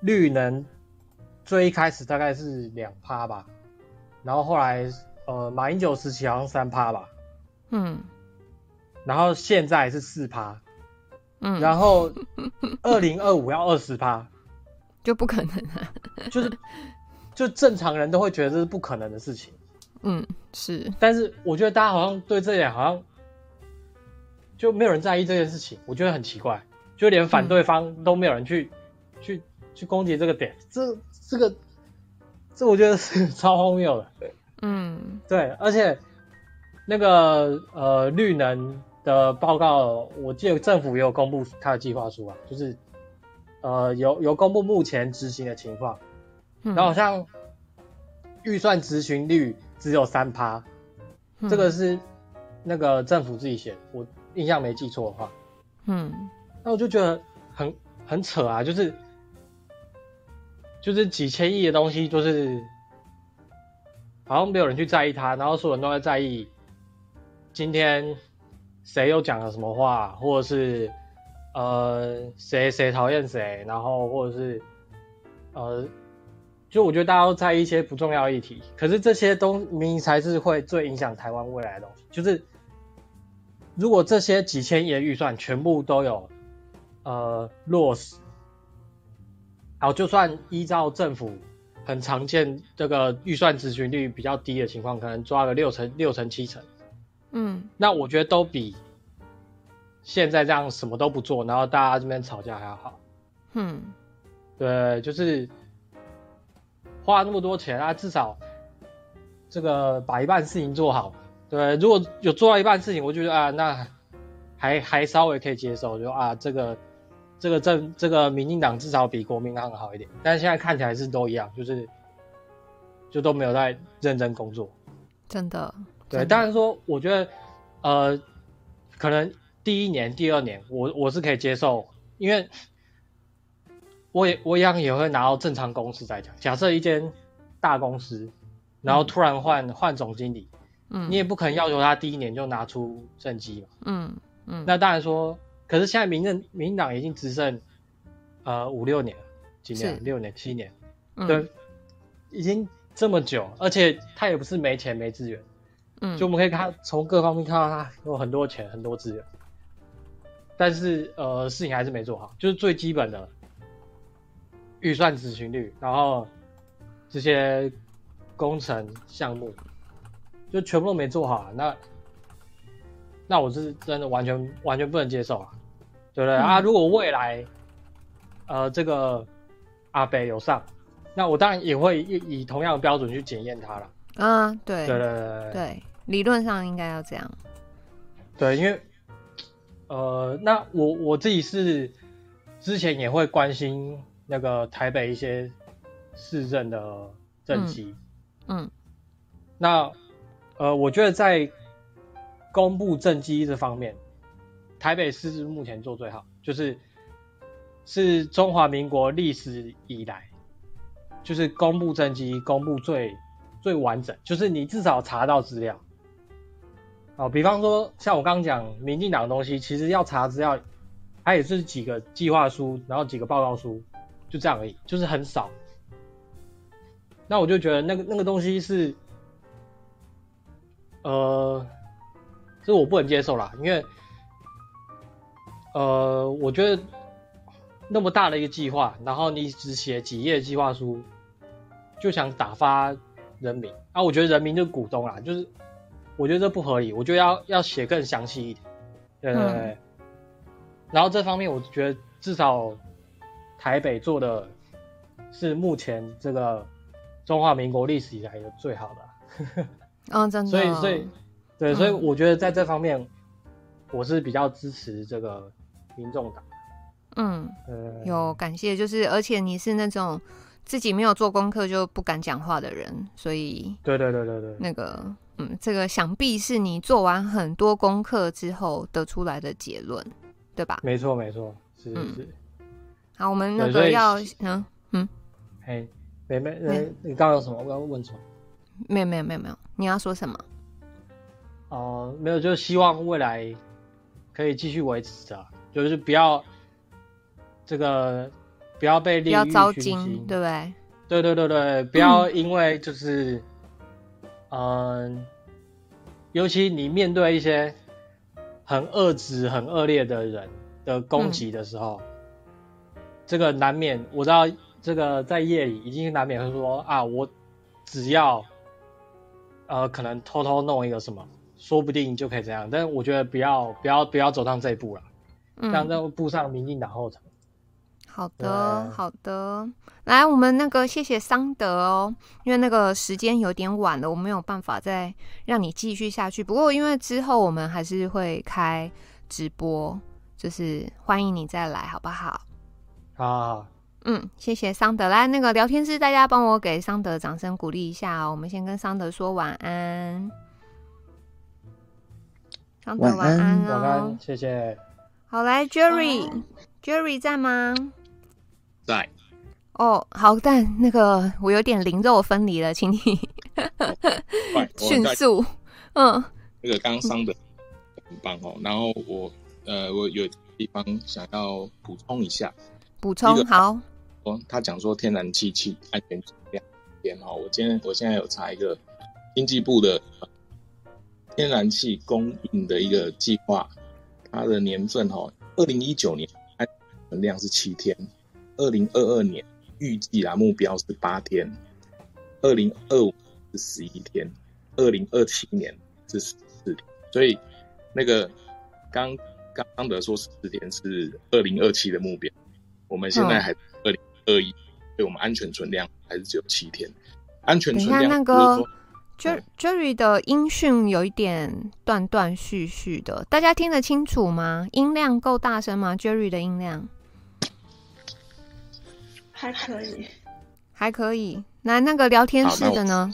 绿能最一开始大概是两趴吧，然后后来呃马英九时期好像三趴吧，嗯，然后现在是四趴，嗯，然后二零二五要二十趴，就不可能啊，就是。就正常人都会觉得这是不可能的事情，嗯，是。但是我觉得大家好像对这点好像就没有人在意这件事情，我觉得很奇怪，就连反对方都没有人去、嗯、去去攻击这个点，这这个这我觉得是超荒谬的，对嗯，对，而且那个呃绿能的报告，我记得政府也有公布他的计划书啊，就是呃有有公布目前执行的情况。然后好像预算执行率只有三趴，这个是那个政府自己写，我印象没记错的话。嗯，那我就觉得很很扯啊，就是就是几千亿的东西，就是好像没有人去在意它，然后所有人都在在意今天谁又讲了什么话，或者是呃谁谁讨厌谁，然后或者是呃。就我觉得大家都在意一些不重要的议题，可是这些东明明才是会最影响台湾未来的东西。就是如果这些几千亿的预算全部都有呃落实，好，就算依照政府很常见这个预算执行率比较低的情况，可能抓个六成、六成、七成，嗯，那我觉得都比现在这样什么都不做，然后大家这边吵架还要好。嗯，对，就是。花那么多钱啊，至少这个把一半事情做好，对，如果有做到一半事情，我觉得啊，那还还稍微可以接受，就啊，这个这个政这个民进党至少比国民党好一点。但是现在看起来是都一样，就是就都没有在认真工作，真的。对，当然说，我觉得呃，可能第一年、第二年，我我是可以接受，因为。我也我一样也会拿到正常公司在讲。假设一间大公司，然后突然换换、嗯、总经理，嗯，你也不可能要求他第一年就拿出政绩嘛，嗯嗯。那当然说，可是现在民政民进党已经执政呃五六年了，几年？六年七年，对、嗯，已经这么久，而且他也不是没钱没资源，嗯，就我们可以看从各方面看到他有很多钱很多资源，但是呃事情还是没做好，就是最基本的。预算执行率，然后这些工程项目就全部都没做好，啊，那那我是真的完全完全不能接受啊，对不对？嗯、啊？如果未来呃这个阿北有上，那我当然也会以以同样的标准去检验他了。啊，对对对对对，对，理论上应该要这样。对，因为呃，那我我自己是之前也会关心那个台北一些市政的政绩，嗯，嗯，那呃，我觉得在公布政绩这方面，台北市是目前做最好，就是是中华民国历史以来，就是公布政绩公布最最完整，就是你至少查到资料。哦，比方说像我刚刚讲民进党的东西，其实要查资料，它也是几个计划书，然后几个报告书，就这样而已，就是很少。那我就觉得那个那个东西是，呃，这我不能接受啦，因为，呃，我觉得那么大的一个计划，然后你只写几页计划书，就想打发人民啊，我觉得人民就是股东啦，就是。我觉得这不合理，我觉得要要写更详细一点，对对对。嗯、然后这方面，我觉得至少台北做的是目前这个中华民国历史以来的最好的。嗯，真的。所以所以对，所以我觉得在这方面，我是比较支持这个民众党。嗯，有感谢，就是而且你是那种自己没有做功课就不敢讲话的人，所以对对对对对，那个。嗯，这个想必是你做完很多功课之后得出来的结论，对吧？没错，没错，是是是。嗯、好，我们那个要嗯嗯，哎，妹妹，你，你刚刚有什么？我要问什么？没有没有没有没有，你要说什么？哦、呃，没有，就是希望未来可以继续维持着，就是不要这个不要被不要遭惊，对不对？对对对对，不要因为就是。嗯嗯，尤其你面对一些很恶质、很恶劣的人的攻击的时候，嗯、这个难免我知道，这个在夜里已经难免会说啊，我只要呃可能偷偷弄一个什么，说不定就可以这样。但是我觉得不要不要不要走上这一步了，这样就步上民进党后尘。好的，好的，来，我们那个谢谢桑德哦，因为那个时间有点晚了，我没有办法再让你继续下去。不过因为之后我们还是会开直播，就是欢迎你再来，好不好？好，嗯，谢谢桑德。来，那个聊天室大家帮我给桑德掌声鼓励一下哦。我们先跟桑德说晚安，桑德晚安哦，晚安，谢谢。好，来，Jerry，Jerry 在吗？在哦，好，但那个我有点灵肉分离了，请你迅速，嗯，那个刚桑德很棒哦，然后我呃，我有地方想要补充一下，补充好，哦，他讲说天然气气安全两点哦，我今天我现在有查一个经济部的天然气供应的一个计划，它的年份哈，二零一九年安全量是七天。二零二二年预计啊，目标是八天，二零二五是十一天，二零二七年是十四天。所以那个刚刚刚德说十四天是二零二七的目标，我们现在还二零二一，所以我们安全存量还是只有七天。安全存量。那个 Jerry 的音讯有一点断断续续的，大家听得清楚吗？音量够大声吗？Jerry 的音量？还可以，还可以。来，那个聊天室的呢？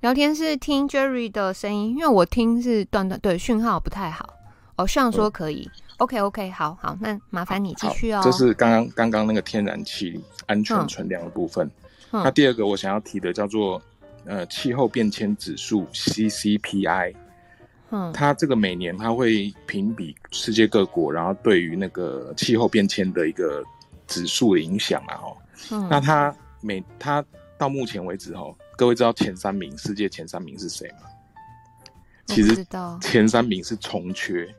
聊天室听 Jerry 的声音，因为我听是断断，对，讯号不太好。哦，这样说可以。嗯、OK OK，好好，那麻烦你继续哦。这是刚刚刚刚那个天然气安全存量的部分。嗯、那第二个我想要提的叫做呃气候变迁指数 CCPI。嗯，它这个每年它会评比世界各国，然后对于那个气候变迁的一个指数的影响啊，哈。嗯、那它每它到目前为止哦，各位知道前三名世界前三名是谁吗？其实前三名是重缺，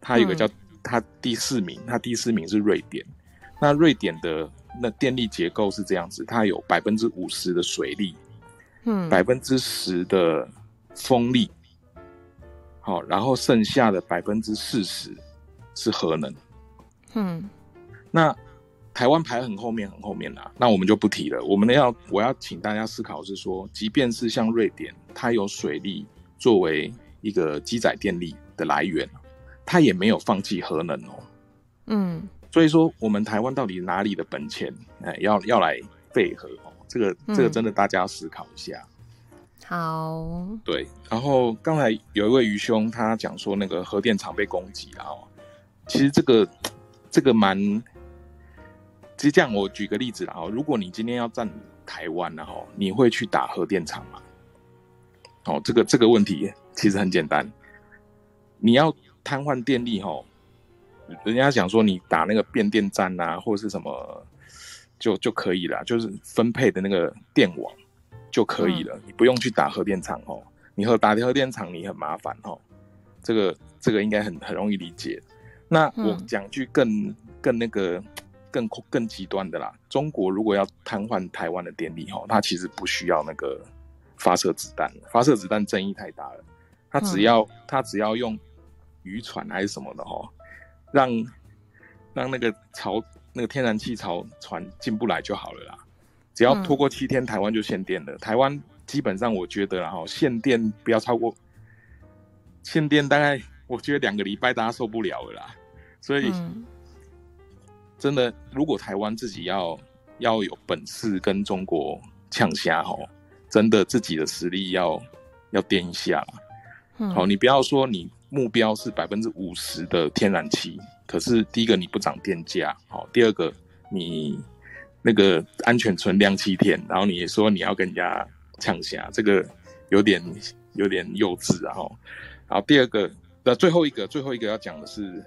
它有个叫、嗯、他第四名，它第四名是瑞典。那瑞典的那电力结构是这样子，它有百分之五十的水力，嗯，百分之十的风力，好，然后剩下的百分之四十是核能，嗯，那。台湾排很后面，很后面啦，那我们就不提了。我们要，我要请大家思考是说，即便是像瑞典，它有水力作为一个机载电力的来源，他也没有放弃核能哦。嗯，所以说我们台湾到底哪里的本钱，哎，要要来废核哦？这个这个真的大家要思考一下。好，对。然后刚才有一位愚兄他讲说那个核电厂被攻击了哦，其实这个这个蛮，其实这样我举个例子啦哦，如果你今天要占台湾然后你会去打核电厂吗？哦，这个这个问题其实很简单，你要瘫痪电力吼，人家讲说你打那个变电站啊，或者是什么就就可以了，就是分配的那个电网就可以了，你不用去打核电厂哦。你和打核电厂你很麻烦哦，这个这个应该很很容易理解。那我讲句更更那个更更极端的啦，中国如果要瘫痪台湾的电力吼，它其实不需要那个。发射子弹，发射子弹争议太大了。他只要、嗯、他只要用渔船还是什么的哦，让让那个潮那个天然气潮船进不来就好了啦。只要拖过七天，台湾就限电了。嗯、台湾基本上我觉得啦齁，限电不要超过限电，大概我觉得两个礼拜大家受不了了啦。所以、嗯、真的，如果台湾自己要要有本事跟中国呛虾齁。真的自己的实力要要垫一下，嗯，好，你不要说你目标是百分之五十的天然气，可是第一个你不涨电价，好，第二个你那个安全存量七天，然后你也说你要跟人家抢虾，这个有点有点幼稚啊，哈，好，第二个那最后一个最后一个要讲的是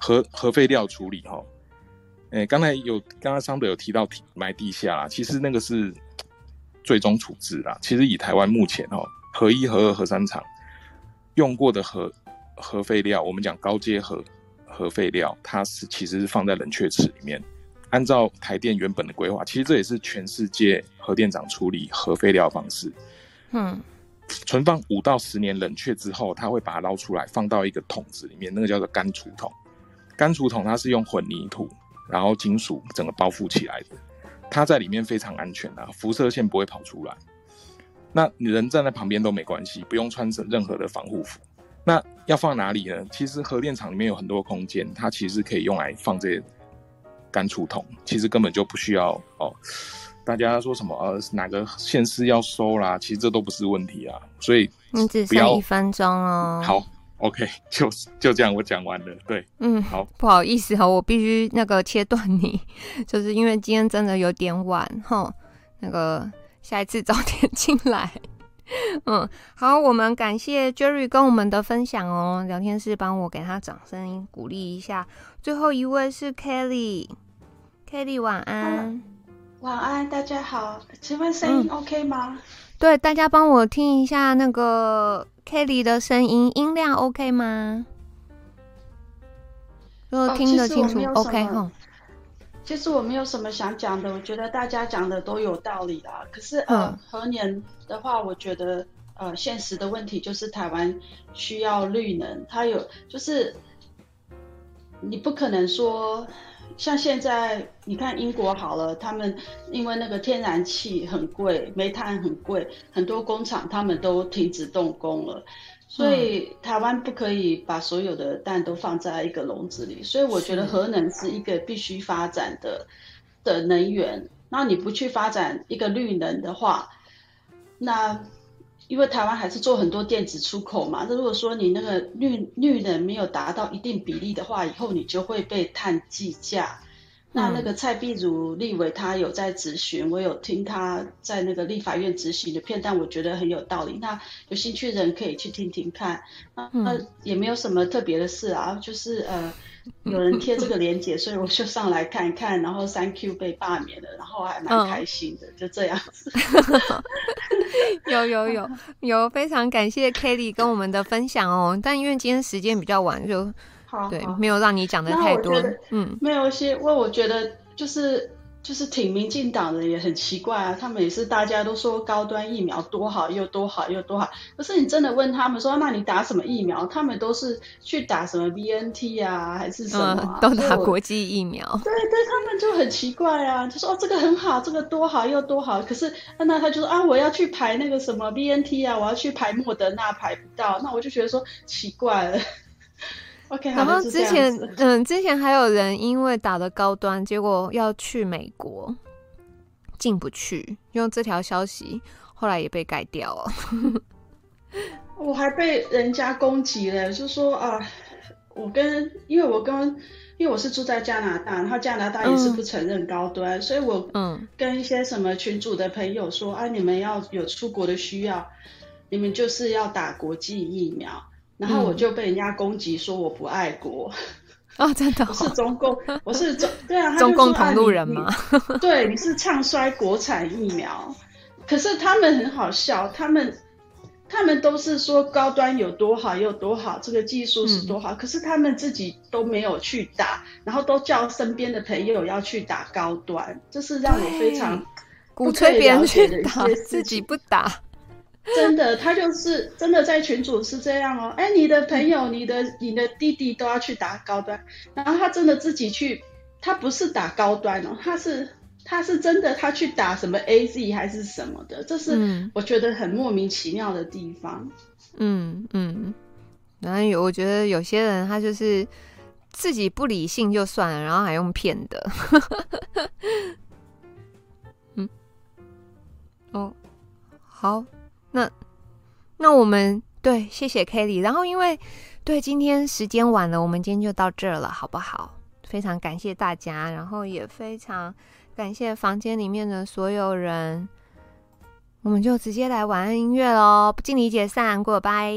核核废料处理，哈，诶，刚才有刚刚桑德有提到埋地下啦，其实那个是。最终处置啦，其实以台湾目前哦，核一、核二、核三厂用过的核核废料，我们讲高阶核核废料，它是其实是放在冷却池里面。按照台电原本的规划，其实这也是全世界核电厂处理核废料方式。嗯，存放五到十年冷却之后，它会把它捞出来，放到一个桶子里面，那个叫做干储桶。干储桶它是用混凝土，然后金属整个包覆起来的。它在里面非常安全啊，辐射线不会跑出来。那你人站在旁边都没关系，不用穿着任何的防护服。那要放哪里呢？其实核电厂里面有很多空间，它其实可以用来放这些干储桶，其实根本就不需要哦。大家说什么呃哪个县市要收啦？其实这都不是问题啊。所以你只剩一分钟哦。好。OK，就就这样，我讲完了。对，嗯，好，不好意思哈，我必须那个切断你，就是因为今天真的有点晚哈。那个下一次早点进来。嗯，好，我们感谢 Jerry 跟我们的分享哦。聊天室帮我给他掌声鼓励一下。最后一位是 Kelly，Kelly 晚安，晚安，大家好，请问声音 OK 吗？嗯、对，大家帮我听一下那个。Kelly 的声音音量 OK 吗？如果听得清楚、哦、OK 哈。其实我没有什么想讲的，我觉得大家讲的都有道理啦。可是呃，何年的话，我觉得呃，现实的问题就是台湾需要绿能，它有就是你不可能说。像现在你看英国好了，他们因为那个天然气很贵，煤炭很贵，很多工厂他们都停止动工了，所以台湾不可以把所有的蛋都放在一个笼子里，所以我觉得核能是一个必须发展的的能源。那你不去发展一个绿能的话，那。因为台湾还是做很多电子出口嘛，那如果说你那个绿绿能没有达到一定比例的话，以后你就会被碳计价。那那个蔡壁如立委他有在质询，我有听他在那个立法院执行的片段，我觉得很有道理。那有兴趣的人可以去听听看。那也没有什么特别的事啊，就是呃。有人贴这个链接，所以我就上来看一看，然后三 Q 被罢免了，然后还蛮开心的，嗯、就这样子。有有有有，非常感谢 Kelly 跟我们的分享哦。但因为今天时间比较晚，就好对没有让你讲的太多。嗯，没有一些，因为我觉得就是。就是挺民进党的也很奇怪啊，他们也是大家都说高端疫苗多好又多好又多好，可是你真的问他们说，那你打什么疫苗？他们都是去打什么 BNT 啊，还是什么、啊嗯？都打国际疫苗。对对，他们就很奇怪啊，就说哦这个很好，这个多好又多好，可是那他就说啊我要去排那个什么 BNT 啊，我要去排莫德纳排不到，那我就觉得说奇怪了。OK，然后之前嗯，之前还有人因为打的高端，结果要去美国进不去，用这条消息后来也被改掉了。我还被人家攻击了，就说啊，我跟因为我跟因为我是住在加拿大，然后加拿大也是不承认高端，嗯、所以我嗯跟一些什么群主的朋友说啊，你们要有出国的需要，你们就是要打国际疫苗。然后我就被人家攻击说我不爱国，哦，真的、哦，我是中共，我是中，对啊，中共同路人吗？啊、对，你是唱衰国产疫苗，可是他们很好笑，他们他们都是说高端有多好有多好，这个技术是多好，嗯、可是他们自己都没有去打，然后都叫身边的朋友要去打高端，这是让我非常鼓吹别人去打，自己不打。真的，他就是真的在群主是这样哦。哎，你的朋友、你的、你的弟弟都要去打高端，然后他真的自己去，他不是打高端哦，他是他是真的他去打什么 AZ 还是什么的，这是我觉得很莫名其妙的地方。嗯嗯，然后有我觉得有些人他就是自己不理性就算了，然后还用骗的。嗯，哦，好。那那我们对，谢谢 Kelly。然后因为对今天时间晚了，我们今天就到这儿了，好不好？非常感谢大家，然后也非常感谢房间里面的所有人。我们就直接来晚安音乐喽，不敬礼解散，过拜。